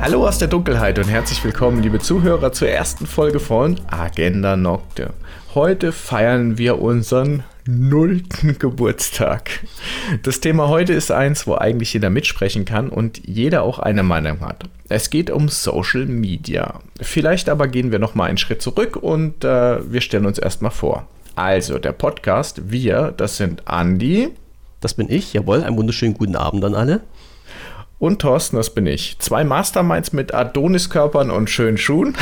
Hallo aus der Dunkelheit und herzlich willkommen, liebe Zuhörer, zur ersten Folge von Agenda Nocte. Heute feiern wir unseren nullten Geburtstag. Das Thema heute ist eins, wo eigentlich jeder mitsprechen kann und jeder auch eine Meinung hat. Es geht um Social Media. Vielleicht aber gehen wir noch mal einen Schritt zurück und äh, wir stellen uns erstmal vor. Also der Podcast, wir, das sind Andi. Das bin ich, jawohl. Einen wunderschönen guten Abend an alle. Und Thorsten, das bin ich. Zwei Masterminds mit Adoniskörpern und schönen Schuhen.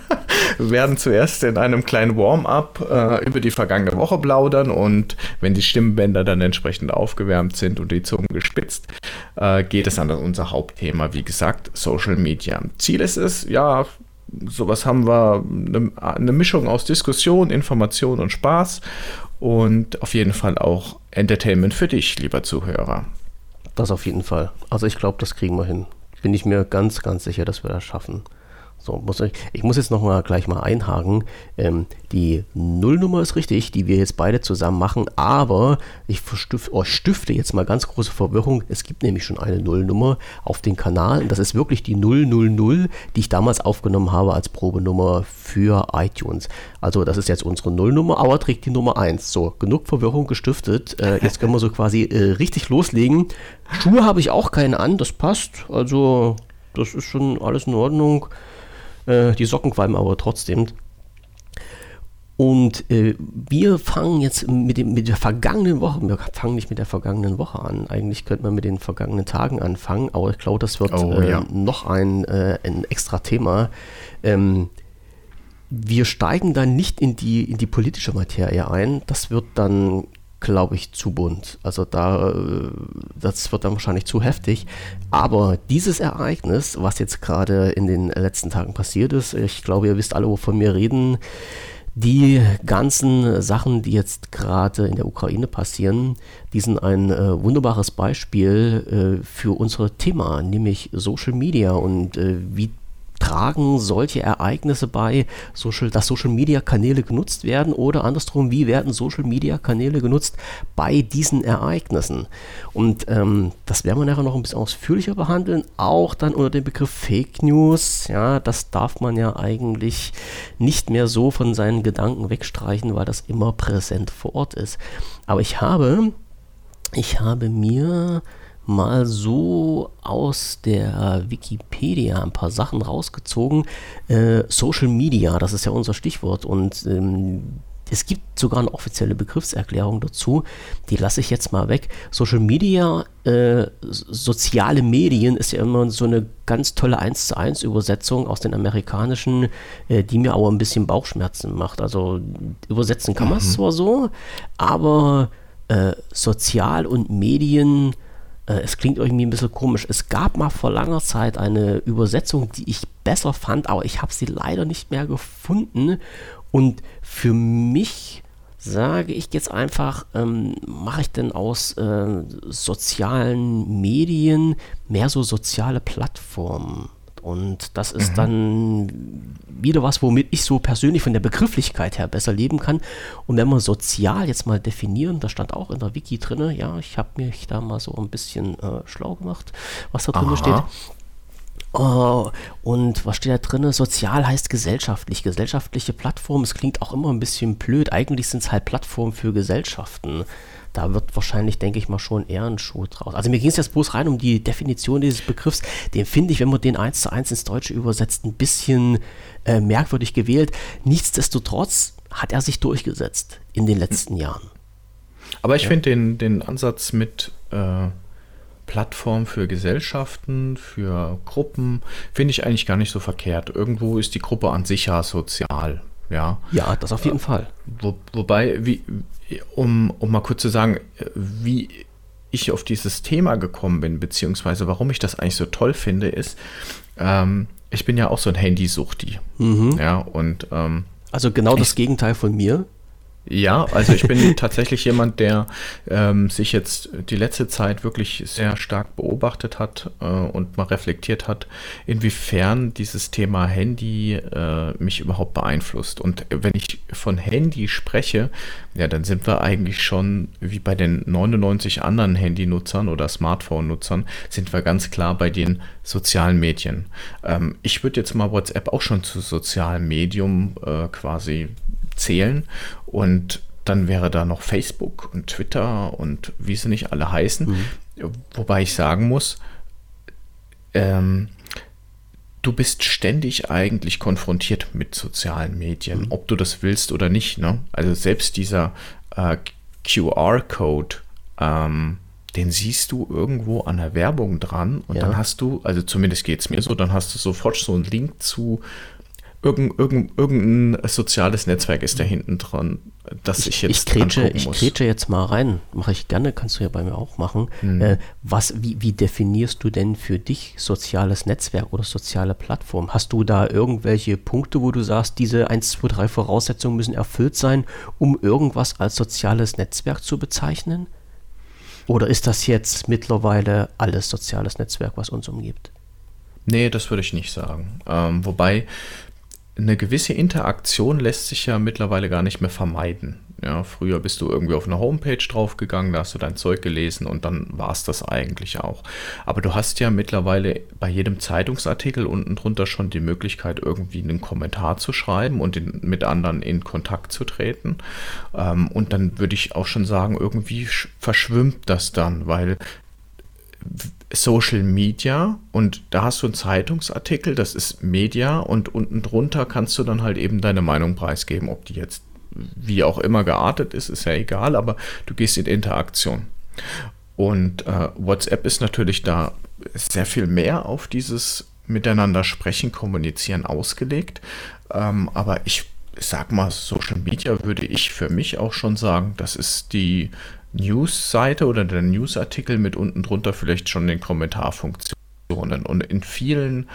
Werden zuerst in einem kleinen Warm-up äh, über die vergangene Woche plaudern und wenn die Stimmbänder dann entsprechend aufgewärmt sind und die Zungen gespitzt, äh, geht es an unser Hauptthema, wie gesagt, Social Media. Ziel ist es, ja, sowas haben wir, eine, eine Mischung aus Diskussion, Information und Spaß und auf jeden Fall auch Entertainment für dich, lieber Zuhörer. Das auf jeden Fall. Also ich glaube, das kriegen wir hin. Bin ich mir ganz, ganz sicher, dass wir das schaffen. So, muss ich, ich muss jetzt noch mal gleich mal einhaken. Ähm, die Nullnummer ist richtig, die wir jetzt beide zusammen machen, aber ich stifte, oh, stifte jetzt mal ganz große Verwirrung. Es gibt nämlich schon eine Nullnummer auf dem Kanal und das ist wirklich die 000, die ich damals aufgenommen habe als Probenummer für iTunes. Also das ist jetzt unsere Nullnummer, aber trägt die Nummer 1. So, genug Verwirrung gestiftet. Äh, jetzt können wir so quasi äh, richtig loslegen. Schuhe habe ich auch keine an, das passt. Also das ist schon alles in Ordnung. Äh, die Socken qualmen aber trotzdem. Und äh, wir fangen jetzt mit, dem, mit der vergangenen Woche, wir fangen nicht mit der vergangenen Woche an. Eigentlich könnte man mit den vergangenen Tagen anfangen, aber ich glaube, das wird oh, äh, ja. noch ein, äh, ein extra Thema. Ähm, wir steigen dann nicht in die, in die politische Materie ein. Das wird dann glaube ich, zu bunt. Also da, äh, das wird dann wahrscheinlich zu heftig. Aber dieses Ereignis, was jetzt gerade in den letzten Tagen passiert ist, ich glaube, ihr wisst alle, wovon wir reden. Die ganzen Sachen, die jetzt gerade in der Ukraine passieren, die sind ein äh, wunderbares Beispiel äh, für unser Thema, nämlich Social Media und äh, wie tragen solche Ereignisse bei, Social, dass Social-Media-Kanäle genutzt werden oder andersrum, wie werden Social-Media-Kanäle genutzt bei diesen Ereignissen? Und ähm, das werden wir nachher noch ein bisschen ausführlicher behandeln, auch dann unter dem Begriff Fake News. Ja, das darf man ja eigentlich nicht mehr so von seinen Gedanken wegstreichen, weil das immer präsent vor Ort ist. Aber ich habe, ich habe mir mal so aus der Wikipedia ein paar Sachen rausgezogen. Äh, Social Media, das ist ja unser Stichwort und ähm, es gibt sogar eine offizielle Begriffserklärung dazu, die lasse ich jetzt mal weg. Social Media, äh, soziale Medien ist ja immer so eine ganz tolle 1 zu 1 Übersetzung aus den amerikanischen, äh, die mir aber ein bisschen Bauchschmerzen macht. Also übersetzen kann man es mhm. zwar so, aber äh, sozial und Medien es klingt irgendwie ein bisschen komisch. Es gab mal vor langer Zeit eine Übersetzung, die ich besser fand, aber ich habe sie leider nicht mehr gefunden. Und für mich sage ich jetzt einfach, ähm, mache ich denn aus äh, sozialen Medien mehr so soziale Plattformen? Und das ist mhm. dann wieder was, womit ich so persönlich von der Begrifflichkeit her besser leben kann. Und wenn wir sozial jetzt mal definieren, da stand auch in der Wiki drin, ja, ich habe mich da mal so ein bisschen äh, schlau gemacht, was da drin steht. Oh, und was steht da drin? Sozial heißt gesellschaftlich. Gesellschaftliche Plattformen, es klingt auch immer ein bisschen blöd. Eigentlich sind es halt Plattformen für Gesellschaften da wird wahrscheinlich, denke ich mal, schon eher ein Schuh draus. Also mir ging es jetzt bloß rein um die Definition dieses Begriffs. Den finde ich, wenn man den eins zu eins ins Deutsche übersetzt, ein bisschen äh, merkwürdig gewählt. Nichtsdestotrotz hat er sich durchgesetzt in den letzten Jahren. Aber ich ja. finde den, den Ansatz mit äh, Plattform für Gesellschaften, für Gruppen, finde ich eigentlich gar nicht so verkehrt. Irgendwo ist die Gruppe an sich ja sozial. Ja, ja das auf jeden äh, Fall. Wo, wobei, wie, um, um mal kurz zu sagen, wie ich auf dieses Thema gekommen bin, beziehungsweise warum ich das eigentlich so toll finde, ist, ähm, ich bin ja auch so ein Handysuchti. Mhm. Ja, und ähm, also genau das Gegenteil von mir. Ja, also ich bin tatsächlich jemand, der ähm, sich jetzt die letzte Zeit wirklich sehr stark beobachtet hat äh, und mal reflektiert hat, inwiefern dieses Thema Handy äh, mich überhaupt beeinflusst. Und wenn ich von Handy spreche, ja, dann sind wir eigentlich schon wie bei den 99 anderen Handynutzern oder Smartphone-Nutzern, sind wir ganz klar bei den sozialen Medien. Ähm, ich würde jetzt mal WhatsApp auch schon zu sozialem Medium äh, quasi zählen. Und dann wäre da noch Facebook und Twitter und wie sie nicht alle heißen. Mhm. Wobei ich sagen muss, ähm, du bist ständig eigentlich konfrontiert mit sozialen Medien, mhm. ob du das willst oder nicht. Ne? Also selbst dieser äh, QR-Code, ähm, den siehst du irgendwo an der Werbung dran und ja. dann hast du, also zumindest geht es mir so, dann hast du sofort so einen Link zu irgendein, irgendein, irgendein soziales Netzwerk ist da hinten dran, das ich, ich jetzt ich grätsche, ich grätsche jetzt mal rein, mache ich gerne, kannst du ja bei mir auch machen. Hm. Äh, was, wie, wie definierst du denn für dich soziales Netzwerk oder soziale Plattform? Hast du da irgendwelche Punkte, wo du sagst, diese 1, 2, 3 Voraussetzungen müssen erfüllt sein, um irgendwas als soziales Netzwerk zu bezeichnen? Oder ist das jetzt mittlerweile alles soziales Netzwerk, was uns umgibt? Nee, das würde ich nicht sagen. Ähm, wobei eine gewisse Interaktion lässt sich ja mittlerweile gar nicht mehr vermeiden. Ja, früher bist du irgendwie auf eine Homepage draufgegangen, da hast du dein Zeug gelesen und dann war es das eigentlich auch. Aber du hast ja mittlerweile bei jedem Zeitungsartikel unten drunter schon die Möglichkeit, irgendwie einen Kommentar zu schreiben und in, mit anderen in Kontakt zu treten. Ähm, und dann würde ich auch schon sagen, irgendwie verschwimmt das dann, weil Social Media und da hast du einen Zeitungsartikel, das ist Media und unten drunter kannst du dann halt eben deine Meinung preisgeben, ob die jetzt wie auch immer geartet ist, ist ja egal, aber du gehst in Interaktion. Und äh, WhatsApp ist natürlich da sehr viel mehr auf dieses Miteinander sprechen, kommunizieren ausgelegt. Ähm, aber ich sag mal, Social Media würde ich für mich auch schon sagen, das ist die News-Seite oder der News-Artikel mit unten drunter vielleicht schon den Kommentarfunktionen. Und in vielen,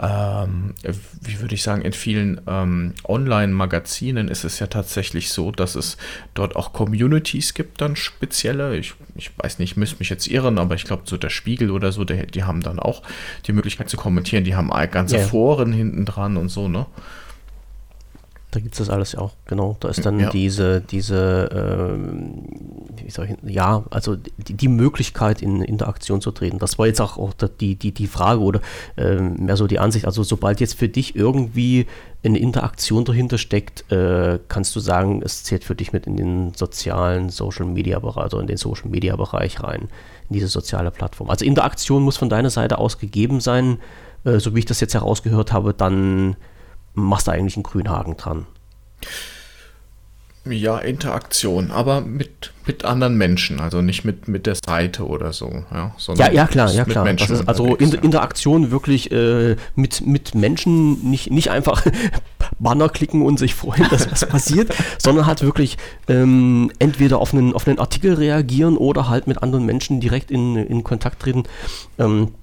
ähm, wie würde ich sagen, in vielen ähm, Online-Magazinen ist es ja tatsächlich so, dass es dort auch Communities gibt, dann spezielle. Ich, ich weiß nicht, ich müsste mich jetzt irren, aber ich glaube, so der Spiegel oder so, der, die haben dann auch die Möglichkeit zu kommentieren. Die haben ganze yeah. Foren hinten dran und so, ne? Da gibt es das alles auch, genau. Da ist dann ja. diese, diese, ähm, wie soll ich, ja, also die, die, Möglichkeit in Interaktion zu treten. Das war jetzt auch, auch die, die, die Frage oder ähm, mehr so die Ansicht. Also sobald jetzt für dich irgendwie eine Interaktion dahinter steckt, äh, kannst du sagen, es zählt für dich mit in den sozialen Social Media Bereich, also in den Social Media Bereich rein, in diese soziale Plattform. Also Interaktion muss von deiner Seite aus gegeben sein, äh, so wie ich das jetzt herausgehört habe, dann machst du eigentlich einen Grünhaken dran. Ja, Interaktion, aber mit, mit anderen Menschen, also nicht mit, mit der Seite oder so. Ja, ja, ja, klar, ja, klar. Das ist also Inter Interaktion wirklich äh, mit, mit Menschen, nicht, nicht einfach Banner klicken und sich freuen, dass was passiert, sondern halt wirklich ähm, entweder auf einen, auf einen Artikel reagieren oder halt mit anderen Menschen direkt in, in Kontakt treten. Ähm,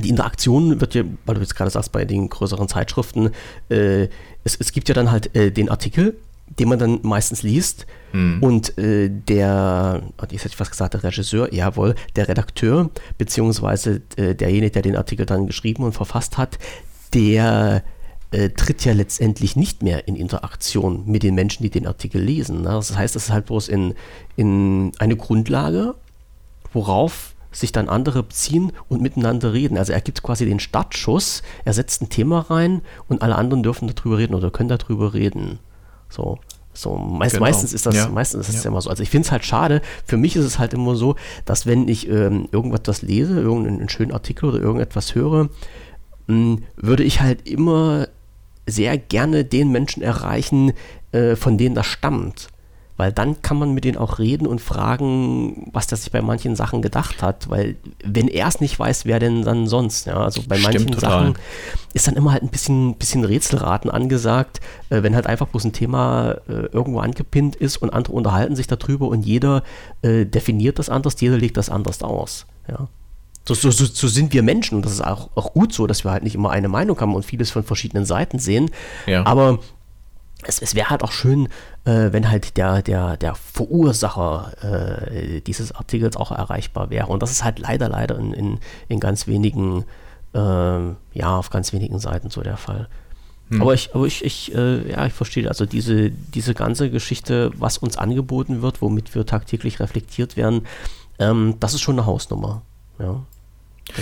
die Interaktion wird ja, weil du jetzt gerade sagst, bei den größeren Zeitschriften, äh, es, es gibt ja dann halt äh, den Artikel, den man dann meistens liest mhm. und äh, der, jetzt hätte ich fast gesagt, der Regisseur, jawohl, der Redakteur, beziehungsweise äh, derjenige, der den Artikel dann geschrieben und verfasst hat, der äh, tritt ja letztendlich nicht mehr in Interaktion mit den Menschen, die den Artikel lesen. Ne? Das heißt, das ist halt bloß in, in eine Grundlage, worauf sich dann andere beziehen und miteinander reden. Also er gibt quasi den Startschuss, er setzt ein Thema rein und alle anderen dürfen darüber reden oder können darüber reden. So. So, meist, genau. meistens ist das, ja. meistens ist das ja. immer so. Also ich finde es halt schade. Für mich ist es halt immer so, dass wenn ich ähm, irgendetwas lese, irgendeinen schönen Artikel oder irgendetwas höre, mh, hm, würde ich halt immer sehr gerne den Menschen erreichen, äh, von denen das stammt weil dann kann man mit denen auch reden und fragen, was der sich bei manchen Sachen gedacht hat, weil wenn er es nicht weiß, wer denn dann sonst? Ja, also bei Stimmt manchen total. Sachen ist dann immer halt ein bisschen, bisschen Rätselraten angesagt, äh, wenn halt einfach bloß ein Thema äh, irgendwo angepinnt ist und andere unterhalten sich darüber und jeder äh, definiert das anders, jeder legt das anders aus. Ja. So, so, so, sind wir Menschen und das ist auch, auch gut so, dass wir halt nicht immer eine Meinung haben und vieles von verschiedenen Seiten sehen. Ja. Aber es, es wäre halt auch schön, äh, wenn halt der, der, der Verursacher äh, dieses Artikels auch erreichbar wäre. Und das ist halt leider, leider in, in, in ganz wenigen, äh, ja, auf ganz wenigen Seiten so der Fall. Hm. Aber ich, aber ich, ich, äh, ja, ich verstehe, also diese, diese ganze Geschichte, was uns angeboten wird, womit wir tagtäglich reflektiert werden, ähm, das ist schon eine Hausnummer. Ja,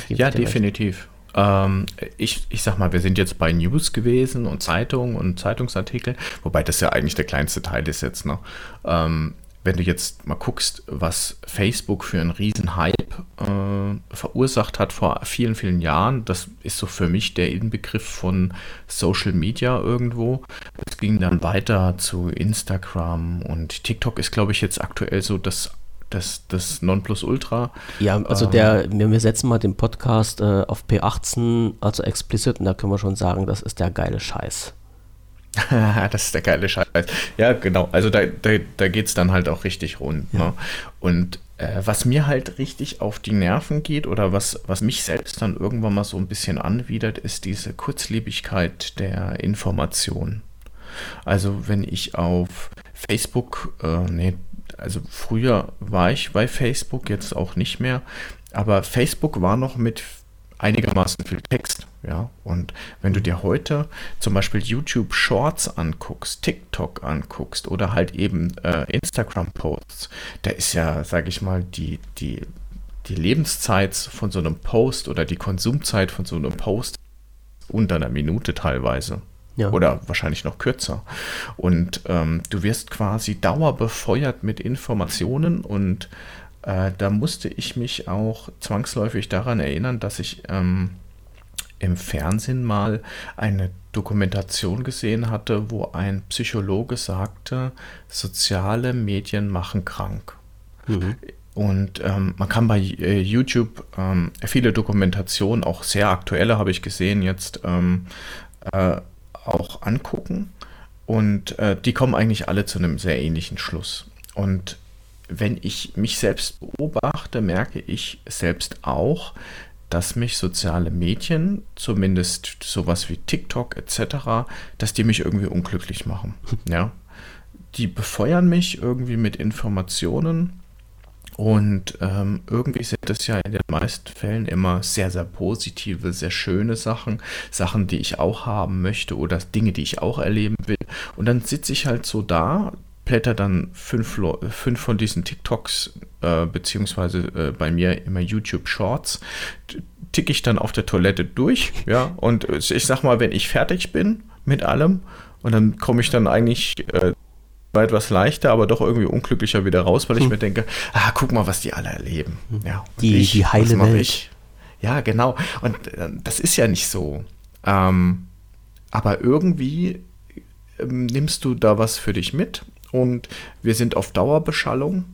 ja definitiv. Ähm, ich, ich sag mal, wir sind jetzt bei News gewesen und Zeitungen und Zeitungsartikel, wobei das ja eigentlich der kleinste Teil ist jetzt noch. Ähm, wenn du jetzt mal guckst, was Facebook für einen riesen Hype äh, verursacht hat vor vielen, vielen Jahren, das ist so für mich der Inbegriff von Social Media irgendwo. Es ging dann weiter zu Instagram und TikTok ist, glaube ich, jetzt aktuell so das das, das Nonplusultra. Ja, also ähm, der, wir, wir, setzen mal den Podcast äh, auf P18, also explicit, und da können wir schon sagen, das ist der geile Scheiß. das ist der geile Scheiß. Ja, genau. Also da, da, da geht es dann halt auch richtig rund. Ja. Ne? Und äh, was mir halt richtig auf die Nerven geht oder was, was mich selbst dann irgendwann mal so ein bisschen anwidert, ist diese Kurzlebigkeit der Information. Also wenn ich auf Facebook, äh, nee, also früher war ich bei Facebook, jetzt auch nicht mehr, aber Facebook war noch mit einigermaßen viel Text, ja. Und wenn du dir heute zum Beispiel YouTube Shorts anguckst, TikTok anguckst oder halt eben äh, Instagram Posts, da ist ja, sage ich mal, die, die, die Lebenszeit von so einem Post oder die Konsumzeit von so einem Post unter einer Minute teilweise. Ja. Oder wahrscheinlich noch kürzer. Und ähm, du wirst quasi dauerbefeuert mit Informationen und äh, da musste ich mich auch zwangsläufig daran erinnern, dass ich ähm, im Fernsehen mal eine Dokumentation gesehen hatte, wo ein Psychologe sagte, soziale Medien machen krank. Mhm. Und ähm, man kann bei äh, YouTube ähm, viele Dokumentationen, auch sehr aktuelle habe ich gesehen jetzt, ähm, äh, auch angucken. Und äh, die kommen eigentlich alle zu einem sehr ähnlichen Schluss. Und wenn ich mich selbst beobachte, merke ich selbst auch, dass mich soziale Medien, zumindest sowas wie TikTok etc., dass die mich irgendwie unglücklich machen. Ja. Die befeuern mich irgendwie mit Informationen und ähm, irgendwie sind das ja in den meisten Fällen immer sehr, sehr positive, sehr schöne Sachen, Sachen, die ich auch haben möchte oder Dinge, die ich auch erleben will. Und dann sitze ich halt so da, blätter dann fünf, fünf von diesen TikToks, äh, beziehungsweise äh, bei mir immer YouTube Shorts, ticke ich dann auf der Toilette durch, ja, und ich sag mal, wenn ich fertig bin mit allem, und dann komme ich dann eigentlich äh, etwas leichter, aber doch irgendwie unglücklicher wieder raus, weil ich hm. mir denke, ah, guck mal, was die alle erleben. Hm. Ja, die, ich, die heile Welt. Ich? Ja, genau. Und äh, das ist ja nicht so. Ähm, aber irgendwie ähm, nimmst du da was für dich mit und wir sind auf Dauerbeschallung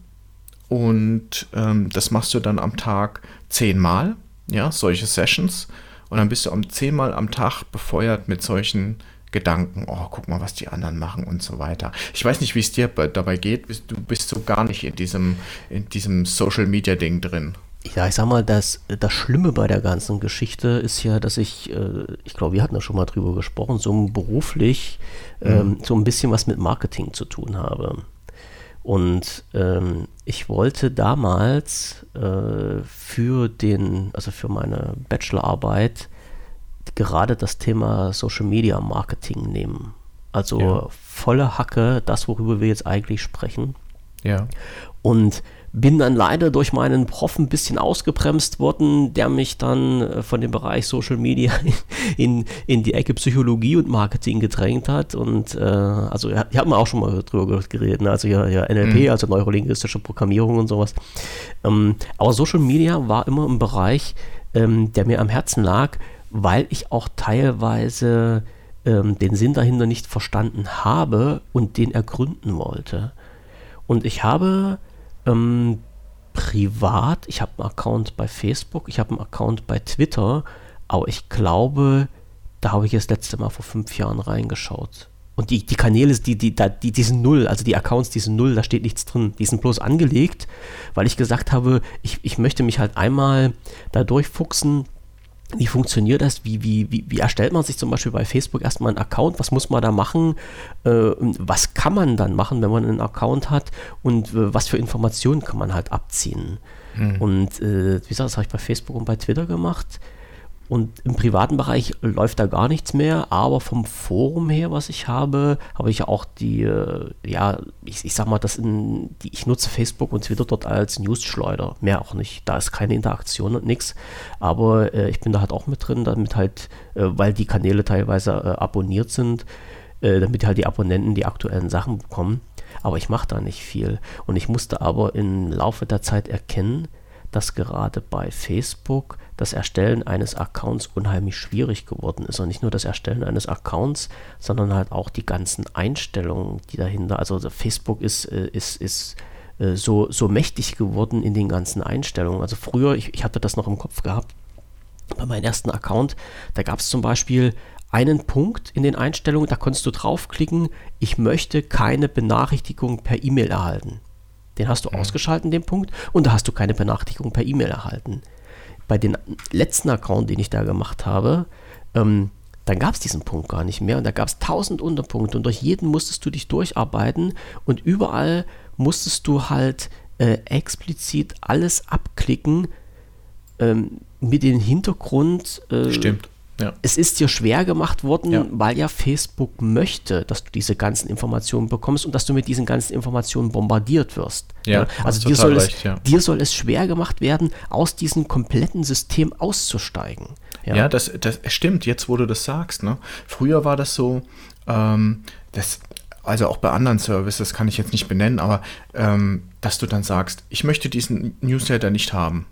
und ähm, das machst du dann am Tag zehnmal, ja, solche Sessions und dann bist du am zehnmal am Tag befeuert mit solchen Gedanken, oh, guck mal, was die anderen machen und so weiter. Ich weiß nicht, wie es dir dabei geht. Du bist so gar nicht in diesem, in diesem Social Media Ding drin. Ja, ich sag mal, das, das Schlimme bei der ganzen Geschichte ist ja, dass ich, äh, ich glaube, wir hatten da schon mal drüber gesprochen, so beruflich mhm. ähm, so ein bisschen was mit Marketing zu tun habe. Und ähm, ich wollte damals äh, für den, also für meine Bachelorarbeit gerade das Thema Social Media Marketing nehmen. Also ja. volle Hacke, das, worüber wir jetzt eigentlich sprechen. Ja. Und bin dann leider durch meinen Prof ein bisschen ausgebremst worden, der mich dann äh, von dem Bereich Social Media in, in die Ecke Psychologie und Marketing gedrängt hat. Und äh, also wir haben auch schon mal drüber geredet, ne? also ja, ja NLP, mhm. also neurolinguistische Programmierung und sowas. Ähm, aber Social Media war immer ein Bereich, ähm, der mir am Herzen lag, weil ich auch teilweise ähm, den Sinn dahinter nicht verstanden habe und den ergründen wollte. Und ich habe ähm, privat, ich habe einen Account bei Facebook, ich habe einen Account bei Twitter, aber ich glaube, da habe ich das letzte Mal vor fünf Jahren reingeschaut. Und die, die Kanäle, die, die, die, die sind null, also die Accounts, die sind null, da steht nichts drin. Die sind bloß angelegt, weil ich gesagt habe, ich, ich möchte mich halt einmal da durchfuchsen, wie funktioniert das? Wie, wie, wie, wie, erstellt man sich zum Beispiel bei Facebook erstmal einen Account? Was muss man da machen? Äh, was kann man dann machen, wenn man einen Account hat? Und äh, was für Informationen kann man halt abziehen? Hm. Und äh, wie gesagt, das habe ich bei Facebook und bei Twitter gemacht. Und im privaten Bereich läuft da gar nichts mehr, aber vom Forum her, was ich habe, habe ich ja auch die, äh, ja, ich, ich sag mal, das in, die, ich nutze Facebook und Twitter dort als News-Schleuder, mehr auch nicht. Da ist keine Interaktion und nichts, aber äh, ich bin da halt auch mit drin, damit halt, äh, weil die Kanäle teilweise äh, abonniert sind, äh, damit halt die Abonnenten die aktuellen Sachen bekommen. Aber ich mache da nicht viel. Und ich musste aber im Laufe der Zeit erkennen, dass gerade bei Facebook das Erstellen eines Accounts unheimlich schwierig geworden ist. Und nicht nur das Erstellen eines Accounts, sondern halt auch die ganzen Einstellungen, die dahinter. Also Facebook ist, äh, ist, ist äh, so, so mächtig geworden in den ganzen Einstellungen. Also früher, ich, ich hatte das noch im Kopf gehabt, bei meinem ersten Account, da gab es zum Beispiel einen Punkt in den Einstellungen, da konntest du draufklicken, ich möchte keine Benachrichtigung per E-Mail erhalten. Den hast du mhm. ausgeschalten, den Punkt, und da hast du keine Benachrichtigung per E-Mail erhalten bei den letzten Account, den ich da gemacht habe, ähm, dann gab es diesen Punkt gar nicht mehr und da gab es tausend Unterpunkte und durch jeden musstest du dich durcharbeiten und überall musstest du halt äh, explizit alles abklicken ähm, mit dem Hintergrund. Äh, Stimmt ja. Es ist dir schwer gemacht worden, ja. weil ja Facebook möchte, dass du diese ganzen Informationen bekommst und dass du mit diesen ganzen Informationen bombardiert wirst. Ja? Also dir soll, recht, es, dir soll es schwer gemacht werden, aus diesem kompletten System auszusteigen. Ja, das, das stimmt, jetzt wo du das sagst. Ne? Früher war das so, ähm, das, also auch bei anderen Services kann ich jetzt nicht benennen, aber ähm, dass du dann sagst, ich möchte diesen Newsletter nicht haben.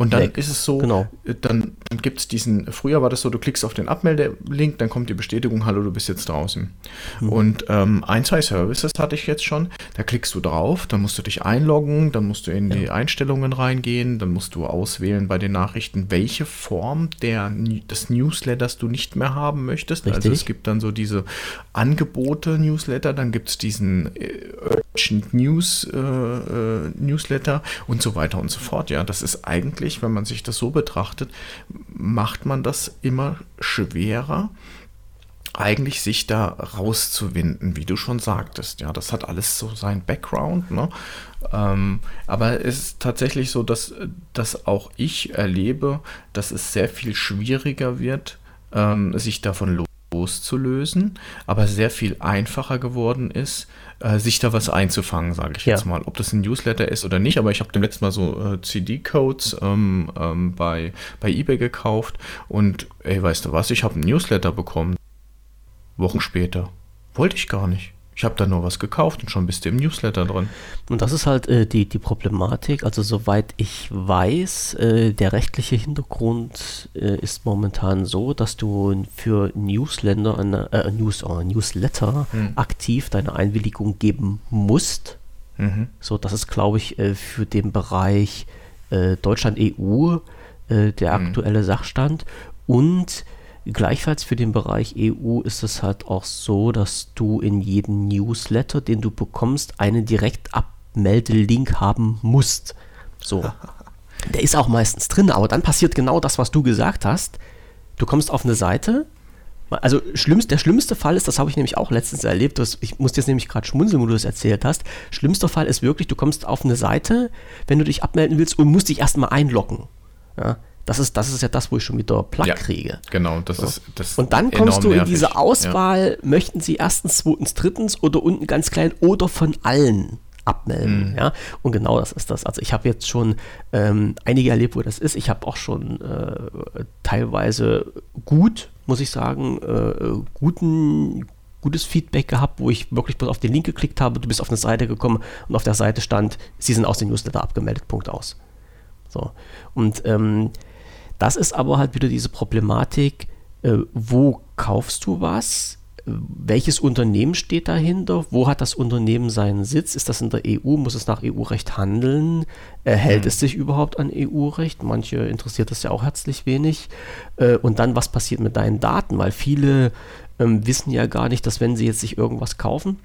Und dann Weg. ist es so, genau. Äh, dann, dann gibt es diesen, früher war das so, du klickst auf den Abmeldelink, dann kommt die Bestätigung, hallo, du bist jetzt draußen. Mhm. Und ähm, ein, zwei Services hatte ich jetzt schon, da klickst du drauf, dann musst du dich einloggen, dann musst du in ja. die Einstellungen reingehen, dann musst du auswählen bei den Nachrichten, welche Form der, des Newsletters du nicht mehr haben möchtest. Also Richtig. Also es gibt dann so diese Angebote Newsletter, dann gibt es diesen äh, Urgent News äh, äh, Newsletter und so weiter und so fort. Ja, das ist eigentlich eigentlich, wenn man sich das so betrachtet, macht man das immer schwerer, eigentlich sich da rauszuwinden, wie du schon sagtest. Ja, das hat alles so sein Background. Ne? Ähm, aber es ist tatsächlich so, dass, dass auch ich erlebe, dass es sehr viel schwieriger wird, ähm, sich davon loszulösen, aber sehr viel einfacher geworden ist, äh, sich da was einzufangen, sage ich ja. jetzt mal. Ob das ein Newsletter ist oder nicht, aber ich habe dem letzten Mal so äh, CD-Codes ähm, ähm, bei, bei eBay gekauft und ey, weißt du was, ich habe einen Newsletter bekommen. Wochen später. Wollte ich gar nicht. Ich habe da nur was gekauft und schon bist du im Newsletter drin. Und das ist halt äh, die, die Problematik. Also soweit ich weiß, äh, der rechtliche Hintergrund äh, ist momentan so, dass du für Newsletter, eine, äh, News, oh, Newsletter hm. aktiv deine Einwilligung geben musst. Mhm. So, das ist, glaube ich, äh, für den Bereich äh, Deutschland EU der hm. aktuelle Sachstand. Und Gleichfalls für den Bereich EU ist es halt auch so, dass du in jedem Newsletter, den du bekommst, einen Direktabmeldelink haben musst. So. Der ist auch meistens drin, aber dann passiert genau das, was du gesagt hast. Du kommst auf eine Seite. Also schlimmst, der schlimmste Fall ist, das habe ich nämlich auch letztens erlebt, das, ich musste jetzt nämlich gerade schmunzeln, wo du das erzählt hast. Schlimmster Fall ist wirklich, du kommst auf eine Seite, wenn du dich abmelden willst und musst dich erstmal einloggen. Ja, das ist, das ist ja das, wo ich schon wieder Plack ja, kriege. Genau, das so. ist das Und dann kommst du in diese Auswahl, ja. möchten sie erstens, zweitens, drittens oder unten ganz klein oder von allen abmelden. Mhm. Ja? Und genau das ist das. Also ich habe jetzt schon ähm, einige erlebt, wo das ist. Ich habe auch schon äh, teilweise gut, muss ich sagen, äh, guten, gutes Feedback gehabt, wo ich wirklich bloß auf den Link geklickt habe, du bist auf eine Seite gekommen und auf der Seite stand, sie sind aus dem Newsletter abgemeldet, Punkt aus. So. Und ähm, das ist aber halt wieder diese Problematik, äh, wo kaufst du was? Welches Unternehmen steht dahinter? Wo hat das Unternehmen seinen Sitz? Ist das in der EU? Muss es nach EU-Recht handeln? Äh, hält mhm. es sich überhaupt an EU-Recht? Manche interessiert das ja auch herzlich wenig. Äh, und dann, was passiert mit deinen Daten? Weil viele ähm, wissen ja gar nicht, dass wenn sie jetzt sich irgendwas kaufen,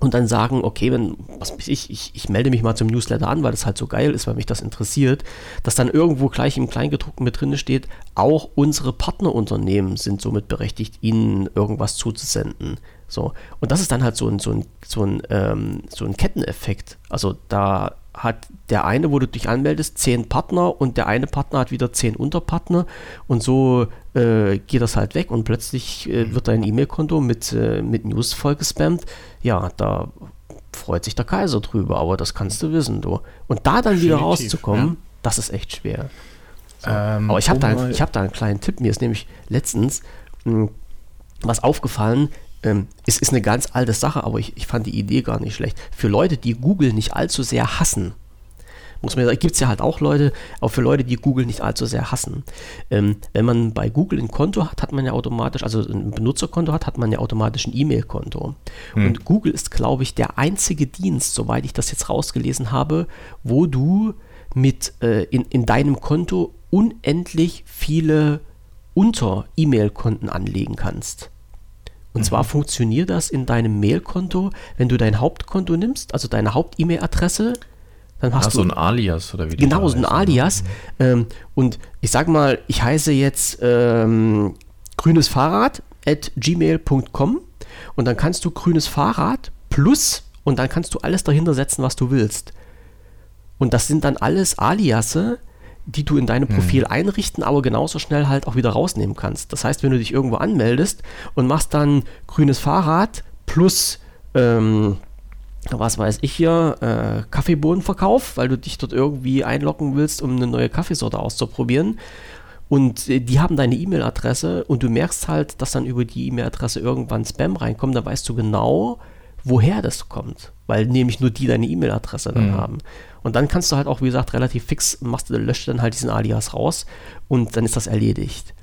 und dann sagen, okay, wenn, was ich, ich, ich melde mich mal zum Newsletter an, weil das halt so geil ist, weil mich das interessiert, dass dann irgendwo gleich im Kleingedruckten mit drin steht, auch unsere Partnerunternehmen sind somit berechtigt, ihnen irgendwas zuzusenden. So. Und das ist dann halt so ein, so ein, so ein, ähm, so ein Ketteneffekt. Also da hat der eine, wo du dich anmeldest, zehn Partner und der eine Partner hat wieder zehn Unterpartner und so äh, geht das halt weg und plötzlich äh, wird dein E-Mail-Konto mit, äh, mit News vollgespammt. Ja, da freut sich der Kaiser drüber, aber das kannst du wissen, du. Und da dann wieder rauszukommen, ja. das ist echt schwer. So. Ähm, aber ich habe da, hab da einen kleinen Tipp. Mir ist nämlich letztens mh, hm, was aufgefallen. Ähm, es ist eine ganz alte Sache, aber ich, ich fand die Idee gar nicht schlecht. Für Leute, die Google nicht allzu sehr hassen, muss man sagen, gibt es ja halt auch Leute, auch für Leute, die Google nicht allzu sehr hassen. Ähm, wenn man bei Google ein Konto hat, hat man ja automatisch, also ein Benutzerkonto hat, hat man ja automatisch ein E-Mail-Konto. Hm. Und Google ist, glaube ich, der einzige Dienst, soweit ich das jetzt rausgelesen habe, wo du mit äh, in, in deinem Konto unendlich viele Unter-E-Mail-Konten anlegen kannst. Und mhm. zwar funktioniert das in deinem Mail-Konto, wenn du dein Hauptkonto nimmst, also deine Haupt-E-Mail-Adresse, dann hast ja, du so ein Alias oder wie Genau, so ein Alias. Ähm, und ich sag mal, ich heiße jetzt ähm, grünes Fahrrad at gmail.com und dann kannst du grünes Fahrrad plus und dann kannst du alles dahinter setzen, was du willst. Und das sind dann alles Aliasse, die du in deinem hm. Profil hm. einrichten, aber genauso schnell halt auch wieder rausnehmen kannst. Das heißt, wenn du dich irgendwo anmeldest und machst dann grünes Fahrrad plus ähm, was weiß ich hier, äh, Kaffeebohnenverkauf, weil du dich dort irgendwie einloggen willst, um eine neue Kaffeesorte auszuprobieren. Und äh, die haben deine E-Mail-Adresse und du merkst halt, dass dann über die E-Mail-Adresse irgendwann Spam reinkommt, dann weißt du genau, woher das kommt, weil nämlich nur die deine E-Mail-Adresse dann mhm. haben. Und dann kannst du halt auch, wie gesagt, relativ fix, machst du, löscht dann halt diesen Alias raus und dann ist das erledigt.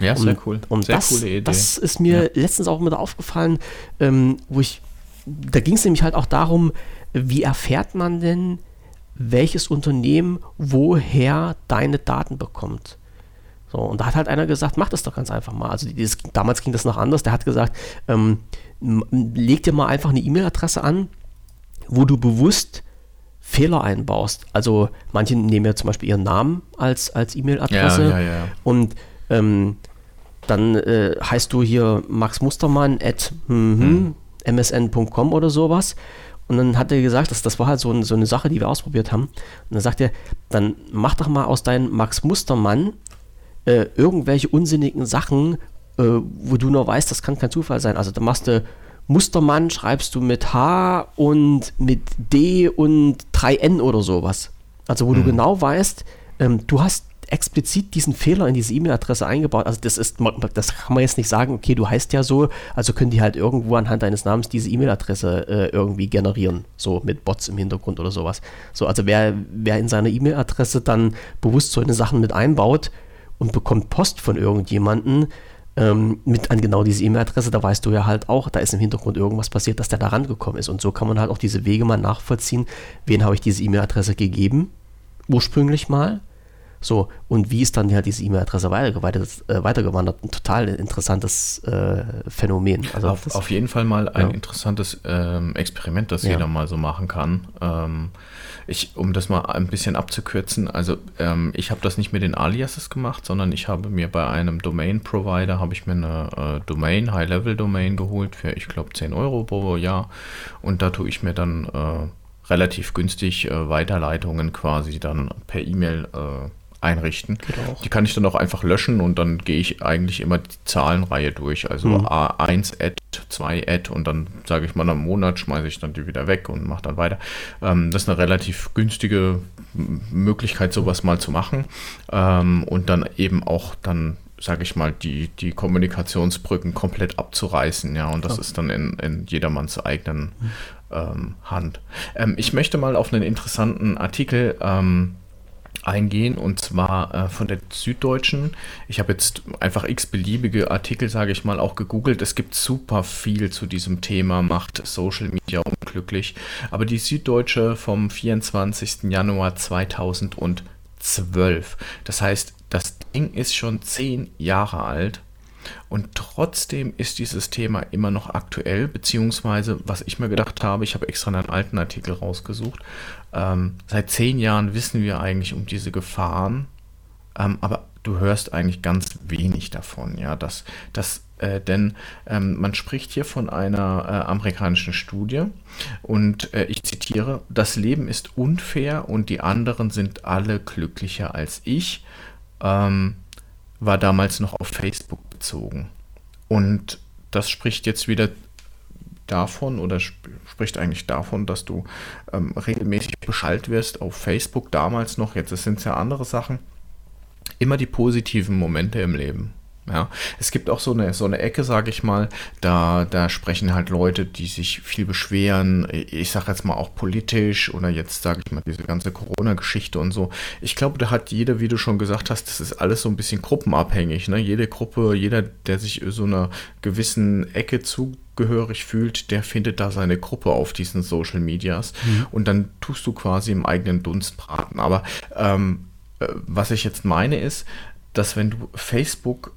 Ja, sehr und, cool. Und sehr das, coole Idee. Das ist mir ja. letztens auch wieder aufgefallen, ähm, wo ich da ging es nämlich halt auch darum, wie erfährt man denn, welches Unternehmen woher deine Daten bekommt. So, und da hat halt einer gesagt, mach das doch ganz einfach mal. Also dieses, damals ging das noch anders. Der hat gesagt, ähm, leg dir mal einfach eine E-Mail-Adresse an, wo du bewusst Fehler einbaust. Also manche nehmen ja zum Beispiel ihren Namen als, als E-Mail-Adresse ja, ja, ja. und ähm, dann äh, heißt du hier Max Mustermann at hm, hm, hm msn.com oder sowas. Und dann hat er gesagt, das, das war halt so, ein, so eine Sache, die wir ausprobiert haben. Und dann sagt er, dann mach doch mal aus deinem Max Mustermann äh, irgendwelche unsinnigen Sachen, äh, wo du nur weißt, das kann kein Zufall sein. Also da machst du Mustermann, schreibst du mit H und mit D und 3N oder sowas. Also wo mhm. du genau weißt, ähm, du hast explizit diesen Fehler in diese E-Mail-Adresse eingebaut. Also das ist, das kann man jetzt nicht sagen, okay, du heißt ja so, also können die halt irgendwo anhand deines Namens diese E-Mail-Adresse äh, irgendwie generieren, so mit Bots im Hintergrund oder sowas. So, also wer, wer in seiner E-Mail-Adresse dann bewusst solche Sachen mit einbaut und bekommt Post von irgendjemanden, ähm, mit an genau diese E-Mail-Adresse, da weißt du ja halt auch, da ist im Hintergrund irgendwas passiert, dass der da rangekommen ist. Und so kann man halt auch diese Wege mal nachvollziehen, wen habe ich diese E-Mail-Adresse gegeben, ursprünglich mal, so, und wie ist dann ja diese E-Mail-Adresse weitergewandert, äh, weitergewandert? Ein total interessantes äh, Phänomen. Also auf, das, auf jeden Fall mal ein ja. interessantes ähm, Experiment, das ja. jeder mal so machen kann. Ähm, ich, um das mal ein bisschen abzukürzen, also ähm, ich habe das nicht mit den Aliases gemacht, sondern ich habe mir bei einem Domain-Provider, habe ich mir eine äh, Domain, High-Level-Domain geholt für, ich glaube, 10 Euro pro Jahr und da tue ich mir dann äh, relativ günstig äh, Weiterleitungen quasi dann per E-Mail einrichten. Die kann ich dann auch einfach löschen und dann gehe ich eigentlich immer die Zahlenreihe durch. Also mhm. A1 Add, 2 Add und dann sage ich mal am Monat schmeiße ich dann die wieder weg und mache dann weiter. Ähm, das ist eine relativ günstige Möglichkeit, sowas mal zu machen. Ähm, und dann eben auch dann sage ich mal, die, die Kommunikationsbrücken komplett abzureißen, ja, und das ja. ist dann in, in jedermanns eigenen mhm. ähm, Hand. Ähm, ich möchte mal auf einen interessanten Artikel ähm, eingehen und zwar äh, von der Süddeutschen. Ich habe jetzt einfach x-beliebige Artikel, sage ich mal, auch gegoogelt. Es gibt super viel zu diesem Thema, macht Social Media unglücklich. Aber die Süddeutsche vom 24. Januar 2012. Das heißt, das Ding ist schon zehn Jahre alt Und trotzdem ist dieses Thema immer noch aktuell, beziehungsweise was ich mir gedacht habe, ich habe extra einen alten Artikel rausgesucht. Ähm, seit zehn Jahren wissen wir eigentlich um diese Gefahren, ähm, aber du hörst eigentlich ganz wenig davon, ja, dass, dass äh, denn ähm, man spricht hier von einer äh, amerikanischen Studie und äh, ich zitiere, das Leben ist unfair und die anderen sind alle glücklicher als ich, ähm, war damals noch auf Facebook bezogen. Und das spricht jetzt wieder davon oder sp spricht eigentlich davon, dass du ähm, regelmäßig beschallt wirst auf Facebook damals noch, jetzt sind es ja andere Sachen, immer die positiven Momente im Leben. Ja, es gibt auch so eine, so eine Ecke, sage ich mal, da, da sprechen halt Leute, die sich viel beschweren, ich sage jetzt mal auch politisch oder jetzt sage ich mal diese ganze Corona-Geschichte und so. Ich glaube, da hat jeder, wie du schon gesagt hast, das ist alles so ein bisschen gruppenabhängig. Ne? Jede Gruppe, jeder, der sich so einer gewissen Ecke zugehörig fühlt, der findet da seine Gruppe auf diesen Social Medias mhm. und dann tust du quasi im eigenen Dunst braten. Aber ähm, äh, was ich jetzt meine ist, dass wenn du Facebook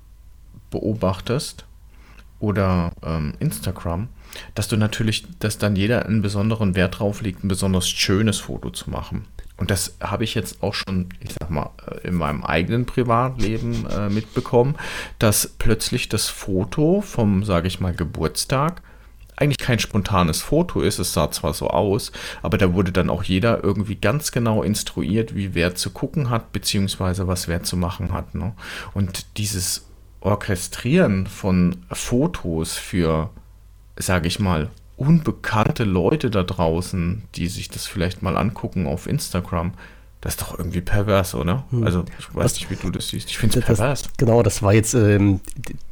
beobachtest oder ähm, Instagram, dass du natürlich, dass dann jeder einen besonderen Wert drauf legt, ein besonders schönes Foto zu machen. Und das habe ich jetzt auch schon, ich sag mal, äh, in meinem eigenen Privatleben äh, mitbekommen, dass plötzlich das Foto vom, sage ich mal, Geburtstag eigentlich kein spontanes Foto ist. Es sah zwar so aus, aber da wurde dann auch jeder irgendwie ganz genau instruiert, wie wer zu gucken hat, beziehungsweise was wer zu machen hat. Ne? Und dieses Orchestrieren von Fotos für, sage ich mal, unbekannte Leute da draußen, die sich das vielleicht mal angucken auf Instagram, das ist doch irgendwie pervers, oder? Hm. Also, ich weiß Was, nicht, wie du das siehst. Ich finde es pervers. Genau, das war jetzt ähm,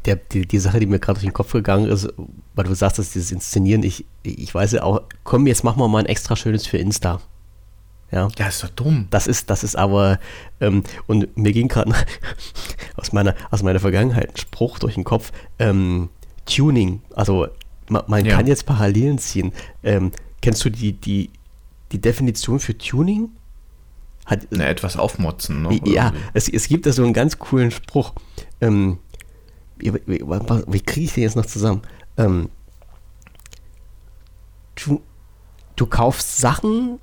der, die, die, Sache, die mir gerade durch den Kopf gegangen ist, weil du sagst, dass dieses Inszenieren, ich, ich weiß ja auch, komm, jetzt machen wir mal ein extra schönes für Insta. Ja, ja ist doch dumm. Das ist, das ist aber, ähm, und mir ging gerade aus meiner, aus meiner Vergangenheit ein Spruch durch den Kopf, ähm, Tuning, also man, man ja. kann jetzt Parallelen ziehen. Ähm, kennst du die, die, die Definition für Tuning? Hat, Na, etwas aufmotzen, ne? Ja, es, es gibt da so einen ganz coolen Spruch. Ähm, wie, wie, wie kriege ich den jetzt noch zusammen? Ähm, du, du kaufst Sachen,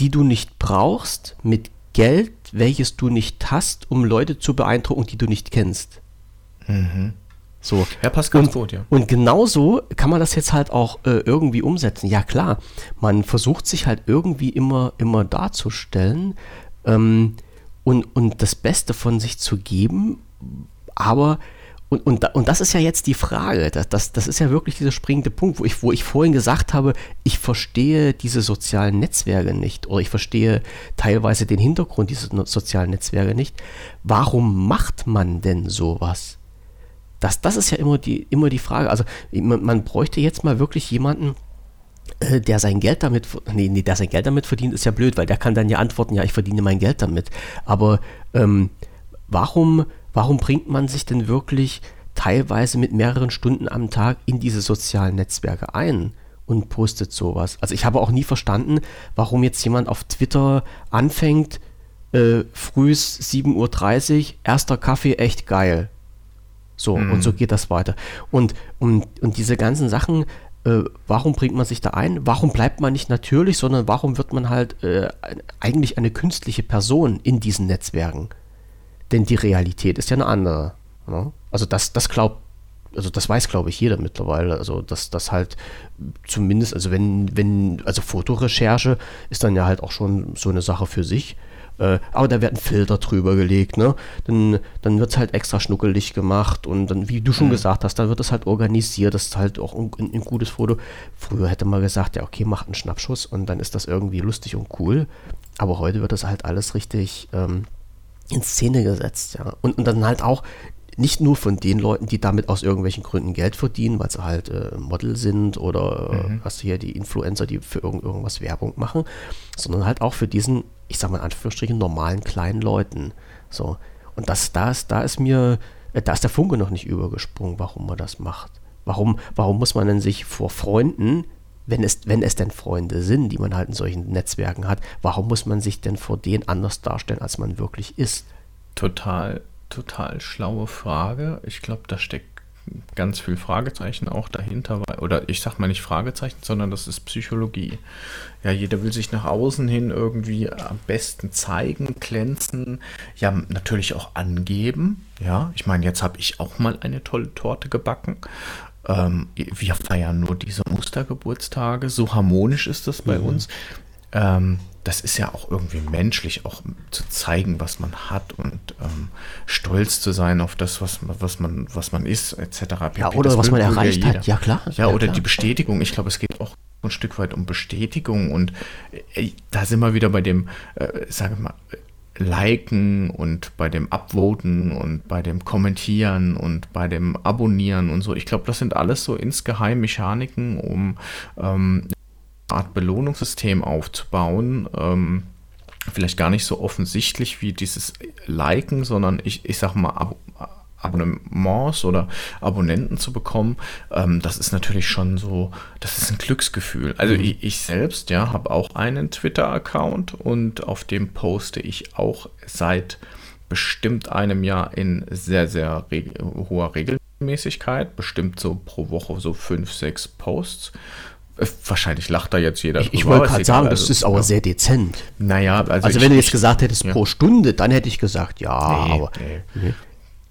die du nicht brauchst, mit Geld, welches du nicht hast, um Leute zu beeindrucken, die du nicht kennst. Mhm. So. Ja, passt ganz und, gut, ja. Und genauso kann man das jetzt halt auch äh, irgendwie umsetzen. Ja, klar, man versucht sich halt irgendwie immer, immer darzustellen ähm, und, und das Beste von sich zu geben, aber und, und, und das ist ja jetzt die Frage. Das, das, das ist ja wirklich dieser springende Punkt, wo ich, wo ich vorhin gesagt habe, ich verstehe diese sozialen Netzwerke nicht oder ich verstehe teilweise den Hintergrund dieser sozialen Netzwerke nicht. Warum macht man denn sowas? Das, das ist ja immer die, immer die Frage. Also man, man bräuchte jetzt mal wirklich jemanden, äh, der sein Geld damit, nee, nee, der sein Geld damit verdient, ist ja blöd, weil der kann dann ja antworten, ja, ich verdiene mein Geld damit. Aber ähm, warum warum bringt man sich denn wirklich teilweise mit mehreren Stunden am Tag in diese sozialen Netzwerke ein und postet sowas? Also ich habe auch nie verstanden, warum jetzt jemand auf Twitter anfängt, äh, frühs 7.30 Uhr, erster Kaffee, echt geil. So, mhm. und so geht das weiter. Und, und, und diese ganzen Sachen, äh, warum bringt man sich da ein? Warum bleibt man nicht natürlich, sondern warum wird man halt äh, eigentlich eine künstliche Person in diesen Netzwerken? Denn die Realität ist ja eine andere. Ne? Also das, das glaubt, also das weiß, glaube ich, jeder mittlerweile. Also dass das halt zumindest, also wenn, wenn, also Fotorecherche ist dann ja halt auch schon so eine Sache für sich. Äh, aber da werden Filter drüber gelegt, ne? Dann, dann wird es halt extra schnuckelig gemacht und dann, wie du schon mhm. gesagt hast, dann wird es halt organisiert, das ist halt auch ein, ein, gutes Foto. Früher hätte man gesagt, ja, okay, macht einen Schnappschuss und dann ist das irgendwie lustig und cool. Aber heute wird das halt alles richtig ähm, in Szene gesetzt, ja. Und, und dann halt auch nicht nur von den Leuten, die damit aus irgendwelchen Gründen Geld verdienen, weil sie halt äh, Model sind oder äh, mhm. hast du hier die Influencer, die für irgend, irgendwas Werbung machen, sondern halt auch für diesen, ich sag mal in Anführungsstrichen, normalen kleinen Leuten. So. Und das, da ist, da ist mir, äh, da ist der Funke noch nicht übergesprungen, warum man das macht. Warum, warum muss man denn sich vor Freunden wenn es, wenn es denn Freunde sind, die man halt in solchen Netzwerken hat, warum muss man sich denn vor denen anders darstellen, als man wirklich ist? Total, total schlaue Frage. Ich glaube, da steckt ganz viel Fragezeichen auch dahinter. Oder ich sag mal nicht Fragezeichen, sondern das ist Psychologie. Ja, jeder will sich nach außen hin irgendwie am besten zeigen, glänzen, ja, natürlich auch angeben. Ja, ich meine, jetzt habe ich auch mal eine tolle Torte gebacken. Ähm, wir feiern nur diese Mustergeburtstage. So harmonisch ist das bei mhm. uns. Ähm, das ist ja auch irgendwie menschlich, auch zu zeigen, was man hat und ähm, stolz zu sein auf das, was, was, man, was man ist, etc. Ja, oder was man erreicht hat, ja klar. Ja, ja oder klar. die Bestätigung. Ich glaube, es geht auch ein Stück weit um Bestätigung und äh, da sind wir wieder bei dem, äh, sage mal, Liken und bei dem Upvoten und bei dem Kommentieren und bei dem Abonnieren und so. Ich glaube, das sind alles so insgeheim Mechaniken, um ähm, Art Belohnungssystem aufzubauen. Ähm, vielleicht gar nicht so offensichtlich wie dieses Liken, sondern ich, ich sag mal, Ab Abonnements oder Abonnenten zu bekommen, ähm, das ist natürlich schon so, das ist ein Glücksgefühl. Also mhm. ich, ich, selbst, ja, habe auch einen Twitter-Account und auf dem poste ich auch seit bestimmt einem Jahr in sehr, sehr reg hoher Regelmäßigkeit, bestimmt so pro Woche so fünf, sechs Posts. Äh, wahrscheinlich lacht da jetzt jeder. Ich, ich wollte gerade sagen, also, das ist aber ja. sehr dezent. Naja, also, also wenn du jetzt gesagt hättest ja. pro Stunde, dann hätte ich gesagt, ja, nee, aber. Nee. Nee.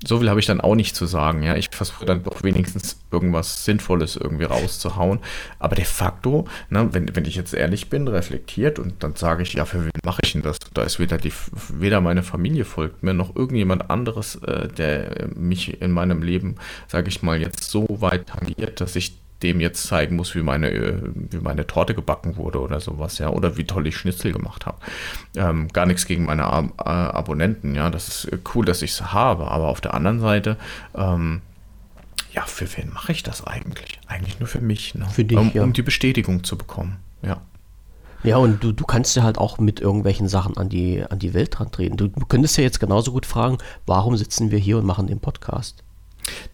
So viel habe ich dann auch nicht zu sagen. Ja, ich versuche dann doch wenigstens irgendwas Sinnvolles irgendwie rauszuhauen. Aber de facto, ne, wenn, wenn ich jetzt ehrlich bin, reflektiert und dann sage ich, ja, für wen mache ich denn das? Da ist weder, die, weder meine Familie folgt mir noch irgendjemand anderes, äh, der mich in meinem Leben, sage ich mal, jetzt so weit tangiert, dass ich dem jetzt zeigen muss, wie meine, äh, wie meine Torte gebacken wurde oder sowas, ja, oder wie toll ich Schnitzel gemacht habe. Ähm, gar nichts gegen meine Ab äh, Abonnenten, ja, das ist cool, dass ich es habe, aber auf der anderen Seite, ähm, ja, für wen mache ich das eigentlich? Eigentlich nur für mich, ne? für dich, um, ja. um die Bestätigung zu bekommen, ja. Ja, und du, du kannst ja halt auch mit irgendwelchen Sachen an die, an die Welt dran treten. Du könntest ja jetzt genauso gut fragen, warum sitzen wir hier und machen den Podcast?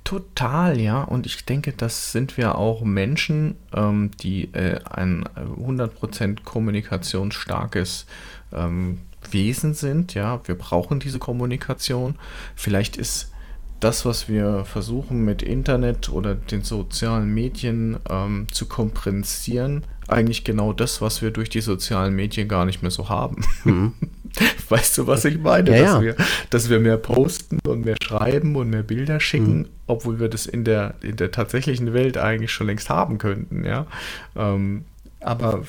Total, ja. Und ich denke, das sind wir auch Menschen, ähm, die äh, ein 100% kommunikationsstarkes ähm, Wesen sind. Ja, wir brauchen diese Kommunikation. Vielleicht ist das, was wir versuchen mit Internet oder den sozialen Medien ähm, zu kompensieren, eigentlich genau das, was wir durch die sozialen Medien gar nicht mehr so haben. Mhm. Weißt du, was ich meine? Ja, dass, ja. Wir, dass wir mehr posten und mehr schreiben und mehr Bilder schicken, mhm. obwohl wir das in der, in der tatsächlichen Welt eigentlich schon längst haben könnten, ja. Ähm, aber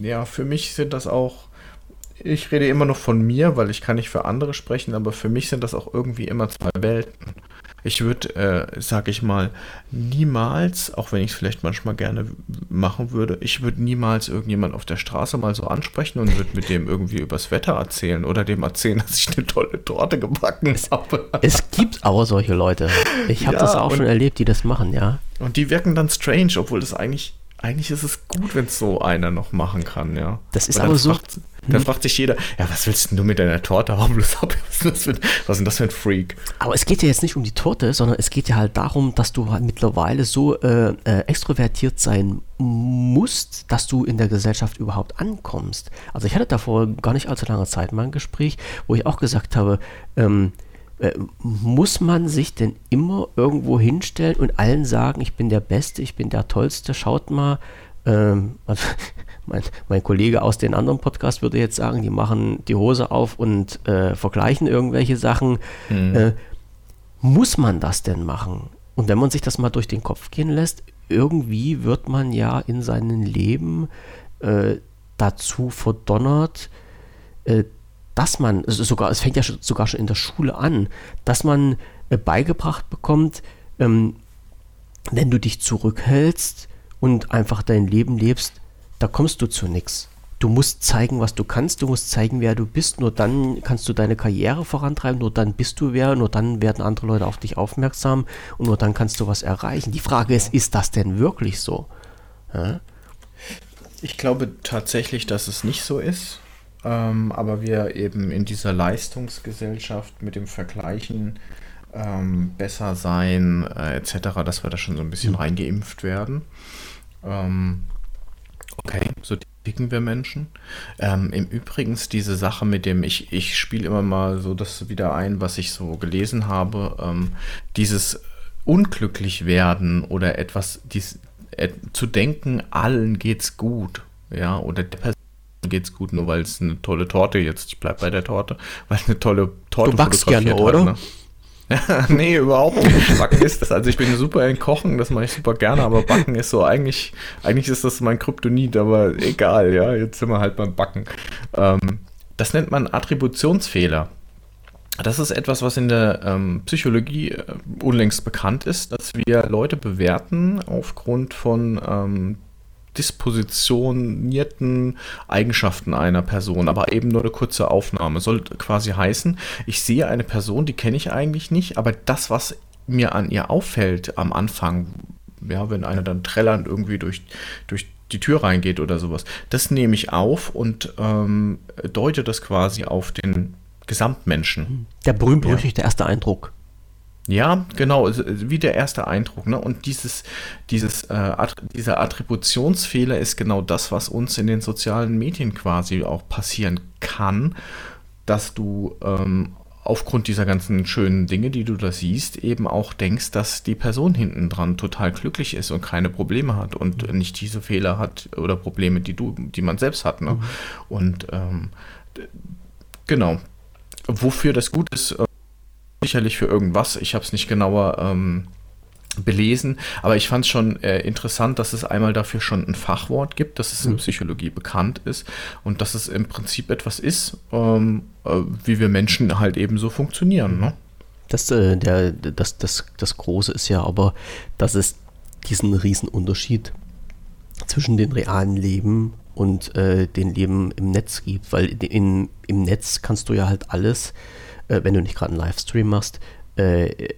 ja, für mich sind das auch, ich rede immer noch von mir, weil ich kann nicht für andere sprechen, aber für mich sind das auch irgendwie immer zwei Welten. Ich würde, äh, sag ich mal, niemals, auch wenn ich es vielleicht manchmal gerne machen würde, ich würde niemals irgendjemand auf der Straße mal so ansprechen und würde mit dem irgendwie übers Wetter erzählen oder dem erzählen, dass ich eine tolle Torte gebacken habe. Es gibt aber solche Leute. Ich habe ja, das auch schon erlebt, die das machen, ja. Und die wirken dann strange, obwohl das eigentlich eigentlich ist es gut, wenn es so einer noch machen kann, ja. Das ist aber so. Fragt, da hm. fragt sich jeder, ja, was willst denn du mit deiner Torte haben? Was ist, für, was ist denn das für ein Freak? Aber es geht ja jetzt nicht um die Torte, sondern es geht ja halt darum, dass du halt mittlerweile so äh, äh, extrovertiert sein musst, dass du in der Gesellschaft überhaupt ankommst. Also ich hatte da vor gar nicht allzu langer Zeit mal ein Gespräch, wo ich auch gesagt habe, ähm, äh, muss man sich denn immer irgendwo hinstellen und allen sagen, ich bin der Beste, ich bin der Tollste, schaut mal. Ähm, also, mein, mein, Kollege aus den anderen Podcasts würde jetzt sagen, die machen die Hose auf und äh, vergleichen irgendwelche Sachen. Mhm. Äh, muss man das denn machen? Und wenn man sich das mal durch den Kopf gehen lässt, irgendwie wird man ja in seinem Leben äh, dazu verdonnert, äh, dass man, also sogar, es fängt ja sogar schon in der Schule an, dass man äh, beigebracht bekommt, ähm, wenn du dich zurückhältst und einfach dein Leben lebst, da kommst du zu nichts. Du musst zeigen, was du kannst, du musst zeigen, wer du bist, nur dann kannst du deine Karriere vorantreiben, nur dann bist du wer, nur dann werden andere Leute auf dich aufmerksam und nur dann kannst du was erreichen. Die Frage ist, ist das denn wirklich so? Ja? Ich glaube tatsächlich, dass es nicht so ist ähm, aber wir eben in dieser Leistungsgesellschaft mit dem Vergleichen ähm, besser sein äh, etc., dass wir da schon so ein bisschen mhm. reingeimpft werden. Ähm, okay, so ticken wir Menschen. Ähm, Im Übrigen diese Sache mit dem, ich, ich spiele immer mal so das wieder ein, was ich so gelesen habe, ähm, dieses unglücklich werden oder etwas dies, zu denken, allen geht's gut, ja, oder der Person geht's gut, nur weil es eine tolle Torte jetzt, ich bleib bei der Torte, weil eine tolle Torte du backst gerne, oder? Hat, ne? nee, überhaupt nicht. Backen ist das. Also ich bin super in Kochen, das mache ich super gerne, aber Backen ist so, eigentlich, eigentlich ist das mein Kryptonit, aber egal, ja, jetzt sind wir halt beim Backen. Ähm, das nennt man Attributionsfehler. Das ist etwas, was in der ähm, Psychologie äh, unlängst bekannt ist, dass wir Leute bewerten aufgrund von ähm, dispositionierten Eigenschaften einer Person, aber eben nur eine kurze Aufnahme. Soll quasi heißen, ich sehe eine Person, die kenne ich eigentlich nicht, aber das, was mir an ihr auffällt am Anfang, ja, wenn einer dann trällernd irgendwie durch, durch die Tür reingeht oder sowas, das nehme ich auf und ähm, deute das quasi auf den Gesamtmenschen. Der berühmt-berüchtigte ja. erste Eindruck. Ja, genau, wie der erste Eindruck. Ne? Und dieses, dieses, äh, dieser Attributionsfehler ist genau das, was uns in den sozialen Medien quasi auch passieren kann, dass du ähm, aufgrund dieser ganzen schönen Dinge, die du da siehst, eben auch denkst, dass die Person hinten dran total glücklich ist und keine Probleme hat und mhm. nicht diese Fehler hat oder Probleme, die du, die man selbst hat. Ne? Mhm. Und ähm, genau, Wofür das gut ist, äh, sicherlich für irgendwas. Ich habe es nicht genauer ähm, belesen, aber ich fand es schon äh, interessant, dass es einmal dafür schon ein Fachwort gibt, dass es in mhm. Psychologie bekannt ist und dass es im Prinzip etwas ist, ähm, äh, wie wir Menschen halt eben so funktionieren. Ne? Das, äh, der, das, das, das Große ist ja aber, dass es diesen riesen Unterschied zwischen dem realen Leben und äh, den Leben im Netz gibt, weil in, im Netz kannst du ja halt alles, äh, wenn du nicht gerade einen Livestream machst, äh,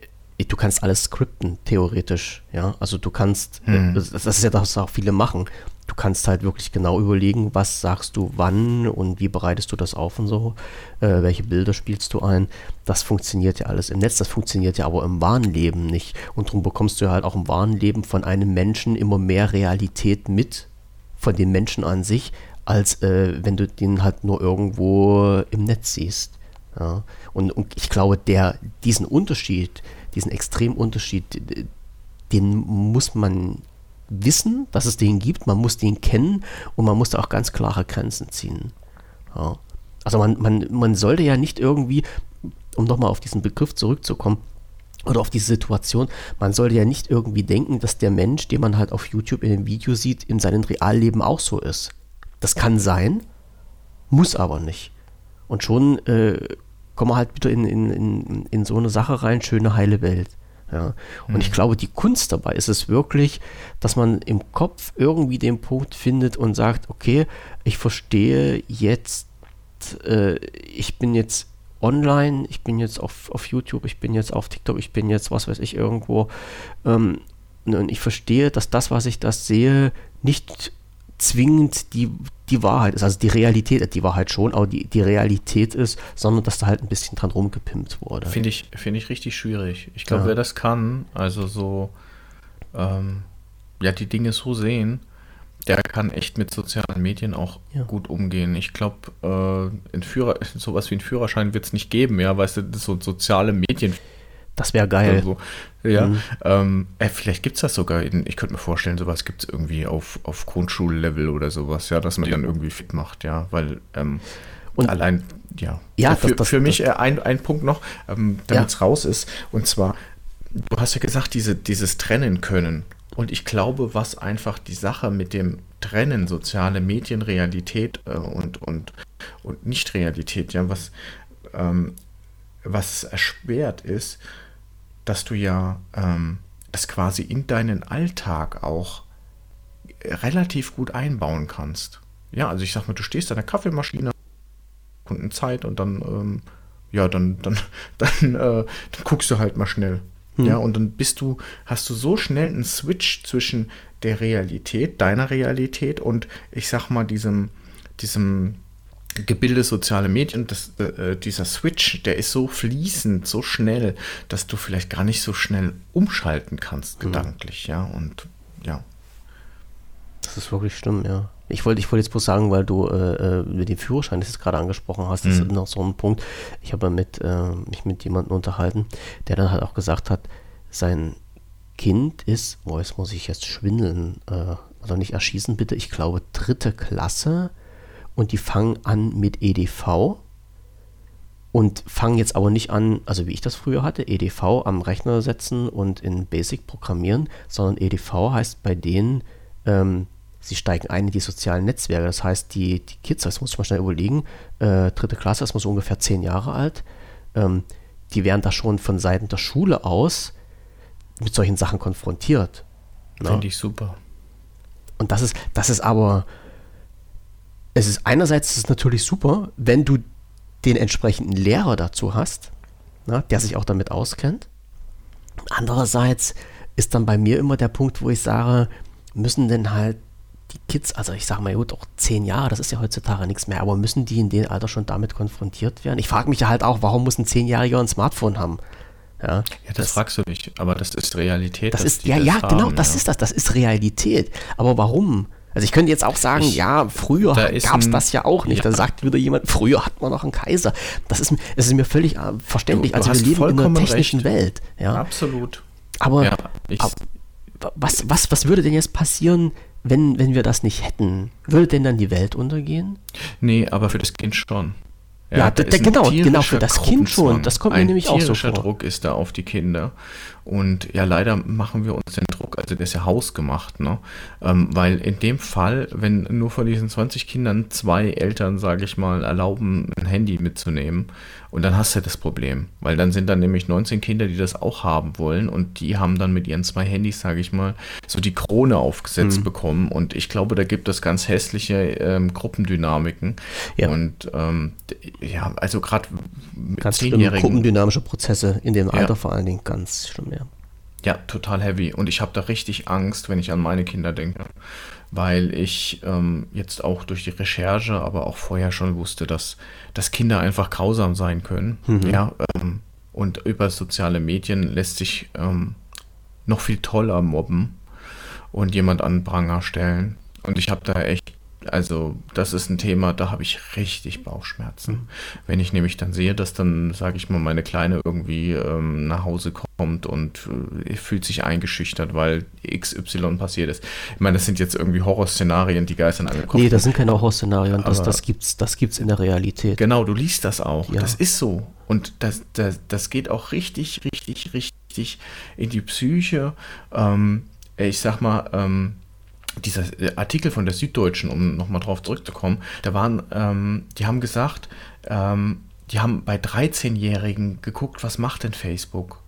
du kannst alles skripten, theoretisch, ja, also du kannst, äh, hm. das, das, ist ja das, was auch viele machen, du kannst halt wirklich genau überlegen, was sagst du wann und wie bereitest du das auf und so, äh, welche Bilder spielst du ein, das funktioniert ja alles im Netz, das funktioniert ja aber im wahren Leben nicht und darum bekommst du ja halt auch im wahren Leben von einem Menschen immer mehr Realität mit, von den Menschen an sich, als äh, wenn du den halt nur irgendwo im Netz siehst. Ja. Und, und ich glaube, der, diesen Unterschied, diesen extremen Unterschied, den muss man wissen, dass es den gibt, man muss den kennen und man muss da auch ganz klare Grenzen ziehen. Ja. Also man, man, man sollte ja nicht irgendwie, um nochmal auf diesen Begriff zurückzukommen, oder auf diese Situation, man sollte ja nicht irgendwie denken, dass der Mensch, den man halt auf YouTube in dem Video sieht, in seinem Realleben auch so ist. Das kann sein, muss aber nicht. Und schon äh, kommen wir halt wieder in, in, in, in so eine Sache rein, schöne, heile Welt. Ja. Und mhm. ich glaube, die Kunst dabei ist es wirklich, dass man im Kopf irgendwie den Punkt findet und sagt, okay, ich verstehe jetzt, äh, ich bin jetzt online, ich bin jetzt auf, auf YouTube, ich bin jetzt auf TikTok, ich bin jetzt, was weiß ich, irgendwo. Ähm, und ich verstehe, dass das, was ich das sehe, nicht zwingend die, die Wahrheit ist. Also die Realität, die Wahrheit schon, aber die, die Realität ist, sondern dass da halt ein bisschen dran rumgepimpt wurde. Finde ich, find ich richtig schwierig. Ich glaube, ja. wer das kann, also so, ähm, ja, die Dinge so sehen, der kann echt mit sozialen Medien auch ja. gut umgehen. Ich glaube, äh, Führer, sowas wie ein Führerschein wird es nicht geben, ja, weißt du, so soziale Medien. Das wäre geil. So. Ja, mhm. ähm, äh, vielleicht gibt es das sogar, in, ich könnte mir vorstellen, sowas gibt es irgendwie auf, auf Grundschullevel oder sowas, ja, dass man ja. dann irgendwie fit macht, ja, weil ähm, und allein, ja. ja für, das, das, für mich äh, ein, ein Punkt noch, ähm, damit es ja. raus ist, und zwar, du hast ja gesagt, diese, dieses Trennen können. Und ich glaube, was einfach die Sache mit dem Trennen soziale Medienrealität äh, und, und, und Nicht-Realität, ja, was, ähm, was erschwert ist, dass du ja ähm, das quasi in deinen Alltag auch relativ gut einbauen kannst. Ja, also ich sag mal, du stehst an der Kaffeemaschine, Kunden Zeit und dann, ähm, ja, dann, dann, dann, äh, dann guckst du halt mal schnell hm. Ja, und dann bist du, hast du so schnell einen Switch zwischen der Realität, deiner Realität und ich sag mal, diesem, diesem Gebilde soziale Medien, das, äh, dieser Switch, der ist so fließend, so schnell, dass du vielleicht gar nicht so schnell umschalten kannst, hm. gedanklich, ja, und ja. Das ist wirklich schlimm, ja. Ich wollte ich wollt jetzt bloß sagen, weil du äh, mit äh, dem Führerschein, das du gerade angesprochen hast, das mhm. ist noch so ein Punkt. Ich habe mit, äh, mich mit jemandem unterhalten, der dann halt auch gesagt hat, sein Kind ist, oh, jetzt muss ich jetzt schwindeln, äh, oder nicht erschießen bitte, ich glaube dritte Klasse und die fangen an mit EDV und fangen jetzt aber nicht an, also wie ich das früher hatte, EDV am Rechner setzen und in Basic programmieren, sondern EDV heißt bei denen, ähm, sie steigen ein in die sozialen Netzwerke. Das heißt, die, die Kids, das muss ich mal schnell überlegen, äh, dritte Klasse, das muss ungefähr zehn Jahre alt, ähm, die werden da schon von Seiten der Schule aus mit solchen Sachen konfrontiert. Ne? Finde ich super. Und das ist, das ist aber, es ist einerseits ist natürlich super, wenn du den entsprechenden Lehrer dazu hast, na, der sich auch damit auskennt. Andererseits ist dann bei mir immer der Punkt, wo ich sage, müssen denn halt die Kids, also ich sage mal, gut, auch zehn Jahre, das ist ja heutzutage nichts mehr, aber müssen die in dem Alter schon damit konfrontiert werden? Ich frage mich ja halt auch, warum muss ein Zehnjähriger ein Smartphone haben? Ja, ja das, das, fragst du dich, aber das ist Realität. Das ist, ja, ja, haben, genau, das ja. ist das, das ist Realität. Aber warum? Also ich könnte jetzt auch sagen, ich, ja, früher da gab es das ja auch nicht. Ja. Da sagt wieder jemand, früher hat man noch einen Kaiser. Das ist, das ist mir völlig äh, verständlich. Du, du also wir leben in einer technischen recht. Welt. Ja. Absolut. Aber, ja, aber was, was, was würde denn jetzt passieren, wenn, wenn wir das nicht hätten? Würde denn dann die Welt untergehen? Nee, aber für das Kind schon. Ja, ja da, genau, genau, für das Kind schon. Das kommt mir nämlich auch so vor. Druck ist da auf die Kinder. Und ja, leider machen wir uns den Druck, also der ist ja hausgemacht, ne? Ähm, weil in dem Fall, wenn nur von diesen 20 Kindern zwei Eltern, sage ich mal, erlauben, ein Handy mitzunehmen, und dann hast du das Problem, weil dann sind dann nämlich 19 Kinder, die das auch haben wollen und die haben dann mit ihren zwei Handys, sage ich mal, so die Krone aufgesetzt mhm. bekommen. Und ich glaube, da gibt es ganz hässliche ähm, Gruppendynamiken. Ja. Und ähm, ja, also gerade mit ganz zehnjährigen Gruppendynamische Prozesse in dem Alter ja. vor allen Dingen ganz schlimm, ja. Ja, total heavy. Und ich habe da richtig Angst, wenn ich an meine Kinder denke, weil ich ähm, jetzt auch durch die Recherche, aber auch vorher schon wusste, dass, dass Kinder einfach grausam sein können. Mhm. Ja, ähm, und über soziale Medien lässt sich ähm, noch viel toller mobben und jemand an Pranger stellen. Und ich habe da echt also das ist ein Thema, da habe ich richtig Bauchschmerzen. Wenn ich nämlich dann sehe, dass dann, sage ich mal, meine Kleine irgendwie ähm, nach Hause kommt und äh, fühlt sich eingeschüchtert, weil XY passiert ist. Ich meine, das sind jetzt irgendwie Horrorszenarien, die geistern angekommen. Nee, das sind keine Horrorszenarien, das, das es das gibt's in der Realität. Genau, du liest das auch. Ja. Das ist so. Und das, das, das geht auch richtig, richtig, richtig in die Psyche. Ähm, ich sag mal, ähm, dieser äh, Artikel von der Süddeutschen, um nochmal drauf zurückzukommen, da waren, ähm, die haben gesagt, ähm, die haben bei 13-Jährigen geguckt, was macht denn Facebook?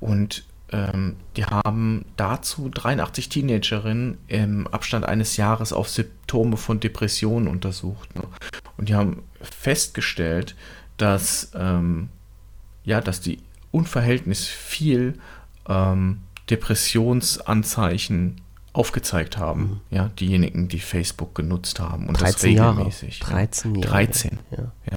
Und ähm, die haben dazu 83 Teenagerinnen im Abstand eines Jahres auf Symptome von Depressionen untersucht. Ne? Und die haben festgestellt, dass, ähm, ja, dass die unverhältnis viel ähm, Depressionsanzeichen aufgezeigt haben. Mhm. Ja, diejenigen, die Facebook genutzt haben und das regelmäßig. Jahre. 13 Jahre. 13. Ja. ja.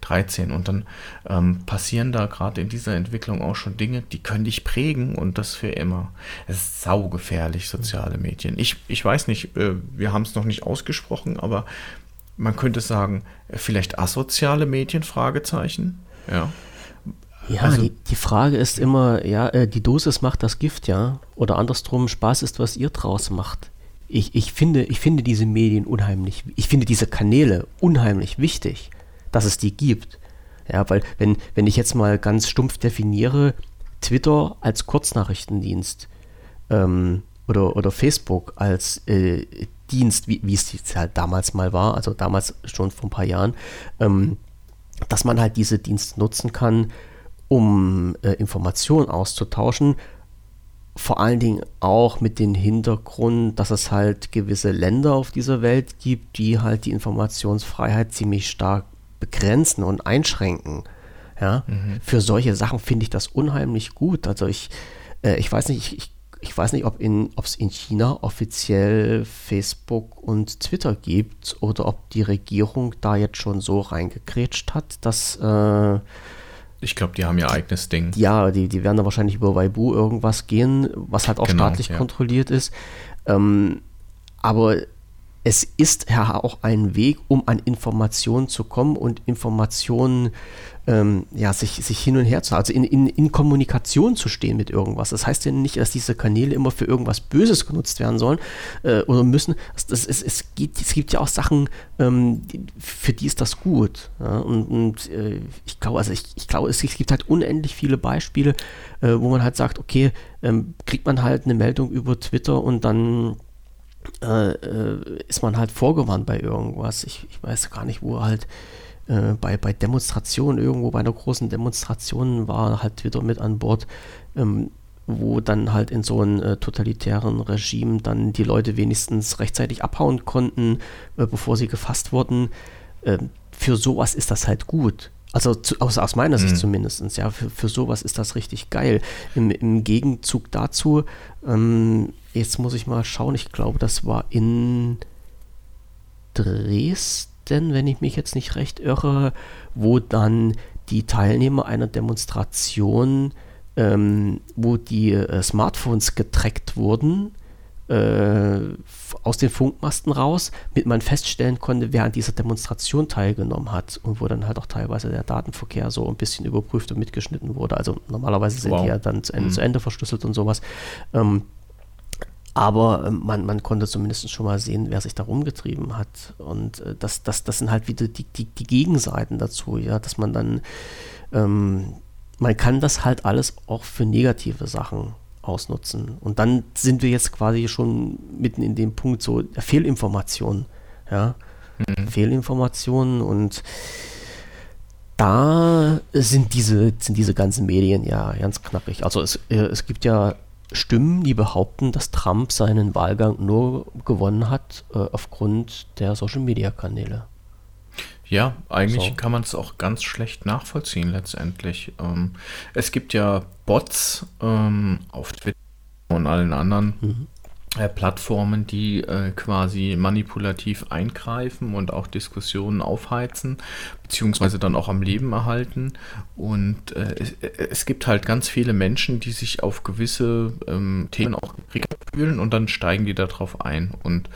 13. Und dann ähm, passieren da gerade in dieser Entwicklung auch schon Dinge, die können dich prägen und das für immer. Es ist saugefährlich, soziale Medien. Ich, ich weiß nicht, äh, wir haben es noch nicht ausgesprochen, aber man könnte sagen, vielleicht asoziale Medien, Fragezeichen. Ja. Ja, also, die, die Frage ist immer, ja, äh, die Dosis macht das Gift, ja. Oder andersrum, Spaß ist, was ihr draus macht. Ich, ich, finde, ich finde diese Medien unheimlich, ich finde diese Kanäle unheimlich wichtig, dass es die gibt. Ja, weil wenn, wenn ich jetzt mal ganz stumpf definiere, Twitter als Kurznachrichtendienst ähm, oder, oder Facebook als äh, Dienst, wie, wie es halt damals mal war, also damals schon vor ein paar Jahren, ähm, dass man halt diese Dienste nutzen kann, um äh, Informationen auszutauschen. Vor allen Dingen auch mit dem Hintergrund, dass es halt gewisse Länder auf dieser Welt gibt, die halt die Informationsfreiheit ziemlich stark begrenzen und einschränken. Ja, mhm. für solche Sachen finde ich das unheimlich gut. Also ich, äh, ich weiß nicht, ich, ich, ich weiß nicht, ob es in China offiziell Facebook und Twitter gibt oder ob die Regierung da jetzt schon so reingekrätscht hat, dass äh, ich glaube, die haben ihr eigenes Ding. Ja, die, die werden da wahrscheinlich über Weibu irgendwas gehen, was halt auch genau, staatlich ja. kontrolliert ist. Ähm, aber es ist ja auch ein Weg, um an Informationen zu kommen und Informationen ähm, ja, sich, sich hin und her zu, also in, in, in Kommunikation zu stehen mit irgendwas. Das heißt ja nicht, dass diese Kanäle immer für irgendwas Böses genutzt werden sollen äh, oder müssen. Das, das, es, es, gibt, es gibt ja auch Sachen, ähm, für die ist das gut. Ja? Und, und äh, ich glaube, also ich, ich glaube, es, es, gibt halt unendlich viele Beispiele, äh, wo man halt sagt, okay, ähm, kriegt man halt eine Meldung über Twitter und dann äh, äh, ist man halt vorgewarnt bei irgendwas. Ich, ich weiß gar nicht, wo halt äh, bei, bei Demonstrationen, irgendwo bei einer großen Demonstration war halt Twitter mit an Bord, ähm, wo dann halt in so einem äh, totalitären Regime dann die Leute wenigstens rechtzeitig abhauen konnten, äh, bevor sie gefasst wurden. Ähm, für sowas ist das halt gut. Also zu, aus, aus, meiner Sicht mhm. zumindest. Ja, für, für sowas ist das richtig geil. Im, im Gegenzug dazu, ähm, jetzt muss ich mal schauen, ich glaube, das war in Dresden wenn ich mich jetzt nicht recht irre, wo dann die Teilnehmer einer Demonstration, ähm, wo die äh, Smartphones getrackt wurden, äh, aus den Funkmasten raus, mit man feststellen konnte, wer an dieser Demonstration teilgenommen hat und wo dann halt auch teilweise der Datenverkehr so ein bisschen überprüft und mitgeschnitten wurde. Also normalerweise sind wow. die ja dann zu Ende, mhm. zu Ende verschlüsselt und sowas. Ähm, aber äh, man, man konnte zumindest schon mal sehen, wer sich da rumgetrieben hat. Und äh, das, das, das sind halt wieder die, die, die Gegenseiten dazu, ja, dass man dann, ähm, man kann das halt alles auch für negative Sachen ausnutzen. Und dann sind wir jetzt quasi schon mitten in dem Punkt so der Fehlinformation, ja. Mhm. Fehlinformationen und da sind diese, sind diese ganzen Medien ja ganz knackig. Also es, äh, es gibt ja Stimmen, die behaupten, dass Trump seinen Wahlgang nur gewonnen hat äh, aufgrund der Social-Media-Kanäle. Ja, eigentlich so. kann man es auch ganz schlecht nachvollziehen letztendlich. Ähm, es gibt ja Bots ähm, auf Twitter und allen anderen mhm äh, Plattformen, die äh, quasi manipulativ eingreifen und auch Diskussionen aufheizen, beziehungsweise dann auch am Leben erhalten. Und äh, es, es, gibt halt ganz viele Menschen, die sich auf gewisse ähm, Themen auch gekriegt fühlen und dann steigen die darauf ein. Und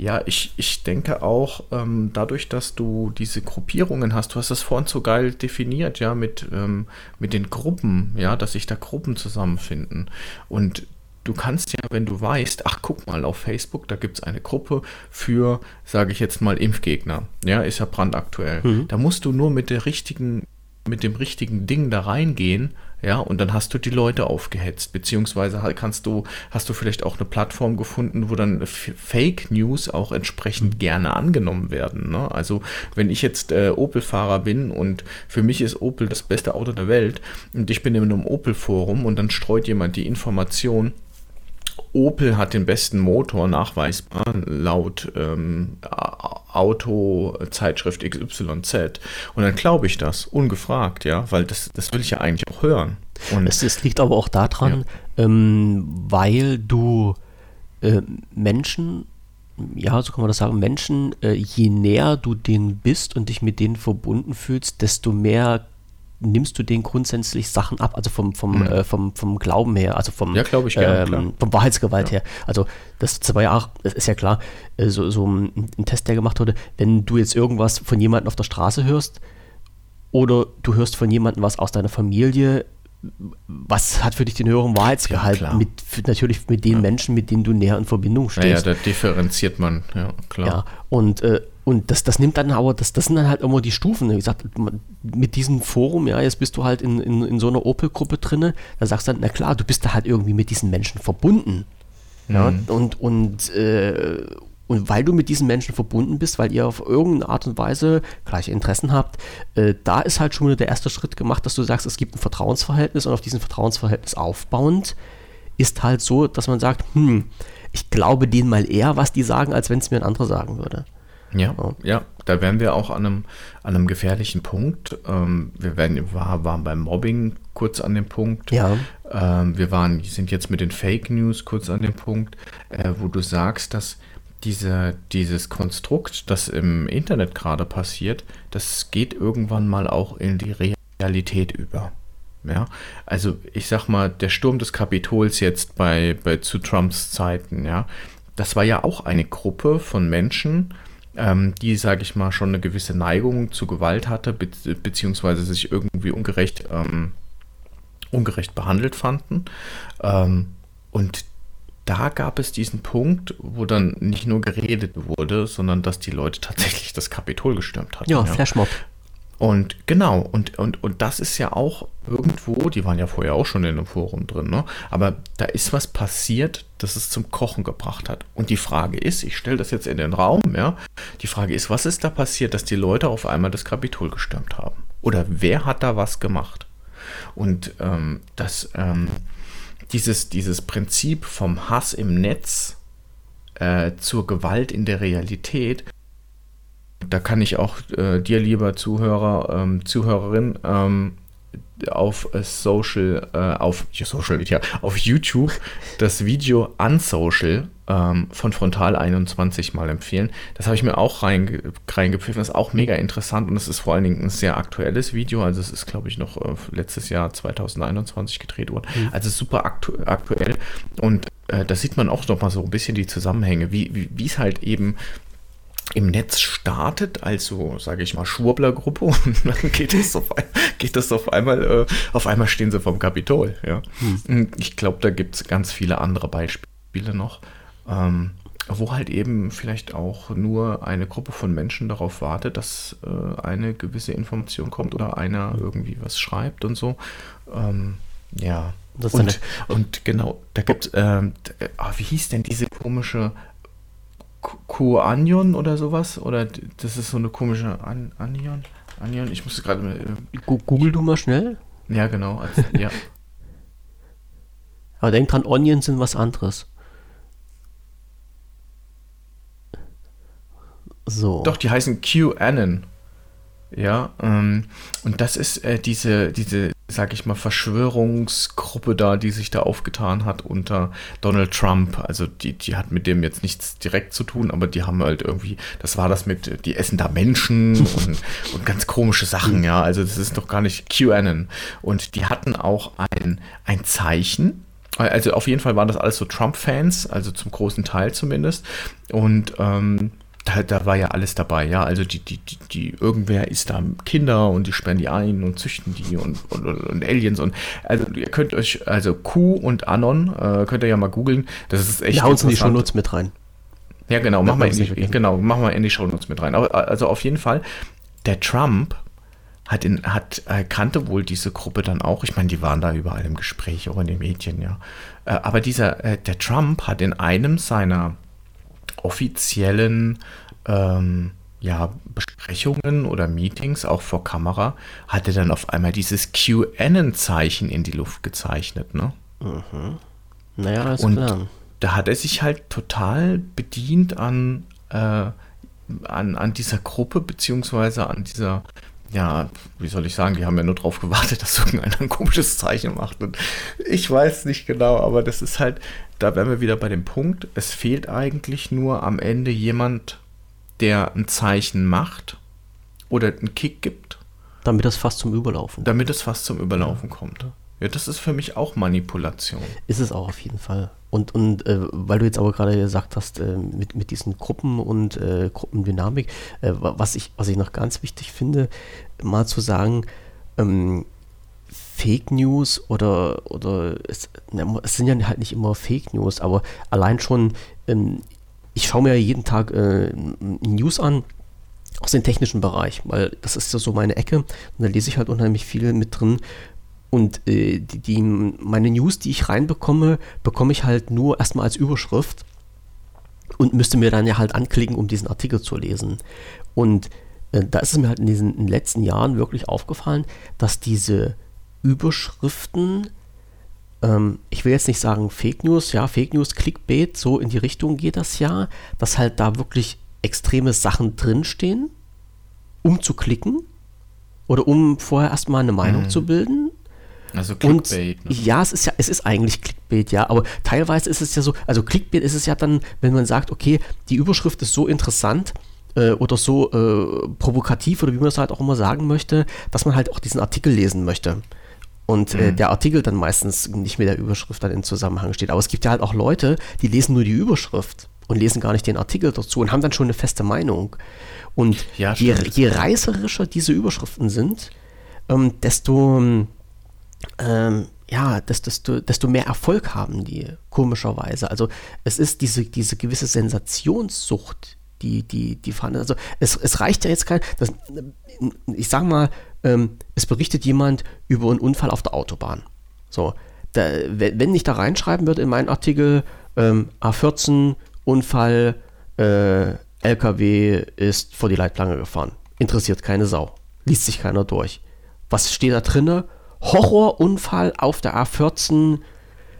ja, ich, ich denke auch, ähm, dadurch, dass du diese Gruppierungen hast, du hast das vorhin so geil definiert, ja, mit, ähm, mit den Gruppen, ja, dass sich da Gruppen zusammenfinden. Und du kannst ja, wenn du weißt, ach guck mal auf Facebook, da gibt es eine Gruppe für, sage ich jetzt mal, Impfgegner. Ja, ist ja brandaktuell. Mhm. Da musst du nur mit der richtigen, mit dem richtigen Ding da reingehen, ja, und dann hast du die Leute aufgehetzt, beziehungsweise kannst du, hast du vielleicht auch eine Plattform gefunden, wo dann Fake News auch entsprechend gerne angenommen werden. Ne? Also wenn ich jetzt äh, Opel-Fahrer bin und für mich ist Opel das beste Auto der Welt und ich bin in einem Opel-Forum und dann streut jemand die Information, Opel hat den besten Motor nachweisbar, laut ähm, Auto-Zeitschrift XYZ. Und dann glaube ich das, ungefragt, ja, weil das, das will ich ja eigentlich auch hören. Und es, es liegt aber auch daran, ja. ähm, weil du äh, Menschen, ja, so kann man das sagen, Menschen, äh, je näher du denen bist und dich mit denen verbunden fühlst, desto mehr nimmst du den grundsätzlich Sachen ab, also vom, vom, mhm. äh, vom, vom Glauben her, also vom, ja, ich, ja, ähm, vom Wahrheitsgewalt ja. her. Also das war ja auch, das ist ja klar, äh, so, so ein, ein, Test, der gemacht wurde, wenn du jetzt irgendwas von jemandem auf der Straße hörst oder du hörst von jemandem was aus deiner Familie, was hat für dich den höheren Wahrheitsgehalt? Ja, mit, natürlich mit den. Menschen, mit denen du näher in Verbindung stehst. Ja, ja da differenziert man, ja, klar. Ja, und, äh, und das, das nimmt dann aber, das, das sind dann halt immer die Stufen. Wie gesagt, mit diesem Forum, ja, jetzt bist du halt in, in, in so einer Opel-Gruppe drin, da sagst du dann, na klar, du bist da halt irgendwie mit diesen Menschen verbunden. Ja, mhm. und, und, äh, und weil du mit diesen Menschen verbunden bist, weil ihr auf irgendeine Art und Weise gleiche Interessen habt, äh, da ist halt schon wieder der erste Schritt gemacht, dass du sagst, es gibt ein Vertrauensverhältnis und auf diesem Vertrauensverhältnis aufbauend ist halt so, dass man sagt, hm, ich glaube denen mal eher, was die sagen, als wenn es mir ein anderer sagen würde. Ja, ja, ja, da wären wir auch an einem, an einem gefährlichen Punkt. Ähm, wir werden, war, waren beim Mobbing kurz an dem Punkt. Ja. Ähm, wir waren, sind jetzt mit den Fake News kurz an dem Punkt, äh, wo du sagst, dass diese, dieses Konstrukt, das im Internet gerade passiert, das geht irgendwann mal auch in die Realität über. Ja, also ich sag mal, der Sturm des Kapitols jetzt bei, bei zu Trumps Zeiten, ja, das war ja auch eine Gruppe von Menschen, ähm, die, sage ich mal, schon eine gewisse Neigung zu Gewalt hatte, be beziehungsweise sich irgendwie ungerecht, ähm, ungerecht behandelt fanden. Ähm, und da gab es diesen Punkt, wo dann nicht nur geredet wurde, sondern dass die Leute tatsächlich das Kapitol gestürmt hatten. Ja, ja. Flashmob. Und genau, und, und, und das ist ja auch irgendwo, die waren ja vorher auch schon in einem Forum drin, ne? aber da ist was passiert, das es zum Kochen gebracht hat. Und die Frage ist, ich stelle das jetzt in den Raum, ja, die Frage ist, was ist da passiert, dass die Leute auf einmal das Kapitol gestürmt haben? Oder wer hat da was gemacht? Und ähm, das, ähm, dieses, dieses Prinzip vom Hass im Netz äh, zur Gewalt in der Realität, da kann ich auch äh, dir, lieber Zuhörer, ähm, Zuhörerin, ähm, auf Social, äh, auf Social, ja, auf YouTube das Video Unsocial ähm, von Frontal 21 mal empfehlen. Das habe ich mir auch reinge reingepfiffen. Das ist auch mega interessant und es ist vor allen Dingen ein sehr aktuelles Video. Also es ist, glaube ich, noch äh, letztes Jahr 2021 gedreht worden. Mhm. Also super aktu aktuell und äh, da sieht man auch noch mal so ein bisschen die Zusammenhänge, wie es halt eben im Netz startet, also sage ich mal Schwurblergruppe und dann geht es auf, geht das auf einmal, äh, auf einmal stehen sie vom Kapitol. Ja. Hm. Ich glaube, da gibt es ganz viele andere Beispiele noch, ähm, wo halt eben vielleicht auch nur eine Gruppe von Menschen darauf wartet, dass äh, eine gewisse Information kommt oder einer irgendwie was schreibt und so. Ähm, ja. Und, und, genau, da gibt es, ähm, ah, wie hieß denn diese komische QAnion oder sowas? Oder das ist so eine komische An Anion? Anion? Ich musste gerade. Äh, Google du mal schnell. Ja, genau. Also, ja. Aber denk dran, Onions sind was anderes. So. Doch, die heißen QAnon. Ja, ähm, und das ist äh, diese, diese, sag ich mal, Verschwörungsgruppe da, die sich da aufgetan hat unter Donald Trump. Also die, die hat mit dem jetzt nichts direkt zu tun, aber die haben halt irgendwie, das war das mit, die essen da Menschen und, und ganz komische Sachen, ja. Also das ist doch gar nicht QAnon. Und die hatten auch ein, ein Zeichen, also auf jeden Fall waren das alles so Trump-Fans, also zum großen Teil zumindest. Und ähm, da, da war ja alles dabei, ja. Also die, die, die, die, irgendwer ist da Kinder und die sperren die ein und züchten die und, und, und Aliens und also ihr könnt euch, also Q und Anon, äh, könnt ihr ja mal googeln. Das ist echt. Uns in die Shownotes mit rein. Ja, genau, machen wir in die, genau, machen wir in die Shownotes mit rein. Also auf jeden Fall, der Trump hat, in, hat äh, kannte wohl diese Gruppe dann auch. Ich meine, die waren da überall im Gespräch, auch in den Medien, ja. Äh, aber dieser, äh, der Trump hat in einem seiner offiziellen ähm, ja, Besprechungen oder Meetings, auch vor Kamera, hat er dann auf einmal dieses QAnon-Zeichen in die Luft gezeichnet. Ne? Mhm. Naja, alles Und klar. Da hat er sich halt total bedient an, äh, an, an dieser Gruppe, beziehungsweise an dieser, ja, wie soll ich sagen, die haben ja nur darauf gewartet, dass irgendeiner ein komisches Zeichen macht. Und ich weiß nicht genau, aber das ist halt, da wären wir wieder bei dem Punkt, es fehlt eigentlich nur am Ende jemand, der ein Zeichen macht oder einen Kick gibt. Damit es fast zum Überlaufen Damit es fast zum Überlaufen ja. kommt. Ja, das ist für mich auch Manipulation. Ist es auch auf jeden Fall. Und, und äh, weil du jetzt aber gerade gesagt hast, äh, mit, mit diesen Gruppen und äh, Gruppendynamik, äh, was, ich, was ich noch ganz wichtig finde, mal zu sagen, ähm, Fake News oder, oder es, es, sind ja halt nicht immer Fake News, aber allein schon, ähm, ich schaue mir ja jeden Tag äh, News an aus dem technischen Bereich, weil das ist ja so meine Ecke und da lese ich halt unheimlich viel mit drin. Und äh, die, die, meine News, die ich reinbekomme, bekomme ich halt nur erstmal als Überschrift und müsste mir dann ja halt anklicken, um diesen Artikel zu lesen. Und äh, da ist es mir halt in diesen in den letzten Jahren wirklich aufgefallen, dass diese Überschriften, ähm, ich will jetzt nicht sagen Fake News, ja, Fake News, Clickbait, so in die Richtung geht das ja, dass halt da wirklich extreme Sachen drinstehen, um zu klicken oder um vorher erstmal eine Meinung mhm. zu bilden. Also Clickbait. Und, ne? Ja, es ist ja, es ist eigentlich Clickbait, ja, aber teilweise ist es ja so, also Clickbait ist es ja dann, wenn man sagt, okay, die Überschrift ist so interessant, äh, oder so äh, provokativ oder wie man es halt auch immer sagen möchte, dass man halt auch diesen Artikel lesen möchte und äh, mhm. der Artikel dann meistens nicht mit der Überschrift dann in Zusammenhang steht. Aber es gibt ja halt auch Leute, die lesen nur die Überschrift und lesen gar nicht den Artikel dazu und haben dann schon eine feste Meinung. Und ja, je, je, reißerischer diese Überschriften sind, ähm, desto, ähm, ja, desto, desto mehr Erfolg haben die, komischerweise. Also es ist diese, diese gewisse Sensationssucht, die, die, die vorhanden Also es, es reicht ja jetzt kein, das, ich sag mal, ähm, es berichtet jemand über einen Unfall auf der Autobahn. So, da, wenn ich da reinschreiben würde in meinen Artikel, ähm, A14, Unfall, äh, LKW ist vor die Leitplanke gefahren. Interessiert keine Sau. Liest sich keiner durch. Was steht da drinne? Horrorunfall auf der A14.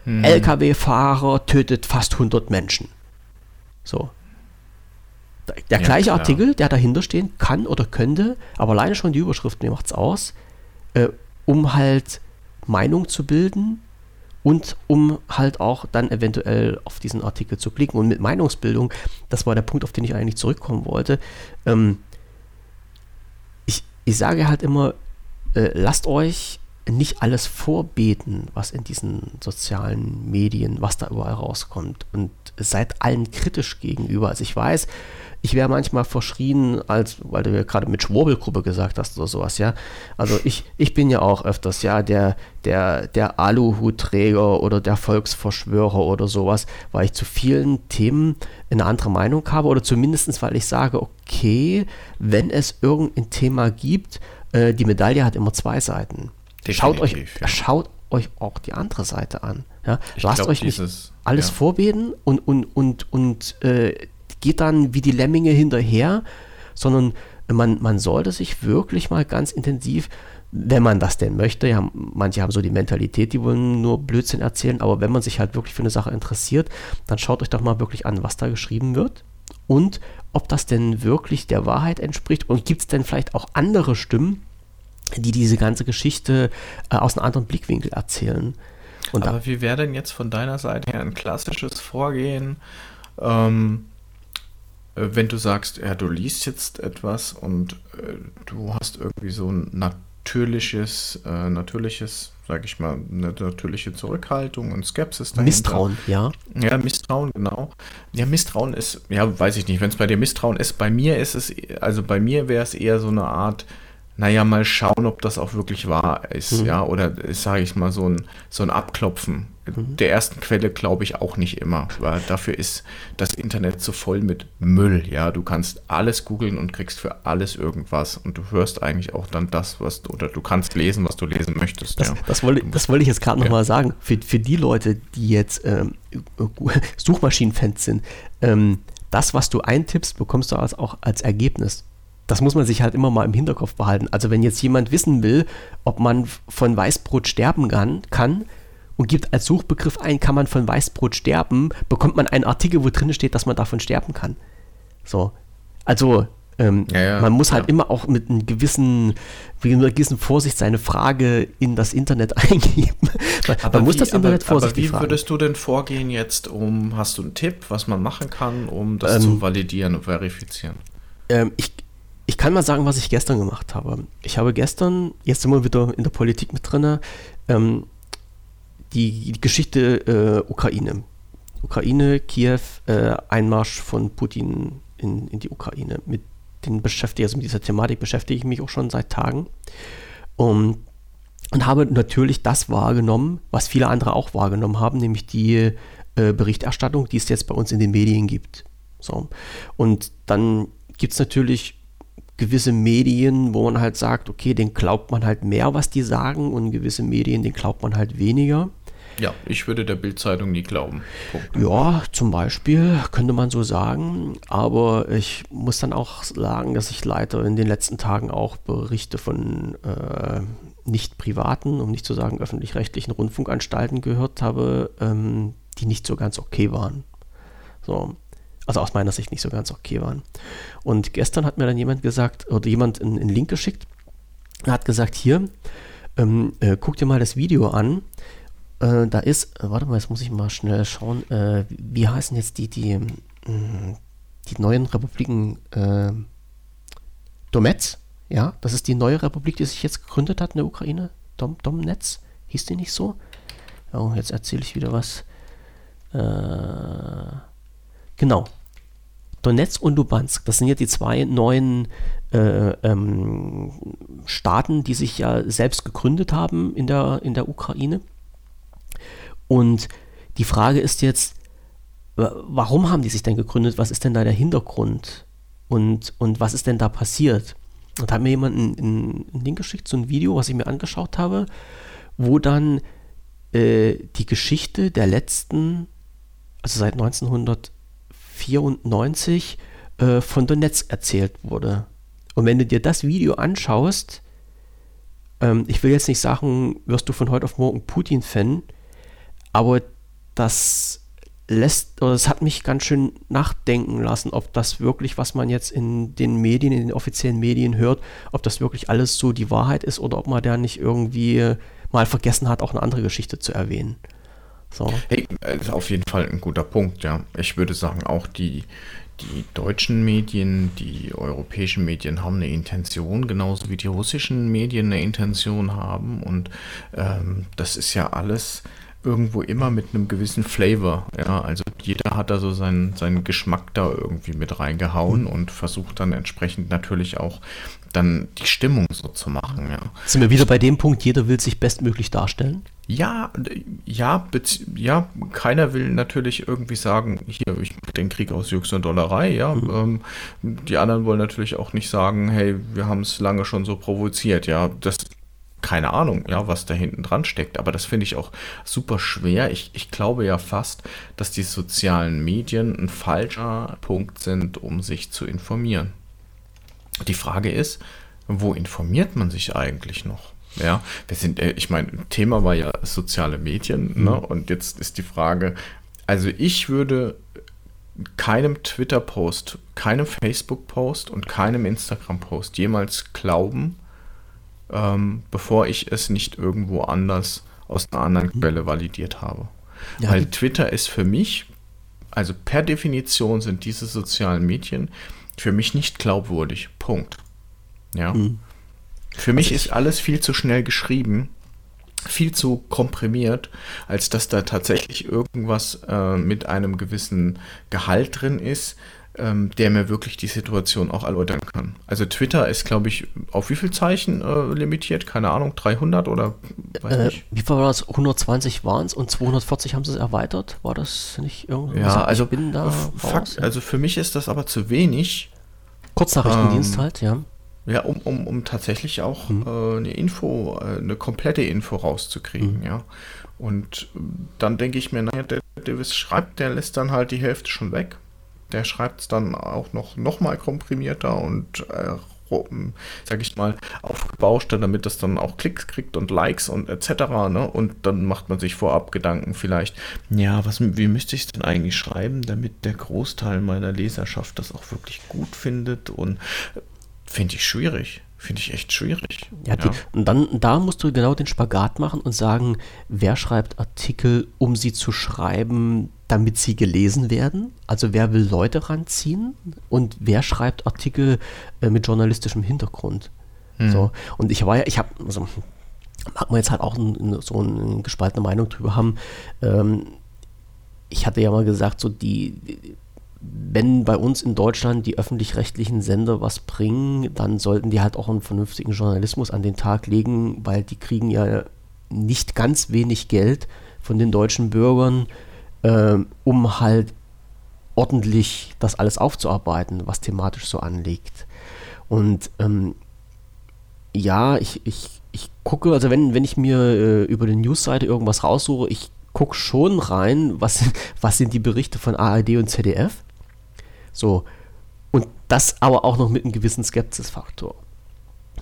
Hm. LKW-Fahrer tötet fast 100 Menschen. So. Der ja, gleiche klar. Artikel, der dahinter stehen kann oder könnte, aber alleine schon die Überschrift, mir macht es aus, äh, um halt Meinung zu bilden und um halt auch dann eventuell auf diesen Artikel zu klicken. Und mit Meinungsbildung, das war der Punkt, auf den ich eigentlich zurückkommen wollte. Ähm, ich, ich sage halt immer, äh, lasst euch nicht alles vorbeten, was in diesen sozialen Medien, was da überall rauskommt. Und seid allen kritisch gegenüber. Also ich weiß, ich wäre manchmal verschrien, als, weil du ja gerade mit Schwurbelgruppe gesagt hast oder sowas, ja. Also ich, ich bin ja auch öfters, ja, der, der, der Aluhutträger oder der Volksverschwörer oder sowas, weil ich zu vielen Themen eine andere Meinung habe oder zumindest, weil ich sage, okay, wenn es irgendein Thema gibt, äh, die Medaille hat immer zwei Seiten. Schaut euch, ja. schaut euch auch die andere Seite an. Ja? Lasst glaub, euch nicht dieses, alles ja. vorbeten und, und, und, und äh, geht dann wie die Lemminge hinterher, sondern man, man sollte sich wirklich mal ganz intensiv, wenn man das denn möchte, ja, manche haben so die Mentalität, die wollen nur Blödsinn erzählen, aber wenn man sich halt wirklich für eine Sache interessiert, dann schaut euch doch mal wirklich an, was da geschrieben wird und ob das denn wirklich der Wahrheit entspricht und gibt es denn vielleicht auch andere Stimmen, die diese ganze Geschichte äh, aus einem anderen Blickwinkel erzählen. Und Aber wie wäre denn jetzt von deiner Seite her ein klassisches Vorgehen? Ähm, äh, wenn du sagst, ja, du liest jetzt etwas und äh, du hast irgendwie so ein natürliches, äh, natürliches, sag ich mal, eine natürliche Zurückhaltung und Skepsis dahinter. Misstrauen, ja. Ja, Misstrauen, genau. Ja, Misstrauen ist, ja, weiß ich nicht, wenn es bei dir Misstrauen ist, bei mir ist es, also bei mir wäre es eher so eine Art, naja, mal schauen, ob das auch wirklich wahr ist, mhm. ja, oder sage ich mal, so ein, so ein Abklopfen. Mhm. Der ersten Quelle glaube ich auch nicht immer, weil dafür ist das Internet so voll mit Müll, ja, du kannst alles googeln und kriegst für alles irgendwas und du hörst eigentlich auch dann das, was du, oder du kannst lesen, was du lesen möchtest. Das, ja. das, wollte, das wollte ich jetzt gerade ja. nochmal sagen, für, für die Leute, die jetzt ähm, Suchmaschinenfans sind, ähm, das, was du eintippst, bekommst du als, auch als Ergebnis das muss man sich halt immer mal im Hinterkopf behalten. Also wenn jetzt jemand wissen will, ob man von Weißbrot sterben kann, kann und gibt als Suchbegriff ein, kann man von Weißbrot sterben, bekommt man einen Artikel, wo drin steht, dass man davon sterben kann. So. Also ähm, ja, ja, man muss halt immer auch mit einem gewissen, mit einer gewissen Vorsicht seine Frage in das Internet eingeben. aber man muss wie, das Internet aber, vorsichtig aber wie würdest du denn vorgehen jetzt, um, hast du einen Tipp, was man machen kann, um das ähm, zu validieren und verifizieren? Ähm, ich, ich kann mal sagen, was ich gestern gemacht habe. Ich habe gestern, jetzt sind wir wieder in der Politik mit drin, ähm, die, die, Geschichte äh, Ukraine. Ukraine, Kiew, äh, Einmarsch von Putin in, in die Ukraine. Mit den beschäftige, also mit dieser Thematik beschäftige ich mich auch schon seit Tagen. Um, und habe natürlich das wahrgenommen, was viele andere auch wahrgenommen haben, nämlich die äh, Berichterstattung, die es jetzt bei uns in den Medien gibt. So. Und dann gibt es natürlich gewisse Medien, wo man halt sagt, okay, den glaubt man halt mehr, was die sagen, und gewisse Medien, den glaubt man halt weniger. Ja, ich würde der Bildzeitung nie glauben. Punkt. Ja, zum Beispiel könnte man so sagen. Aber ich muss dann auch sagen, dass ich leider in den letzten Tagen auch Berichte von äh, nicht privaten, um nicht zu sagen öffentlich-rechtlichen Rundfunkanstalten gehört habe, ähm, die nicht so ganz okay waren. So, also aus meiner Sicht nicht so ganz okay waren. Und gestern hat mir dann jemand gesagt, oder jemand einen, einen Link geschickt, hat gesagt, hier, ähm, äh, guck dir mal das Video an. Äh, da ist, äh, warte mal, jetzt muss ich mal schnell schauen, äh, wie heißen jetzt die, die, mm, die neuen Republiken äh, Domets, ja, das ist die neue Republik, die sich jetzt gegründet hat in der Ukraine. Dom, Domnetz, hieß die nicht so? Oh, jetzt erzähle ich wieder was. Äh, Genau. Donetsk und Lubansk, das sind ja die zwei neuen äh, ähm, Staaten, die sich ja selbst gegründet haben in der, in der Ukraine. Und die Frage ist jetzt, warum haben die sich denn gegründet? Was ist denn da der Hintergrund? Und, und was ist denn da passiert? Und da hat mir jemand einen, einen Link geschickt, so ein Video, was ich mir angeschaut habe, wo dann äh, die Geschichte der letzten, also seit 1994, äh, von Donetsk erzählt wurde. Und wenn du dir das Video anschaust, ähm, ich will jetzt nicht sagen, wirst du von heute auf morgen Putin-Fan, aber das lässt, oder es hat mich ganz schön nachdenken lassen, ob das wirklich, was man jetzt in den Medien, in den offiziellen Medien hört, ob das wirklich alles so die Wahrheit ist oder ob man da nicht irgendwie mal vergessen hat, auch eine andere Geschichte zu erwähnen. So. Hey, ist auf jeden Fall ein guter Punkt, ja. Ich würde sagen, auch die, die deutschen Medien, die europäischen Medien haben eine Intention, genauso wie die russischen Medien eine Intention haben. Und ähm, das ist ja alles irgendwo immer mit einem gewissen Flavor. Ja, also jeder hat da so seinen, seinen Geschmack da irgendwie mit reingehauen mhm. und versucht dann entsprechend natürlich auch dann die Stimmung so zu machen. Ja. Sind wir wieder bei dem Punkt, jeder will sich bestmöglich darstellen? Ja, ja, ja, keiner will natürlich irgendwie sagen, hier, ich mache den Krieg aus Jux und Dollerei, ja. Mhm. Ähm, die anderen wollen natürlich auch nicht sagen, hey, wir haben es lange schon so provoziert, ja. Das keine Ahnung, ja, was da hinten dran steckt. Aber das finde ich auch super schwer. Ich, ich glaube ja fast, dass die sozialen Medien ein falscher Punkt sind, um sich zu informieren. Die Frage ist, wo informiert man sich eigentlich noch? Ja, wir sind, äh, ich meine, Thema war ja soziale Medien, mhm. ne? Und jetzt ist die Frage, also ich würde keinem Twitter-Post, keinem Facebook-Post und keinem Instagram-Post jemals glauben, ähm, bevor ich es nicht irgendwo anders aus einer anderen mhm. Quelle validiert habe. Ja. Weil Twitter ist für mich, also per Definition sind diese sozialen Medien für mich nicht glaubwürdig. Punkt. Ja. Mhm. Für mich also ist alles viel zu schnell geschrieben, viel zu komprimiert, als dass da tatsächlich irgendwas äh, mit einem gewissen Gehalt drin ist, ähm, der mir wirklich die Situation auch erläutern kann. Also Twitter ist, glaube ich, auf wie viel Zeichen äh, limitiert? Keine Ahnung, 300 oder weiß äh, nicht. Wie war das? 120 waren es und 240 haben sie es erweitert? War das nicht irgendwie? Ja, also, bin da Fakt, also für mich ist das aber zu wenig. Kurznachrichtendienst ähm, halt, ja. Ja, um, um, um tatsächlich auch mhm. äh, eine Info, äh, eine komplette Info rauszukriegen, mhm. ja. Und äh, dann denke ich mir, naja, der Davis schreibt, der lässt dann halt die Hälfte schon weg der schreibt es dann auch noch, noch mal komprimierter und äh, sag ich mal, aufgebauschter, damit das dann auch Klicks kriegt und Likes und etc. Ne? Und dann macht man sich vorab Gedanken vielleicht, ja, was, wie müsste ich es denn eigentlich schreiben, damit der Großteil meiner Leserschaft das auch wirklich gut findet und äh, finde ich schwierig. Finde ich echt schwierig. Ja, die, und dann da musst du genau den Spagat machen und sagen, wer schreibt Artikel, um sie zu schreiben, damit sie gelesen werden? Also wer will Leute ranziehen? Und wer schreibt Artikel äh, mit journalistischem Hintergrund? Hm. So, und ich war ja, ich habe, also, mag man jetzt halt auch ein, so eine gespaltene Meinung drüber haben. Ähm, ich hatte ja mal gesagt, so die, die wenn bei uns in Deutschland die öffentlich-rechtlichen Sender was bringen, dann sollten die halt auch einen vernünftigen Journalismus an den Tag legen, weil die kriegen ja nicht ganz wenig Geld von den deutschen Bürgern, äh, um halt ordentlich das alles aufzuarbeiten, was thematisch so anliegt. Und ähm, ja, ich, ich, ich gucke, also wenn, wenn ich mir äh, über die Newsseite irgendwas raussuche, ich gucke schon rein, was, was sind die Berichte von ARD und ZDF. So. Und das aber auch noch mit einem gewissen Skepsisfaktor.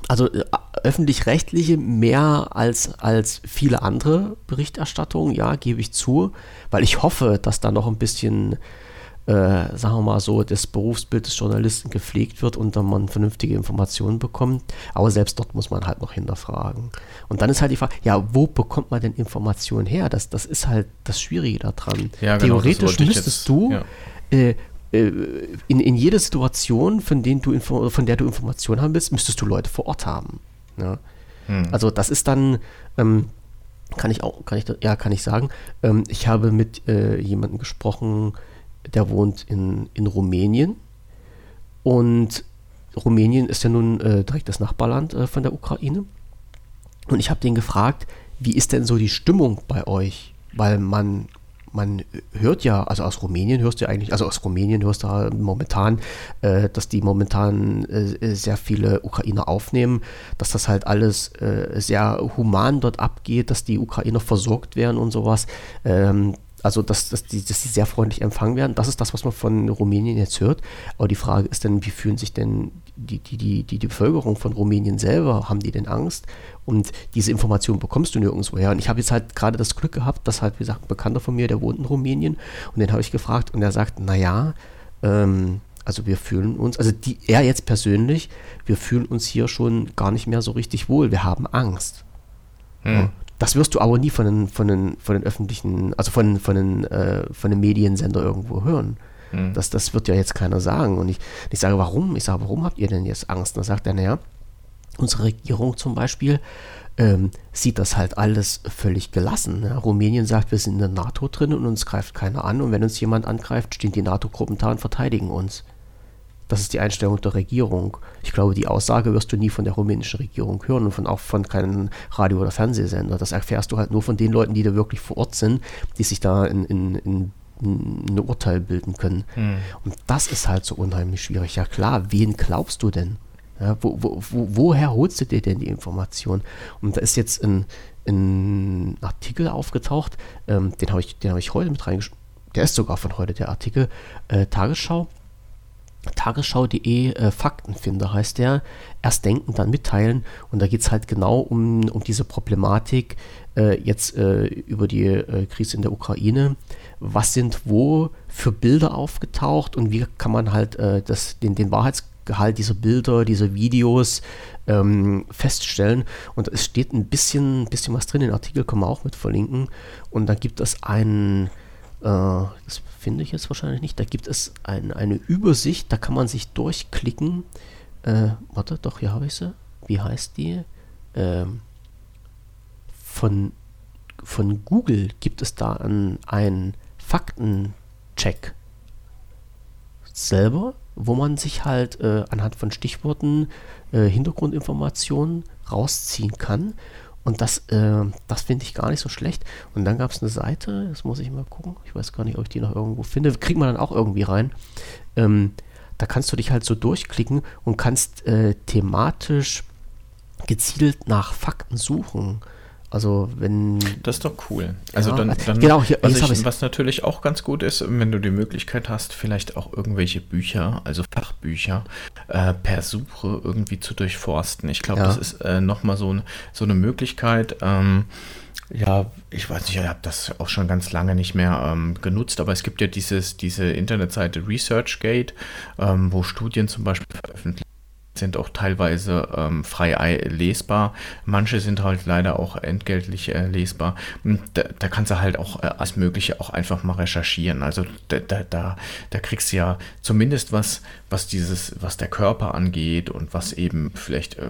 Also äh, öffentlich-rechtliche mehr als, als viele andere Berichterstattungen, ja, gebe ich zu, weil ich hoffe, dass da noch ein bisschen, äh, sagen wir mal so, das Berufsbild des Journalisten gepflegt wird und dann man vernünftige Informationen bekommt. Aber selbst dort muss man halt noch hinterfragen. Und dann ist halt die Frage, ja, wo bekommt man denn Informationen her? Das, das ist halt das Schwierige daran. Ja, genau, Theoretisch müsstest jetzt, du ja. äh, äh, in, in jeder Situation, von, denen du von der du Informationen haben willst, müsstest du Leute vor Ort haben. Ja? Hm. Also das ist dann, ähm, kann ich auch, kann ich, ja, kann ich sagen, ähm, ich habe mit äh, jemandem gesprochen, der wohnt in, in Rumänien Und Rumänien ist ja nun äh, direkt das Nachbarland äh, von der Ukraine. Und ich habe den gefragt, wie ist denn so die Stimmung bei euch? Weil man, man hört ja, also aus Rumänien hörst du eigentlich, also aus Rumänien hörst du momentan, äh, dass die momentan äh, sehr viele Ukrainer aufnehmen, dass das halt alles äh, sehr human dort abgeht, dass die Ukrainer versorgt werden und sowas. Ähm, also dass, dass, die, dass die sehr freundlich empfangen werden. Das ist das, was man von Rumänien jetzt hört. Aber die Frage ist dann, wie fühlen sich denn die, die, die, die, die Bevölkerung von Rumänien selber? Haben die denn Angst? Und diese Information bekommst du nirgendwo her. Und ich habe jetzt halt gerade das Glück gehabt, dass halt, wie gesagt, ein Bekannter von mir, der wohnt in Rumänien. Und den habe ich gefragt und er sagt, naja, ähm, also wir fühlen uns, also die, er jetzt persönlich, wir fühlen uns hier schon gar nicht mehr so richtig wohl. Wir haben Angst. Hm. Ja, das wirst du aber nie von den, von den, von den öffentlichen, also von, von, den, äh, von den Mediensender irgendwo hören. Mhm. Das, das wird ja jetzt keiner sagen. Und ich, ich sage, warum? Ich sage, warum habt ihr denn jetzt Angst? Und dann sagt er, naja, unsere Regierung zum Beispiel ähm, sieht das halt alles völlig gelassen. Ne? Rumänien sagt, wir sind in der NATO drin und uns greift keiner an. Und wenn uns jemand angreift, stehen die NATO-Gruppen da und verteidigen uns. Das ist die Einstellung der Regierung. Ich glaube, die Aussage wirst du nie von der rumänischen Regierung hören und von, auch von keinem Radio- oder Fernsehsender. Das erfährst du halt nur von den Leuten, die da wirklich vor Ort sind, die sich da in, in, in ein Urteil bilden können. Hm. Und das ist halt so unheimlich schwierig. Ja klar, wen glaubst du denn? Ja, wo, wo, wo, woher holst du dir denn die Information? Und da ist jetzt ein, ein Artikel aufgetaucht, ähm, den habe ich, hab ich heute mit reingeschrieben. Der ist sogar von heute, der Artikel. Äh, Tagesschau Tagesschau.de äh, Faktenfinder heißt der. Erst denken, dann mitteilen. Und da geht es halt genau um, um diese Problematik äh, jetzt äh, über die äh, Krise in der Ukraine. Was sind wo für Bilder aufgetaucht und wie kann man halt äh, das, den, den Wahrheitsgehalt dieser Bilder, dieser Videos ähm, feststellen. Und es steht ein bisschen, bisschen was drin. Den Artikel können wir auch mit verlinken. Und da gibt es einen das finde ich jetzt wahrscheinlich nicht. Da gibt es ein, eine Übersicht, da kann man sich durchklicken. Äh, warte, doch, hier habe ich sie. Wie heißt die? Ähm, von, von Google gibt es da einen Faktencheck selber, wo man sich halt äh, anhand von Stichworten äh, Hintergrundinformationen rausziehen kann und das, äh, das finde ich gar nicht so schlecht. Und dann gab es eine Seite, das muss ich mal gucken. Ich weiß gar nicht, ob ich die noch irgendwo finde. Kriegt man dann auch irgendwie rein. Ähm, da kannst du dich halt so durchklicken und kannst äh, thematisch gezielt nach Fakten suchen. Also wenn. Das ist doch cool. Also ja, dann, dann genau, hier, was, ich, was natürlich auch ganz gut ist, wenn du die Möglichkeit hast, vielleicht auch irgendwelche Bücher, also Fachbücher, äh, per Suche irgendwie zu durchforsten. Ich glaube, ja. das ist äh, nochmal so, so eine Möglichkeit. Ähm, ja, ich weiß nicht, ich habe das auch schon ganz lange nicht mehr ähm, genutzt, aber es gibt ja dieses, diese Internetseite ResearchGate, ähm, wo Studien zum Beispiel veröffentlicht sind auch teilweise ähm, frei lesbar. Manche sind halt leider auch entgeltlich äh, lesbar. Da, da, kannst du halt auch äh, als Mögliche auch einfach mal recherchieren. Also da, da, da, kriegst du ja zumindest was, was dieses, was der Körper angeht und was eben vielleicht, äh,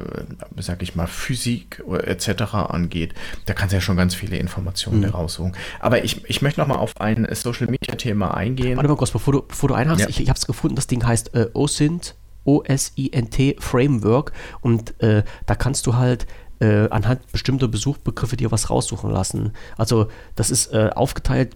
sag ich mal, Physik etc. angeht. Da kannst du ja schon ganz viele Informationen mhm. raussuchen. Aber ich, ich möchte noch mal auf ein Social Media Thema eingehen. Warte mal kurz, bevor du, bevor du einhast, ja. ich, ich habe es gefunden, das Ding heißt äh, OSINT OSINT Framework und äh, da kannst du halt äh, anhand bestimmter Besuchbegriffe dir was raussuchen lassen. Also das ist äh, aufgeteilt.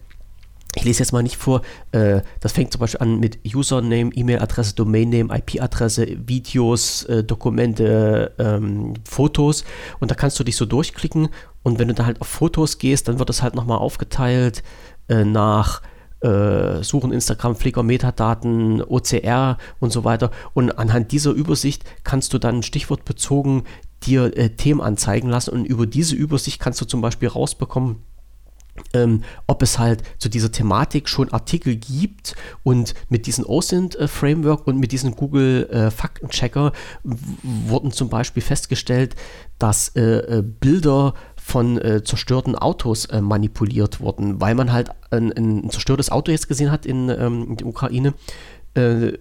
Ich lese jetzt mal nicht vor, äh, das fängt zum Beispiel an mit Username, E-Mail-Adresse, Domain-Name, IP-Adresse, Videos, äh, Dokumente, ähm, Fotos und da kannst du dich so durchklicken und wenn du da halt auf Fotos gehst, dann wird das halt nochmal aufgeteilt äh, nach äh, suchen Instagram, Flickr, Metadaten, OCR und so weiter. Und anhand dieser Übersicht kannst du dann stichwortbezogen dir äh, Themen anzeigen lassen und über diese Übersicht kannst du zum Beispiel rausbekommen, ähm, ob es halt zu dieser Thematik schon Artikel gibt und mit diesem OSINT-Framework und mit diesem Google-Faktenchecker äh, wurden zum Beispiel festgestellt, dass äh, äh Bilder von äh, zerstörten Autos äh, manipuliert wurden, weil man halt ein, ein, zerstörtes Auto jetzt gesehen hat in, ähm, in der Ukraine äh,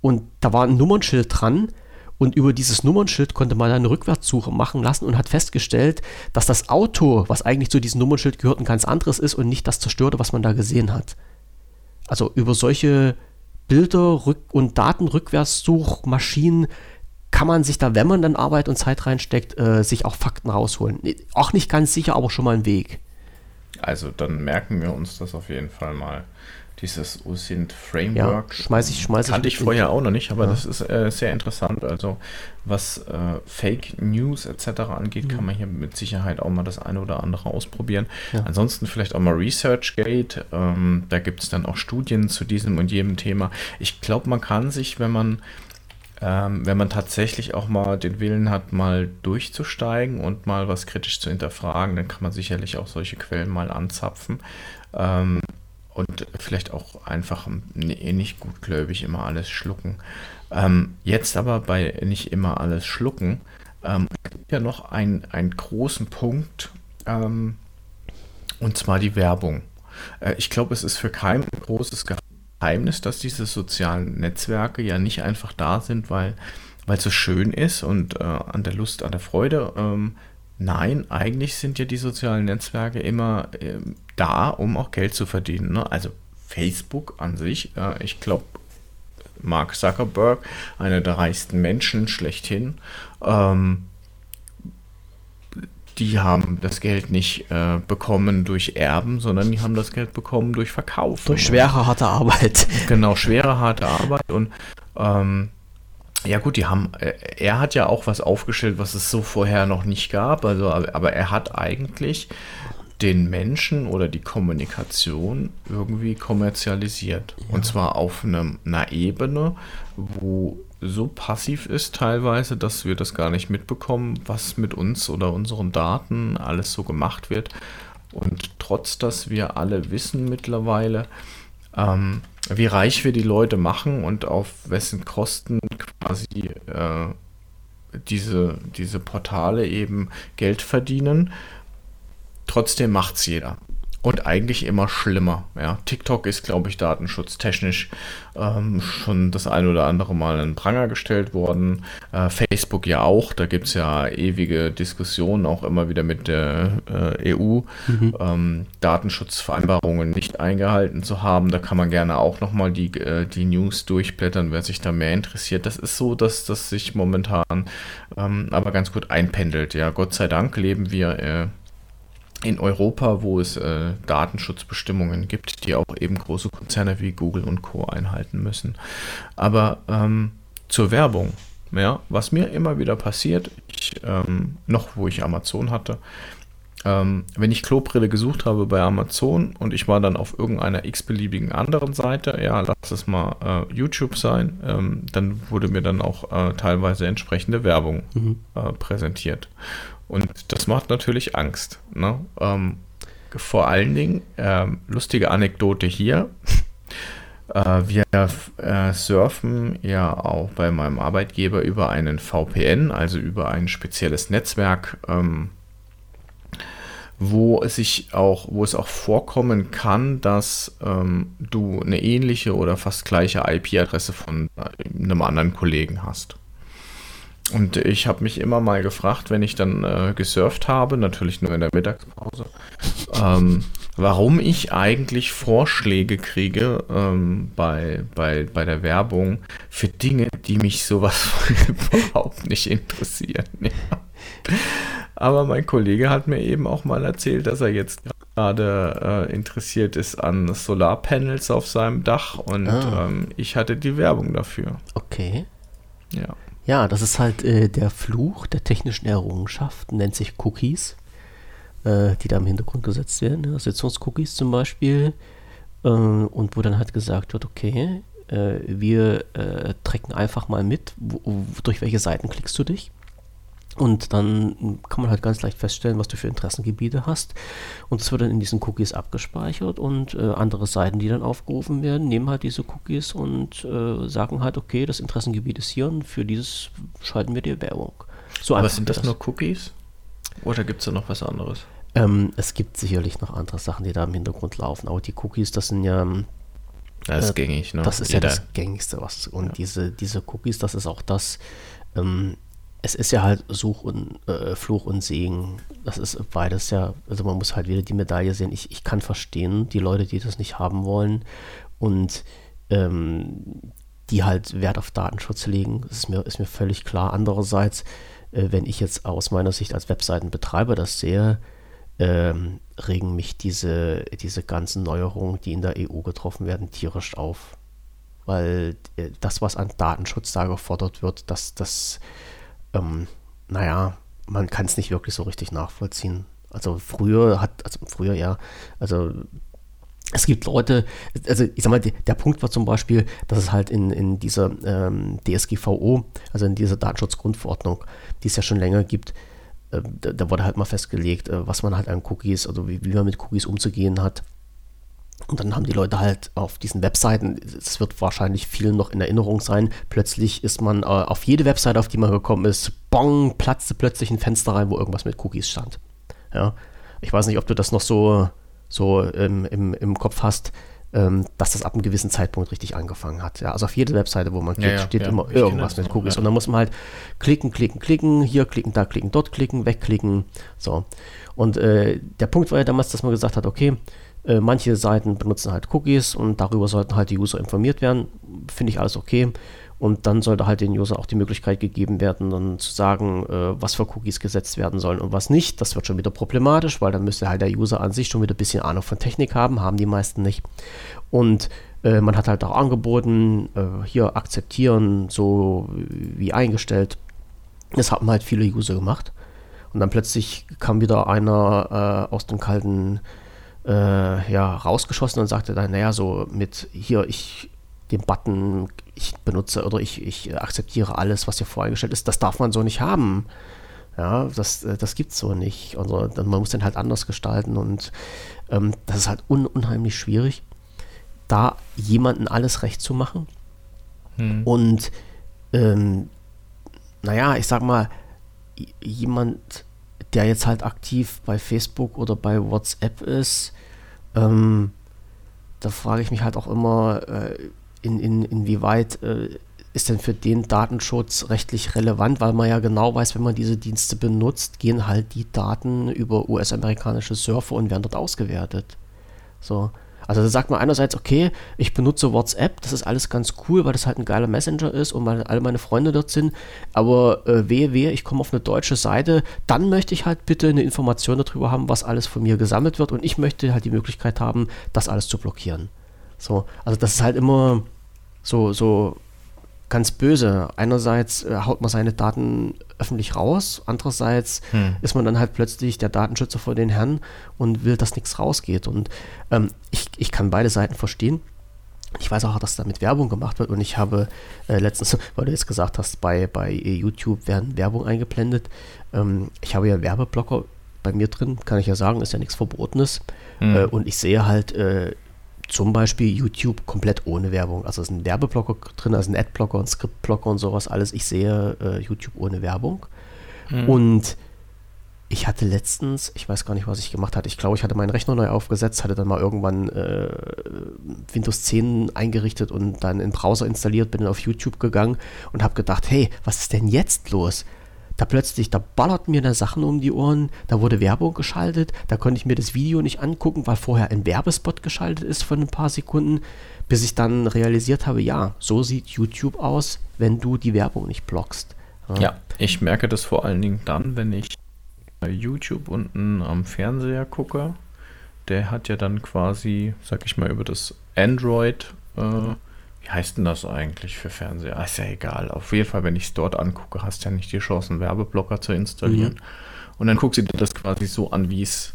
und da war ein Nummernschild dran und über dieses Nummernschild konnte man eine Rückwärtssuche machen lassen und hat festgestellt, dass das Auto, was eigentlich zu diesem Nummernschild gehört, ein ganz anderes ist und nicht das zerstörte, was man da gesehen hat. Also über solche Bilder- und Datenrückwärtssuchmaschinen kann man sich da, wenn man dann Arbeit und Zeit reinsteckt, äh, sich auch Fakten rausholen. Auch nicht ganz sicher, aber schon mal ein Weg. Also dann merken wir uns das auf jeden Fall mal. Dieses USINT Framework. Ja, schmeiß ich, schmeiß Kannte ich, ich vorher auch noch nicht, aber ja. das ist äh, sehr interessant. Also was äh, Fake News etc. angeht, mhm. kann man hier mit Sicherheit auch mal das eine oder andere ausprobieren. Ja. Ansonsten vielleicht auch mal ResearchGate. Ähm, da gibt es dann auch Studien zu diesem und jedem Thema. Ich glaube, man kann sich, wenn man ähm, wenn man tatsächlich auch mal den Willen hat, mal durchzusteigen und mal was kritisch zu hinterfragen, dann kann man sicherlich auch solche Quellen mal anzapfen. Ähm, und vielleicht auch einfach nicht gutgläubig immer alles schlucken. Ähm, jetzt aber bei nicht immer alles schlucken, ähm, gibt ja noch ein, einen großen Punkt, ähm, und zwar die Werbung. Äh, ich glaube, es ist für kein großes Geheimnis, dass diese sozialen Netzwerke ja nicht einfach da sind, weil es so schön ist und äh, an der Lust, an der Freude. Ähm, nein, eigentlich sind ja die sozialen Netzwerke immer äh, da, um auch Geld zu verdienen. Ne? Also Facebook an sich, äh, ich glaube, Mark Zuckerberg, einer der reichsten Menschen schlechthin, ähm, die haben das Geld nicht äh, bekommen durch Erben, sondern die haben das Geld bekommen durch Verkauf. Durch schwere, harte Arbeit. Genau, schwere, harte Arbeit. Und ähm, ja gut, die haben, äh, er hat ja auch was aufgestellt, was es so vorher noch nicht gab. Also, aber er hat eigentlich den Menschen oder die Kommunikation irgendwie kommerzialisiert. Ja. Und zwar auf einem, einer Ebene, wo so passiv ist teilweise, dass wir das gar nicht mitbekommen, was mit uns oder unseren Daten alles so gemacht wird. Und trotz, dass wir alle wissen mittlerweile, ähm, wie reich wir die Leute machen und auf wessen Kosten quasi äh, diese, diese Portale eben Geld verdienen, trotzdem macht es jeder und eigentlich immer schlimmer. Ja, TikTok ist, glaube ich, datenschutztechnisch ähm, schon das ein oder andere Mal in Pranger gestellt worden. Äh, Facebook ja auch. Da gibt es ja ewige Diskussionen auch immer wieder mit der äh, EU, mhm. ähm, Datenschutzvereinbarungen nicht eingehalten zu haben. Da kann man gerne auch nochmal die, äh, die News durchblättern, wer sich da mehr interessiert. Das ist so, dass das sich momentan ähm, aber ganz gut einpendelt. Ja, Gott sei Dank leben wir äh, in Europa, wo es äh, Datenschutzbestimmungen gibt, die auch eben große Konzerne wie Google und Co. einhalten müssen. Aber ähm, zur Werbung, ja, was mir immer wieder passiert, ich, ähm, noch wo ich Amazon hatte, ähm, wenn ich Klobrille gesucht habe bei Amazon und ich war dann auf irgendeiner x-beliebigen anderen Seite, ja, lass es mal äh, YouTube sein, ähm, dann wurde mir dann auch äh, teilweise entsprechende Werbung mhm. äh, präsentiert. Und das macht natürlich Angst. Ne? Ähm, vor allen Dingen, ähm, lustige Anekdote hier. äh, wir äh, surfen ja auch bei meinem Arbeitgeber über einen VPN, also über ein spezielles Netzwerk, ähm, wo es sich auch, wo es auch vorkommen kann, dass ähm, du eine ähnliche oder fast gleiche IP-Adresse von äh, einem anderen Kollegen hast. Und ich habe mich immer mal gefragt, wenn ich dann äh, gesurft habe, natürlich nur in der Mittagspause, ähm, warum ich eigentlich Vorschläge kriege ähm, bei, bei, bei der Werbung für Dinge, die mich sowas überhaupt nicht interessieren. Ja. Aber mein Kollege hat mir eben auch mal erzählt, dass er jetzt gerade äh, interessiert ist an Solarpanels auf seinem Dach und ah. ähm, ich hatte die Werbung dafür. Okay. Ja. Ja, das ist halt äh, der Fluch der technischen Errungenschaft, nennt sich Cookies, äh, die da im Hintergrund gesetzt werden. Ne? Sitzungscookies zum Beispiel. Äh, und wo dann halt gesagt wird, okay, äh, wir äh, tracken einfach mal mit, wo, durch welche Seiten klickst du dich. Und dann kann man halt ganz leicht feststellen, was du für Interessengebiete hast. Und es wird dann in diesen Cookies abgespeichert und äh, andere Seiten, die dann aufgerufen werden, nehmen halt diese Cookies und äh, sagen halt, okay, das Interessengebiet ist hier und für dieses schalten wir dir Werbung. So Aber sind das, das, nur Cookies? Oder gibt es da noch was anderes? Ähm, es gibt sicherlich noch andere Sachen, die da im Hintergrund laufen. Aber die Cookies, das sind ja. Das ist äh, gängig, ne? Das ist Jeder. ja das Gängigste, was. Und ja. diese, diese Cookies, das ist auch das. Ähm, es ist ja halt Such und äh, Fluch und Segen. Das ist beides ja, also man muss halt wieder die Medaille sehen. Ich, ich kann verstehen, die Leute, die das nicht haben wollen. Und ähm, die halt Wert auf Datenschutz legen. Das ist mir, ist mir völlig klar. Andererseits, äh, wenn ich jetzt aus meiner Sicht als Webseitenbetreiber das sehe, ähm, regen mich diese, diese ganzen Neuerungen, die in der EU getroffen werden, tierisch auf. Weil äh, das, was an Datenschutz da gefordert wird, das, das ähm, naja, man kann es nicht wirklich so richtig nachvollziehen. Also früher hat, also früher ja, also es gibt Leute, also ich sag mal, der Punkt war zum Beispiel, dass es halt in, in dieser ähm, DSGVO, also in dieser Datenschutzgrundverordnung, die es ja schon länger gibt, äh, da, da, wurde halt mal festgelegt, äh, was man halt an Cookies, also wie, wie man mit Cookies umzugehen hat. Und dann haben die Leute halt auf diesen Webseiten, es wird wahrscheinlich vielen noch in Erinnerung sein, plötzlich ist man äh, auf jede Webseite, auf die man gekommen ist, bong, platzte plötzlich ein Fenster rein, wo irgendwas mit Cookies stand. Ja. Ich weiß nicht, ob du das noch so so ähm, im, im Kopf hast, ähm, dass das ab einem gewissen Zeitpunkt richtig angefangen hat. Ja, also auf jeder Webseite, wo man klickt, ja, steht immer irgendwas mit Cookies. Und dann muss man halt klicken, klicken, klicken, hier klicken, da klicken, dort klicken, wegklicken. So. Und äh, der Punkt war ja damals, dass man gesagt hat, okay, äh, manche Seiten benutzen halt Cookies und darüber sollten halt die User informiert werden. Finde ich alles okay. Und dann sollte halt den User auch die Möglichkeit gegeben werden, dann zu sagen, äh, was für Cookies gesetzt werden sollen und was nicht. Das wird schon wieder problematisch, weil dann müsste halt der User an sich schon wieder ein bisschen Ahnung von Technik haben, haben die meisten nicht. Und äh, man hat halt auch angeboten, äh, hier akzeptieren, so wie eingestellt. Das haben halt viele User gemacht. Und dann plötzlich kam wieder einer äh, aus dem kalten äh, ja, rausgeschossen und sagte dann, naja, so mit hier, ich den Button ich benutze oder ich, ich akzeptiere alles, was hier voreingestellt ist. Das darf man so nicht haben. Ja, das, äh, das gibt es so nicht. Also, man muss den halt anders gestalten und ähm, das ist halt un unheimlich schwierig, da jemanden alles recht zu machen. Hm. Und ähm, naja, ich sag mal, jemand, der jetzt halt aktiv bei Facebook oder bei WhatsApp ist, ähm, da frage ich mich halt auch immer, äh, in, in, inwieweit äh, ist denn für den Datenschutz rechtlich relevant, weil man ja genau weiß, wenn man diese Dienste benutzt, gehen halt die Daten über US-amerikanische Surfer und werden dort ausgewertet. So. Also da sagt man einerseits, okay, ich benutze WhatsApp, das ist alles ganz cool, weil das halt ein geiler Messenger ist und weil alle meine Freunde dort sind, aber äh, wehe, wehe, ich komme auf eine deutsche Seite, dann möchte ich halt bitte eine Information darüber haben, was alles von mir gesammelt wird und ich möchte halt die Möglichkeit haben, das alles zu blockieren. So, also das ist halt immer so, so ganz böse. Einerseits äh, haut man seine Daten öffentlich raus, andererseits hm. ist man dann halt plötzlich der Datenschützer vor den Herren und will, dass nichts rausgeht. Und ähm, ich, ich kann beide Seiten verstehen. Ich weiß auch, dass damit Werbung gemacht wird und ich habe äh, letztens, weil du jetzt gesagt hast, bei, bei YouTube werden Werbung eingeblendet. Ähm, ich habe ja Werbeblocker bei mir drin, kann ich ja sagen, ist ja nichts Verbotenes. Hm. Äh, und ich sehe halt äh, zum Beispiel YouTube komplett ohne Werbung. Also es ist ein Werbeblocker drin, also ein Adblocker, ein Scriptblocker und sowas alles. Ich sehe äh, YouTube ohne Werbung. Mhm. Und ich hatte letztens, ich weiß gar nicht, was ich gemacht hatte. Ich glaube, ich hatte meinen Rechner neu aufgesetzt, hatte dann mal irgendwann äh, Windows 10 eingerichtet und dann in Browser installiert, bin dann auf YouTube gegangen und habe gedacht, hey, was ist denn jetzt los? Da plötzlich, da ballerten mir da Sachen um die Ohren, da wurde Werbung geschaltet, da konnte ich mir das Video nicht angucken, weil vorher ein Werbespot geschaltet ist von ein paar Sekunden, bis ich dann realisiert habe, ja, so sieht YouTube aus, wenn du die Werbung nicht blockst. Ja, ja ich merke das vor allen Dingen dann, wenn ich bei YouTube unten am Fernseher gucke. Der hat ja dann quasi, sag ich mal, über das Android äh, wie heißt denn das eigentlich für Fernseher? ist ja egal. Auf jeden Fall, wenn ich es dort angucke, hast du ja nicht die Chance, einen Werbeblocker zu installieren. Mhm. Und dann guckst du dir das quasi so an, wie es,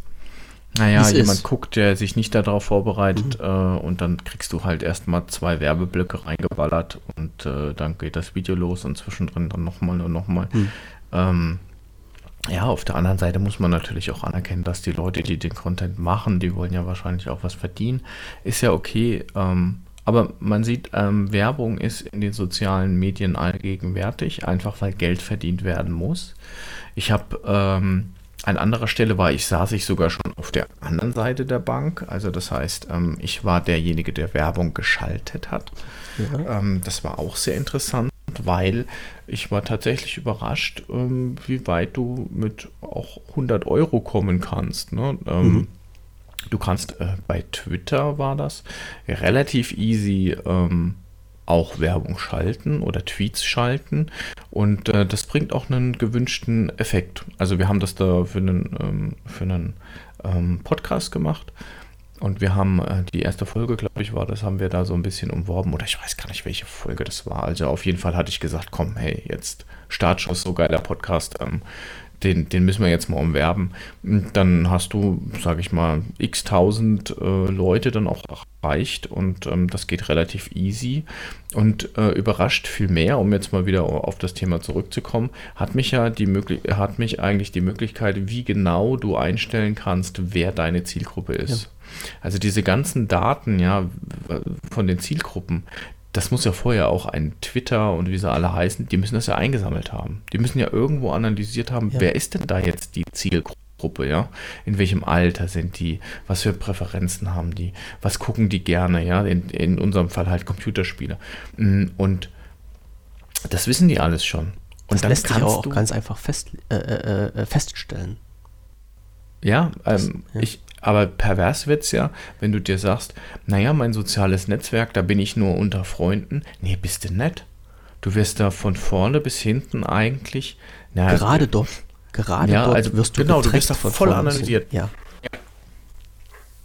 naja, jemand ist. guckt, der sich nicht darauf vorbereitet mhm. äh, und dann kriegst du halt erstmal zwei Werbeblöcke reingeballert und äh, dann geht das Video los und zwischendrin dann nochmal und nochmal. Mhm. Ähm, ja, auf der anderen Seite muss man natürlich auch anerkennen, dass die Leute, die den Content machen, die wollen ja wahrscheinlich auch was verdienen. Ist ja okay. Ähm, aber man sieht, ähm, Werbung ist in den sozialen Medien allgegenwärtig, einfach weil Geld verdient werden muss. Ich habe ähm, an anderer Stelle war ich, saß ich sogar schon auf der anderen Seite der Bank. Also das heißt, ähm, ich war derjenige, der Werbung geschaltet hat. Ja. Ähm, das war auch sehr interessant, weil ich war tatsächlich überrascht, ähm, wie weit du mit auch 100 Euro kommen kannst. Ne? Ähm, mhm du kannst äh, bei Twitter war das relativ easy ähm, auch Werbung schalten oder Tweets schalten und äh, das bringt auch einen gewünschten Effekt. Also wir haben das da für einen, ähm, für einen ähm, Podcast gemacht und wir haben äh, die erste Folge, glaube ich, war das, haben wir da so ein bisschen umworben oder ich weiß gar nicht, welche Folge das war. Also auf jeden Fall hatte ich gesagt, komm, hey, jetzt Startschuss, so geiler Podcast. Ähm, den, den müssen wir jetzt mal umwerben. Dann hast du, sage ich mal, x tausend äh, Leute dann auch erreicht und ähm, das geht relativ easy und äh, überrascht viel mehr, um jetzt mal wieder auf das Thema zurückzukommen, hat mich ja die Möglichkeit, hat mich eigentlich die Möglichkeit, wie genau du einstellen kannst, wer deine Zielgruppe ist. Ja. Also diese ganzen Daten, ja, von den Zielgruppen, das muss ja vorher auch ein Twitter und wie sie alle heißen, die müssen das ja eingesammelt haben. Die müssen ja irgendwo analysiert haben, ja. wer ist denn da jetzt die Zielgruppe, ja? In welchem Alter sind die? Was für Präferenzen haben die? Was gucken die gerne, ja? In, in unserem Fall halt Computerspiele. Mm, und das wissen die alles schon. Und das dann lässt sich auch ganz einfach fest, äh, äh, äh feststellen. Ja, ähm, das, ja. Ich, aber pervers wird es ja, wenn du dir sagst, naja, mein soziales Netzwerk, da bin ich nur unter Freunden. Nee, bist du nett. Du wirst da von vorne bis hinten eigentlich. Na, gerade dort. Gerade ja, dort also wirst du genau, du wirst da voll analysiert. Ja.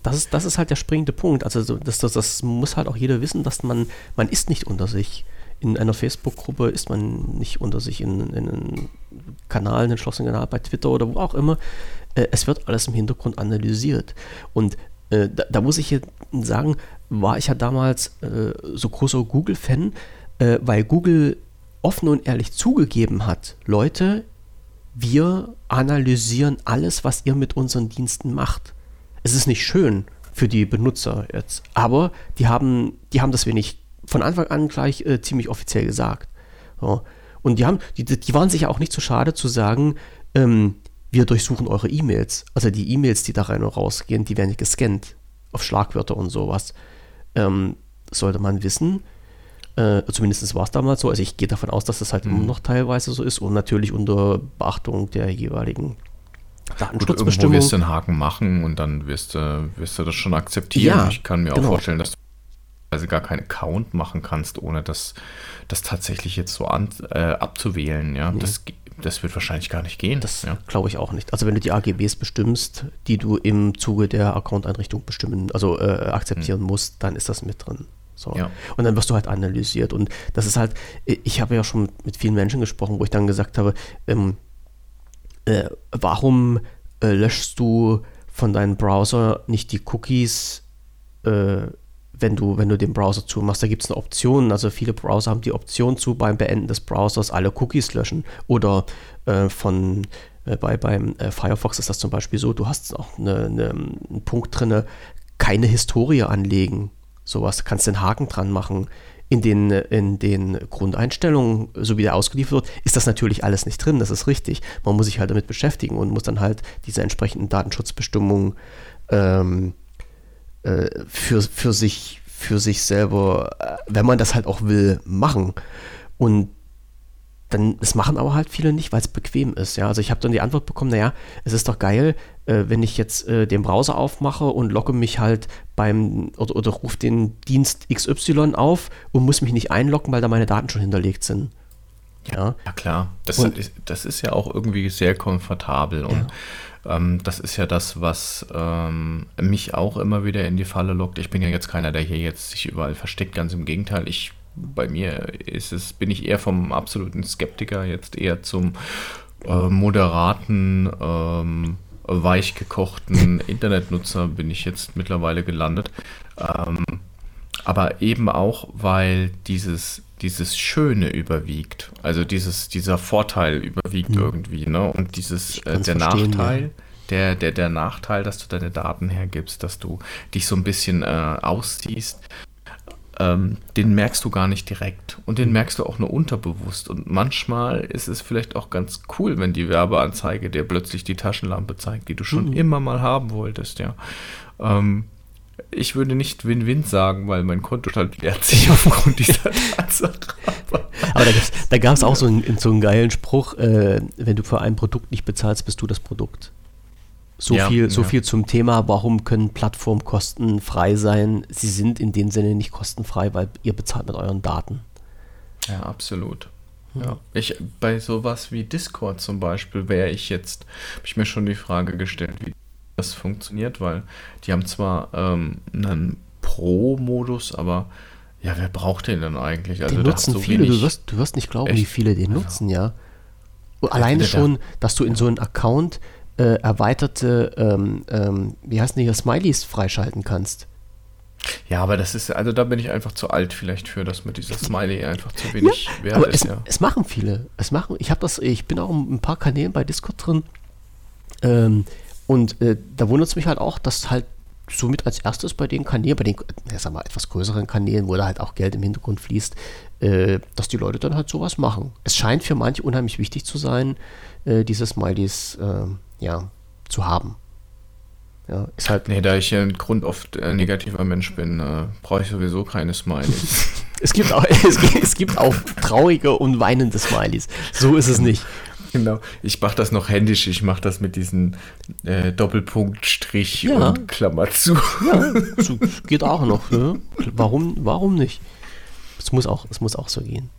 Das ist, das ist halt der springende Punkt. Also das, das, das muss halt auch jeder wissen, dass man, man ist nicht unter sich. In einer Facebook-Gruppe ist man nicht unter sich, in, in einem Kanal, einen geschlossenen Kanal bei Twitter oder wo auch immer äh, es wird alles im Hintergrund analysiert. Und äh, da, da, muss ich jetzt sagen, war ich ja damals äh, so großer Google-Fan, äh, weil Google offen und ehrlich zugegeben hat, Leute, wir analysieren alles, was ihr mit unseren Diensten macht. Es ist nicht schön für die Benutzer jetzt, aber die haben, die haben das wenig von Anfang an gleich äh, ziemlich offiziell gesagt. So. Und die haben, die, die waren sich ja auch nicht zu so schade zu sagen, ähm, wir durchsuchen eure E-Mails. Also die E-Mails, die da rein und rausgehen, die werden gescannt auf Schlagwörter und sowas. Ähm, sollte man wissen. Äh, zumindest war es damals so. Also ich gehe davon aus, dass das halt mhm. immer noch teilweise so ist und natürlich unter Beachtung der jeweiligen Datenschutzbestimmungen. Du wirst du einen Haken machen und dann wirst, du, wirst du das schon akzeptieren. Ja, ich kann mir genau. auch vorstellen, dass du also gar keinen Account machen kannst, ohne das, das tatsächlich jetzt so an, äh, abzuwählen. Ja, mhm. das das wird wahrscheinlich gar nicht gehen. Das ja. glaube ich auch nicht. Also wenn du die AGBs bestimmst, die du im Zuge der Account-Einrichtung bestimmen, also äh, akzeptieren mhm. musst, dann ist das mit drin. So. Ja. Und dann wirst du halt analysiert. Und das ist halt, ich habe ja schon mit vielen Menschen gesprochen, wo ich dann gesagt habe, ähm, äh, warum äh, löschst du von deinem Browser nicht die Cookies äh, wenn du, wenn du den Browser zumachst. Da gibt es eine Option. Also viele Browser haben die Option zu beim Beenden des Browsers alle Cookies löschen. Oder äh, von äh, bei, beim äh, Firefox ist das zum Beispiel so, du hast auch eine, eine, einen Punkt drin, keine Historie anlegen. Sowas, kannst den Haken dran machen. In den, in den Grundeinstellungen, so wie der ausgeliefert wird, ist das natürlich alles nicht drin, das ist richtig. Man muss sich halt damit beschäftigen und muss dann halt diese entsprechenden Datenschutzbestimmungen ähm, äh, für, für, sich, für sich selber, äh, wenn man das halt auch will, machen. Und dann, das machen aber halt viele nicht, weil es bequem ist. Ja? Also ich habe dann die Antwort bekommen, naja, es ist doch geil, äh, wenn ich jetzt äh, den Browser aufmache und logge mich halt beim oder, oder rufe den Dienst XY auf und muss mich nicht einloggen, weil da meine Daten schon hinterlegt sind. Ja, ja klar. Das, und, ist, das ist ja auch irgendwie sehr komfortabel. Und ja. Ähm, das ist ja das, was ähm, mich auch immer wieder in die Falle lockt. Ich bin ja jetzt keiner, der hier jetzt sich überall versteckt, ganz im Gegenteil. Ich, bei mir ist es, bin ich eher vom absoluten Skeptiker jetzt eher zum äh, moderaten, ähm, weich gekochten Internetnutzer bin ich jetzt mittlerweile gelandet. Ähm, aber eben auch, weil dieses, dieses Schöne überwiegt. Also dieses, dieser Vorteil überwiegt hm. irgendwie, ne? Und dieses, äh, der Nachteil, ja. der, der, der Nachteil, dass du deine Daten hergibst, dass du dich so ein bisschen äh, ausziehst, ähm, den merkst du gar nicht direkt. Und den hm. merkst du auch nur unterbewusst. Und manchmal ist es vielleicht auch ganz cool, wenn die Werbeanzeige dir plötzlich die Taschenlampe zeigt, die du schon mhm. immer mal haben wolltest, ja. Ähm, ich würde nicht Win-Win sagen, weil mein Konto halt leert sich aufgrund dieser Aber da gab es auch so, einen, so einen geilen Spruch, äh, wenn du für ein Produkt nicht bezahlst, bist du das Produkt. So, ja, viel, so ja. viel zum Thema, warum können Plattformen kostenfrei sein? Sie sind in dem Sinne nicht kostenfrei, weil ihr bezahlt mit euren Daten. Ja, absolut. Ja, ich, bei sowas wie Discord zum Beispiel wäre ich jetzt, habe ich mir schon die Frage gestellt, wie das funktioniert, weil die haben zwar ähm, einen Pro-Modus, aber ja, wer braucht den denn eigentlich? Also den nutzen so viele, du wirst, du wirst nicht glauben, echt? wie viele den also, nutzen, ja. Alleine schon, dass du in so einen Account äh, erweiterte, ähm, ähm, wie heißt denn hier, Smileys freischalten kannst. Ja, aber das ist, also da bin ich einfach zu alt vielleicht für, dass mir dieser Smiley einfach zu wenig ja, wert aber ist. Es, ja. es machen viele. Es machen, ich habe das, ich bin auch ein paar Kanälen bei Discord drin. Ähm, und äh, da wundert es mich halt auch, dass halt somit als erstes bei den Kanälen, bei den, ja, sag mal, etwas größeren Kanälen, wo da halt auch Geld im Hintergrund fließt, äh, dass die Leute dann halt sowas machen. Es scheint für manche unheimlich wichtig zu sein, äh, diese Smileys äh, ja, zu haben. Ja, ist halt. Nee, da ich ja ein Grund oft äh, negativer Mensch bin, äh, brauche ich sowieso keine Smileys. es, gibt auch, es, gibt, es gibt auch traurige und weinende Smileys. So ist es nicht. Genau, ich mache das noch händisch, ich mache das mit diesem äh, Doppelpunkt, Strich ja. und Klammer zu. Ja, so geht auch noch. Ne? Warum, warum nicht? Es muss, auch, es muss auch so gehen.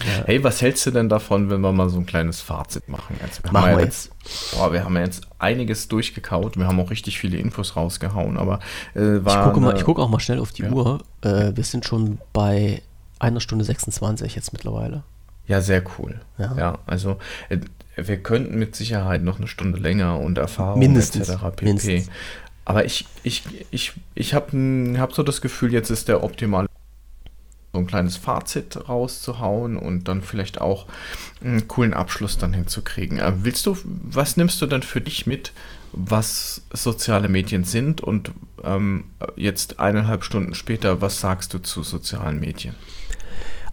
Ja. Hey, was hältst du denn davon, wenn wir mal so ein kleines Fazit machen? Also wir, machen haben wir jetzt, boah, wir haben jetzt einiges durchgekaut. Wir haben auch richtig viele Infos rausgehauen, aber äh, ich gucke mal, guck auch mal schnell auf die ja. Uhr. Äh, wir sind schon bei einer Stunde 26 jetzt mittlerweile. Ja, sehr cool. Ja, ja also äh, wir könnten mit Sicherheit noch eine Stunde länger und Erfahrung Mindestens. etc. pp. Mindestens. Aber ich, ich, ich, ich habe hab so das Gefühl, jetzt ist der optimale so ein kleines Fazit rauszuhauen und dann vielleicht auch einen coolen Abschluss dann hinzukriegen. Äh, willst du, was nimmst du dann für dich mit, was soziale Medien sind und ähm, jetzt eineinhalb Stunden später, was sagst du zu sozialen Medien?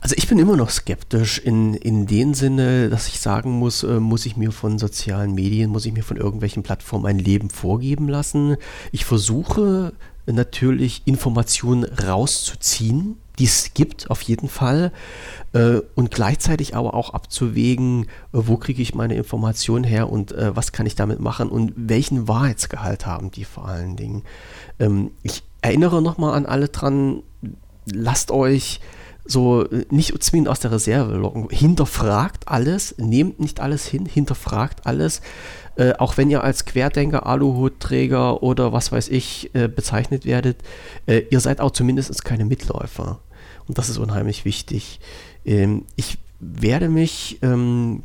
Also ich bin immer noch skeptisch in, in dem Sinne, dass ich sagen muss, äh, muss ich mir von sozialen Medien, muss ich mir von irgendwelchen Plattformen ein Leben vorgeben lassen. Ich versuche natürlich Informationen rauszuziehen, die es gibt, auf jeden Fall. Äh, und gleichzeitig aber auch abzuwägen, äh, wo kriege ich meine Informationen her und äh, was kann ich damit machen und welchen Wahrheitsgehalt haben die vor allen Dingen. Ähm, ich erinnere nochmal an alle dran, lasst euch so äh, nicht zwingend aus der Reserve locken. Hinterfragt alles, nehmt nicht alles hin, hinterfragt alles. Äh, auch wenn ihr als Querdenker, Aluhutträger oder was weiß ich äh, bezeichnet werdet, äh, ihr seid auch zumindest keine Mitläufer. Und das ist unheimlich wichtig. Ähm, ich werde mich ähm,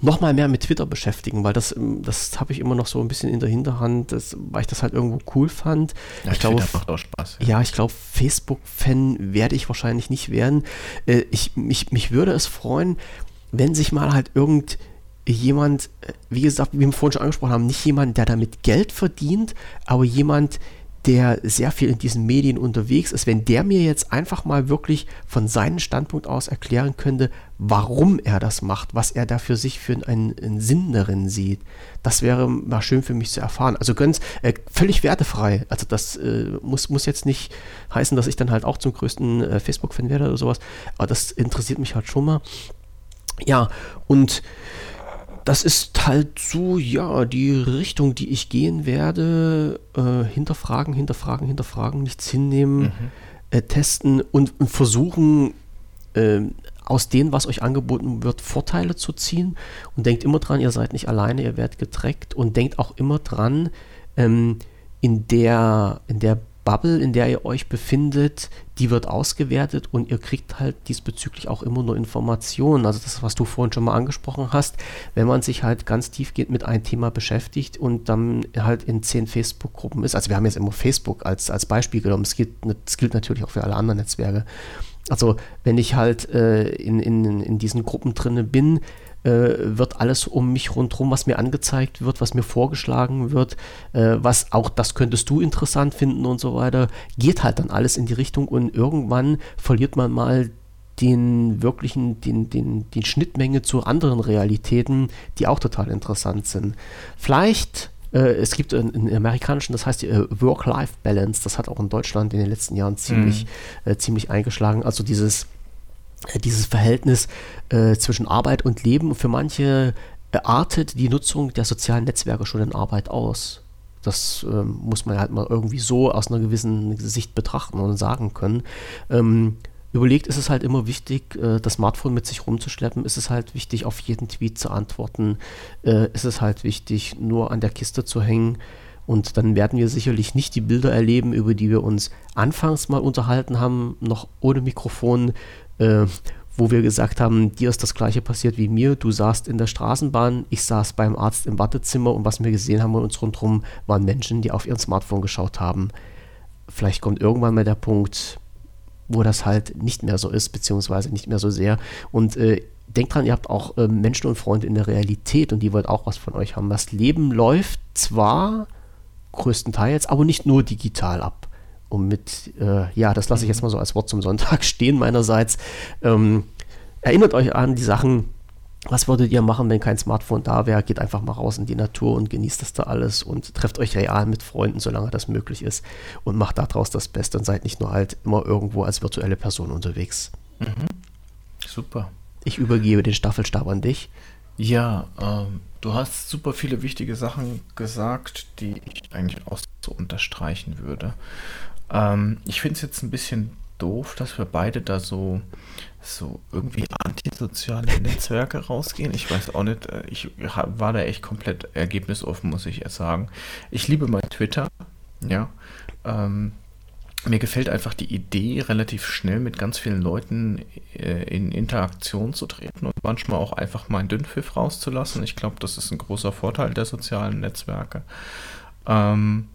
noch mal mehr mit Twitter beschäftigen, weil das, ähm, das habe ich immer noch so ein bisschen in der Hinterhand, das, weil ich das halt irgendwo cool fand. Ja, ich glaube, macht auch Spaß. Ja, ja ich glaube, Facebook-Fan werde ich wahrscheinlich nicht werden. Äh, ich, mich, mich würde es freuen, wenn sich mal halt irgendjemand, äh, wie gesagt, wie wir vorhin schon angesprochen haben, nicht jemand, der damit Geld verdient, aber jemand, der sehr viel in diesen Medien unterwegs ist, wenn der mir jetzt einfach mal wirklich von seinem Standpunkt aus erklären könnte, warum er das macht, was er da für sich für einen, einen Sinn darin sieht, das wäre mal schön für mich zu erfahren. Also ganz äh, völlig wertefrei. Also das äh, muss, muss jetzt nicht heißen, dass ich dann halt auch zum größten äh, Facebook-Fan werde oder sowas, aber das interessiert mich halt schon mal. Ja, und das ist halt so, ja, die Richtung, die ich gehen werde. Äh, hinterfragen, hinterfragen, hinterfragen, nichts hinnehmen, mhm. äh, testen und, und versuchen, äh, aus dem, was euch angeboten wird, Vorteile zu ziehen. Und denkt immer dran, ihr seid nicht alleine, ihr werdet getrackt. Und denkt auch immer dran, ähm, in der, in der Bubble, in der ihr euch befindet, die wird ausgewertet und ihr kriegt halt diesbezüglich auch immer nur Informationen. Also das, was du vorhin schon mal angesprochen hast, wenn man sich halt ganz tiefgehend mit einem Thema beschäftigt und dann halt in zehn Facebook-Gruppen ist. Also wir haben jetzt immer Facebook als, als Beispiel genommen. Es gilt, gilt natürlich auch für alle anderen Netzwerke. Also wenn ich halt äh, in, in, in diesen Gruppen drinne bin, wird alles um mich rundherum, was mir angezeigt wird, was mir vorgeschlagen wird, äh, was auch das könntest du interessant finden und so weiter, geht halt dann alles in die Richtung und irgendwann verliert man mal den wirklichen, den, den, die Schnittmenge zu anderen Realitäten, die auch total interessant sind. Vielleicht äh, es gibt einen, amerikanischen, das heißt äh, Work-Life-Balance, das hat auch in Deutschland in den letzten Jahren ziemlich, mhm. äh, ziemlich eingeschlagen. Also dieses dieses Verhältnis äh, zwischen Arbeit und Leben. Für manche artet die Nutzung der sozialen Netzwerke schon in Arbeit aus. Das ähm, muss man halt mal irgendwie so aus einer gewissen Sicht betrachten und sagen können. Ähm, überlegt, ist es halt immer wichtig, äh, das Smartphone mit sich rumzuschleppen, ist es halt wichtig, auf jeden Tweet zu antworten, äh, ist es halt wichtig, nur an der Kiste zu hängen. Und dann werden wir sicherlich nicht die Bilder erleben, über die wir uns anfangs mal unterhalten haben, noch ohne Mikrofon, äh, wo wir gesagt haben, dir ist das gleiche passiert wie mir. Du saßt in der Straßenbahn, ich saß beim Arzt im Wartezimmer und was wir gesehen haben bei uns rundherum, waren Menschen, die auf ihren Smartphone geschaut haben. Vielleicht kommt irgendwann mal der Punkt, wo das halt nicht mehr so ist, beziehungsweise nicht mehr so sehr. Und äh, denkt dran, ihr habt auch äh, Menschen und Freunde in der Realität und die wollen auch was von euch haben. Das Leben läuft zwar größtenteils, aber nicht nur digital ab. Und mit, äh, ja, das lasse ich jetzt mal so als Wort zum Sonntag stehen meinerseits. Ähm, erinnert euch an die Sachen, was würdet ihr machen, wenn kein Smartphone da wäre? Geht einfach mal raus in die Natur und genießt das da alles und trefft euch real mit Freunden, solange das möglich ist und macht daraus das Beste und seid nicht nur halt immer irgendwo als virtuelle Person unterwegs. Mhm. Super. Ich übergebe den Staffelstab an dich. Ja, ähm, du hast super viele wichtige Sachen gesagt, die ich eigentlich auch so unterstreichen würde. Ähm, ich finde es jetzt ein bisschen doof, dass wir beide da so, so irgendwie antisoziale Netzwerke rausgehen. Ich weiß auch nicht, äh, ich war da echt komplett ergebnisoffen, muss ich erst sagen. Ich liebe mein Twitter, ja. Ähm, mir gefällt einfach die Idee, relativ schnell mit ganz vielen Leuten äh, in Interaktion zu treten und manchmal auch einfach meinen Dünnpfiff rauszulassen. Ich glaube, das ist ein großer Vorteil der sozialen Netzwerke. Ähm,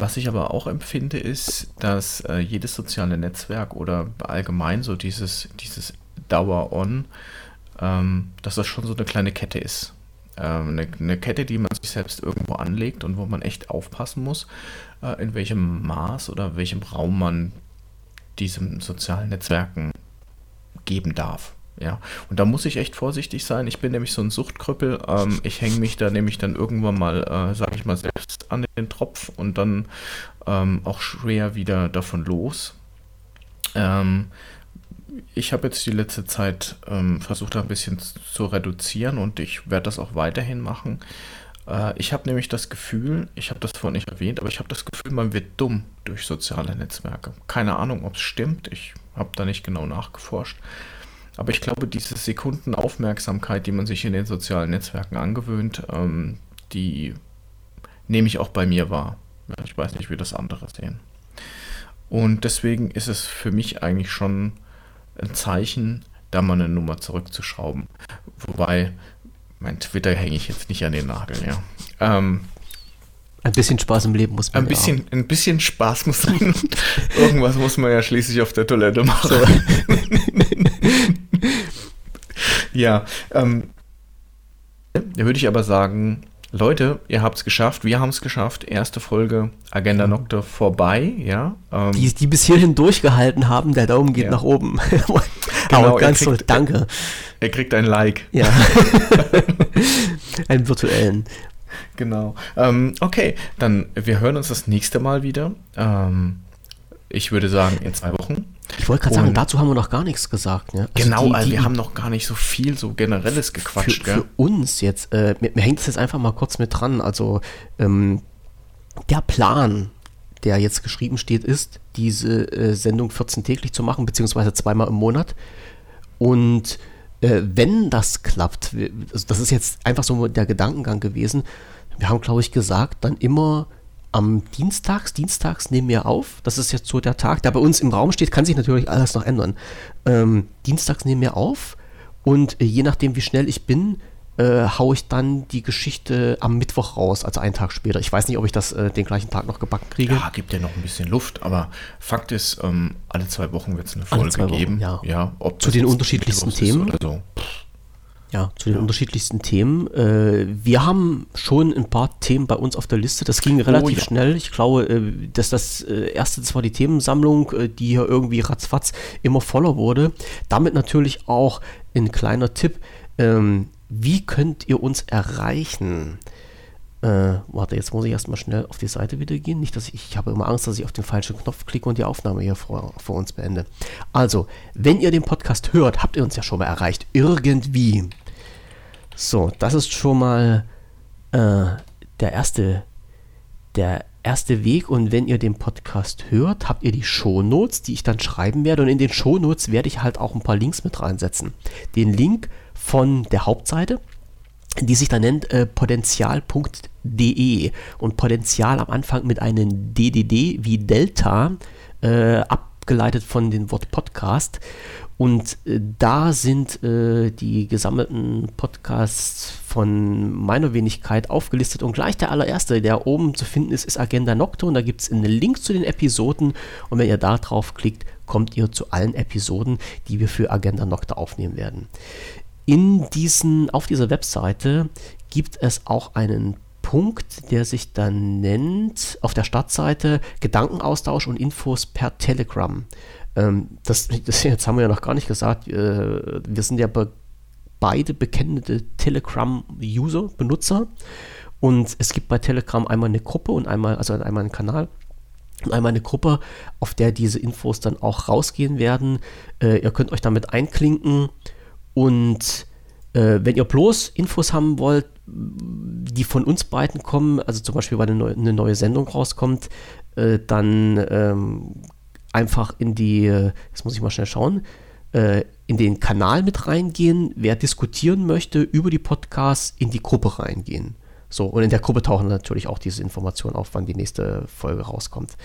was ich aber auch empfinde, ist, dass äh, jedes soziale Netzwerk oder allgemein so dieses, dieses Dauer-On, ähm, dass das schon so eine kleine Kette ist. Ähm, eine, eine, Kette, die man sich selbst irgendwo anlegt und wo man echt aufpassen muss, äh, in welchem Maß oder welchem Raum man diesen sozialen Netzwerken geben darf. Ja, und da muss ich echt vorsichtig sein. Ich bin nämlich so ein Suchtkrüppel. Ähm, ich hänge mich da nämlich dann irgendwann mal, äh, sage ich mal, selbst an den Tropf und dann ähm, auch schwer wieder davon los. Ähm, ich habe jetzt die letzte Zeit ähm, versucht, ein bisschen zu reduzieren und ich werde das auch weiterhin machen. Äh, ich habe nämlich das Gefühl, ich habe das vorhin nicht erwähnt, aber ich habe das Gefühl, man wird dumm durch soziale Netzwerke. Keine Ahnung, ob es stimmt. Ich habe da nicht genau nachgeforscht. Aber ich glaube, diese Sekundenaufmerksamkeit, die man sich in den sozialen Netzwerken angewöhnt, ähm, die nehme ich auch bei mir wahr. Ja, ich weiß nicht, wie das andere sehen. Und deswegen ist es für mich eigentlich schon ein Zeichen, da mal eine Nummer zurückzuschrauben. Wobei, mein Twitter hänge ich jetzt nicht an den Nagel, ja. Ähm, ein bisschen Spaß im Leben muss man ein bisschen, haben. Ein bisschen Spaß muss man. Irgendwas muss man ja schließlich auf der Toilette machen. Ja, ähm, da würde ich aber sagen, Leute, ihr habt es geschafft, wir haben es geschafft. Erste Folge Agenda mhm. Nocte vorbei, ja. Ähm, die, die bis hierhin durchgehalten haben, der Daumen geht ja. nach oben. genau, aber ganz kriegt, so, danke. Er, er kriegt ein Like. Ja. Einen virtuellen. Genau. Ähm, okay, dann wir hören uns das nächste Mal wieder. Ähm, ich würde sagen, in zwei Wochen. Ich wollte gerade sagen, dazu haben wir noch gar nichts gesagt. Ne? Also genau, die, also die, wir haben noch gar nicht so viel so generelles gequatscht. Für, für uns jetzt, äh, mir, mir, hängt es jetzt einfach mal kurz mit dran. Also ähm, der Plan, der jetzt geschrieben steht, ist, diese äh, Sendung 14 täglich zu machen, beziehungsweise zweimal im Monat. Und äh, wenn das klappt, also das ist jetzt einfach so der Gedankengang gewesen, wir haben, glaube ich, gesagt, dann immer am Dienstags, Dienstags nehmen wir auf. Das ist jetzt so der Tag, der bei uns im Raum steht, kann sich natürlich alles noch ändern. Ähm, Dienstags nehmen wir auf und äh, je nachdem, wie schnell ich bin, äh, haue ich dann die Geschichte am Mittwoch raus, also einen Tag später. Ich weiß nicht, ob ich das äh, den gleichen Tag noch gebacken kriege. Ja, gibt ja noch ein bisschen Luft, aber Fakt ist, ähm, alle zwei Wochen wird es eine Folge geben. Ja. ja Zu den unterschiedlichsten Themen. Oder so. Ja, zu den ja. unterschiedlichsten Themen. Äh, wir haben schon ein paar Themen bei uns auf der Liste. Das ging relativ oh, ja. schnell. Ich glaube, äh, dass das äh, erste, das war die Themensammlung, die hier irgendwie ratzfatz immer voller wurde. Damit natürlich auch ein kleiner Tipp. Ähm, wie könnt ihr uns erreichen? Äh, warte, jetzt muss ich erstmal schnell auf die Seite wieder gehen. Nicht, dass ich, ich habe immer Angst, dass ich auf den falschen Knopf klicke und die Aufnahme hier vor, vor uns beende. Also, wenn ihr den Podcast hört, habt ihr uns ja schon mal erreicht. Irgendwie So, das ist schon mal äh, der erste, der erste Weg. Und wenn ihr den Podcast hört, habt ihr die Shownotes, die ich dann schreiben werde. Und in den Shownotes werde ich halt auch ein paar Links mit reinsetzen. Den Link von der Hauptseite, die sich dann nennt äh, potenzial.de und Potenzial am Anfang mit einem DDD wie Delta äh, abgeleitet von dem Wort Podcast und äh, da sind äh, die gesammelten Podcasts von meiner Wenigkeit aufgelistet. Und gleich der allererste, der oben zu finden ist, ist Agenda Nocte. Und da gibt es einen Link zu den Episoden. Und wenn ihr da drauf klickt, kommt ihr zu allen Episoden, die wir für Agenda Nocte aufnehmen werden. In diesen, auf dieser Webseite gibt es auch einen Punkt, der sich dann nennt, auf der Startseite Gedankenaustausch und Infos per Telegram. Ähm, das, das jetzt haben wir ja noch gar nicht gesagt. Äh, wir sind ja be beide bekennende Telegram-User, Benutzer. Und es gibt bei Telegram einmal eine Gruppe und einmal, also einmal einen Kanal und einmal eine Gruppe, auf der diese Infos dann auch rausgehen werden. Äh, ihr könnt euch damit einklinken und äh, wenn ihr bloß Infos haben wollt, die von uns beiden kommen, also zum Beispiel, weil eine neue, eine neue Sendung rauskommt, äh, dann ähm, einfach in die, jetzt muss ich mal schnell schauen, äh, in den Kanal mit reingehen, wer diskutieren möchte über die Podcasts, in die Gruppe reingehen. So, und in der Gruppe tauchen natürlich auch diese Informationen auf, wann die nächste Folge rauskommt.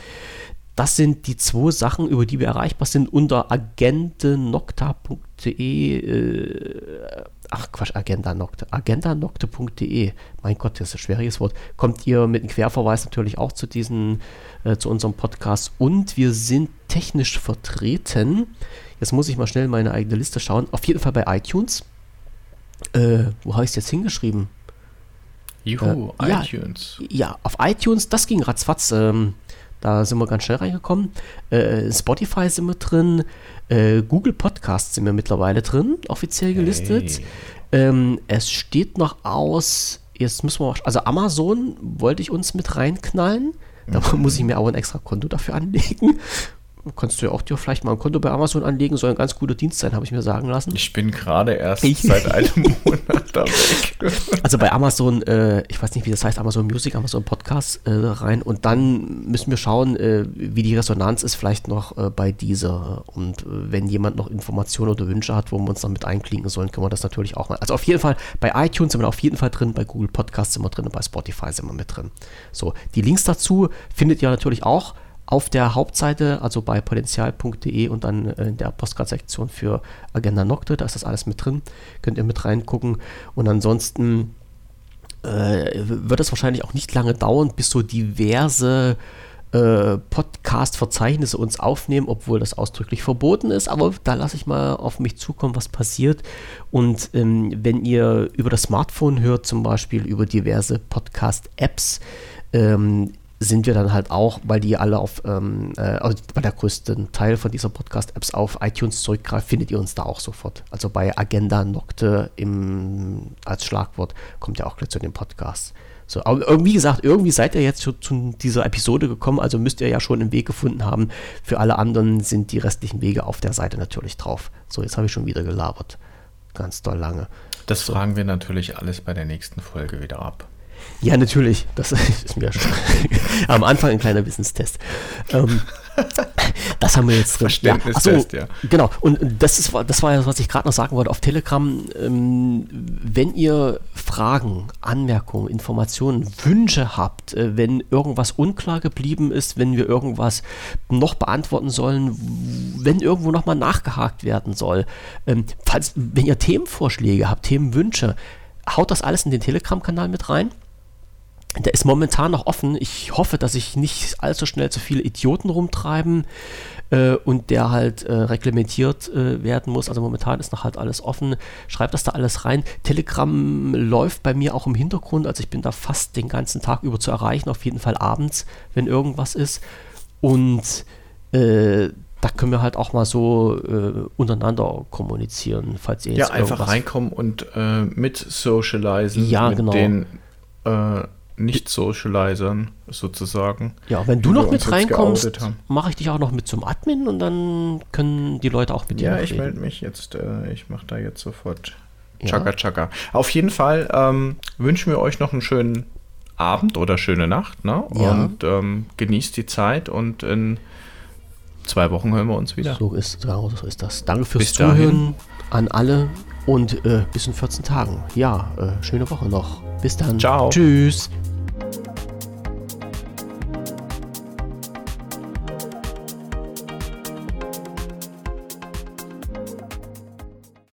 Das sind die zwei Sachen, über die wir erreichbar sind unter agendenocta.de. Äh, ach Quatsch, agendanocte. agendanocte.de. Mein Gott, das ist ein schwieriges Wort. Kommt ihr mit einem Querverweis natürlich auch zu diesen, äh, zu unserem Podcast. Und wir sind technisch vertreten. Jetzt muss ich mal schnell meine eigene Liste schauen. Auf jeden Fall bei iTunes. Äh, wo habe ich es jetzt hingeschrieben? Juhu, äh, iTunes. Ja, ja, auf iTunes, das ging ratzfatz. Ähm, da sind wir ganz schnell reingekommen. Äh, Spotify sind wir drin. Äh, Google Podcasts sind wir mittlerweile drin, offiziell gelistet. Hey. Ähm, es steht noch aus, jetzt müssen wir, also Amazon wollte ich uns mit reinknallen. Da mhm. muss ich mir auch ein extra Konto dafür anlegen kannst du ja auch dir vielleicht mal ein Konto bei Amazon anlegen, soll ein ganz guter Dienst sein, habe ich mir sagen lassen. Ich bin gerade erst ich seit einem Monat da weg. Also bei Amazon, äh, ich weiß nicht, wie das heißt, Amazon Music, Amazon Podcast äh, rein und dann müssen wir schauen, äh, wie die Resonanz ist vielleicht noch äh, bei dieser und äh, wenn jemand noch Informationen oder Wünsche hat, wo wir uns dann mit einklinken sollen, können wir das natürlich auch mal. Also auf jeden Fall, bei iTunes sind wir auf jeden Fall drin, bei Google Podcasts sind wir drin und bei Spotify sind wir mit drin. So, die Links dazu findet ihr natürlich auch auf der Hauptseite, also bei potenzial.de und dann in der Postcard-Sektion für Agenda Nocte, da ist das alles mit drin, könnt ihr mit reingucken. Und ansonsten äh, wird es wahrscheinlich auch nicht lange dauern, bis so diverse äh, Podcast-Verzeichnisse uns aufnehmen, obwohl das ausdrücklich verboten ist. Aber da lasse ich mal auf mich zukommen, was passiert. Und ähm, wenn ihr über das Smartphone hört, zum Beispiel über diverse Podcast-Apps, ähm, sind wir dann halt auch, weil die alle auf, ähm, äh, also weil der größte Teil von dieser Podcast-Apps auf iTunes zurückgreift, findet ihr uns da auch sofort. Also bei Agenda Nocte im, als Schlagwort kommt ja auch gleich zu dem Podcast. So, aber wie gesagt, irgendwie seid ihr jetzt zu, zu, dieser Episode gekommen, also müsst ihr ja schon einen Weg gefunden haben. Für alle anderen sind die restlichen Wege auf der Seite natürlich drauf. So, jetzt habe ich schon wieder gelabert. Ganz doll lange. Das so. fragen wir natürlich alles bei der nächsten Folge wieder ab. Ja, natürlich. Das ist mir schon am Anfang ein kleiner Wissenstest. Ähm, das haben wir jetzt drin. Ja, achso, ja. Genau. Und das, ist, das war ja, was ich gerade noch sagen wollte. Auf Telegram, ähm, wenn ihr Fragen, Anmerkungen, Informationen, Wünsche habt, äh, wenn irgendwas unklar geblieben ist, wenn wir irgendwas noch beantworten sollen, wenn irgendwo nochmal nachgehakt werden soll, ähm, falls, wenn ihr Themenvorschläge habt, Themenwünsche, haut das alles in den Telegram-Kanal mit rein. Der ist momentan noch offen. Ich hoffe, dass sich nicht allzu schnell zu viele Idioten rumtreiben äh, und der halt äh, reglementiert äh, werden muss. Also momentan ist noch halt alles offen. Schreibt das da alles rein. Telegram läuft bei mir auch im Hintergrund. Also ich bin da fast den ganzen Tag über zu erreichen. Auf jeden Fall abends, wenn irgendwas ist. Und äh, da können wir halt auch mal so äh, untereinander kommunizieren, falls ihr jetzt Ja, einfach reinkommen und äh, mit socialisen ja, mit genau. den äh, nicht-Socializern sozusagen. Ja, wenn du noch mit reinkommst, mache ich dich auch noch mit zum Admin und dann können die Leute auch mit dir Ja, ich melde mich jetzt. Äh, ich mache da jetzt sofort Chaka Chaka. Auf jeden Fall ähm, wünschen wir euch noch einen schönen Abend oder schöne Nacht. Ne? Ja. Und ähm, genießt die Zeit und in zwei Wochen hören wir uns wieder. So ist, so ist das. Danke fürs bis Zuhören dahin. an alle und äh, bis in 14 Tagen. Ja, äh, schöne Woche noch. Bis dann. Ciao. Tschüss.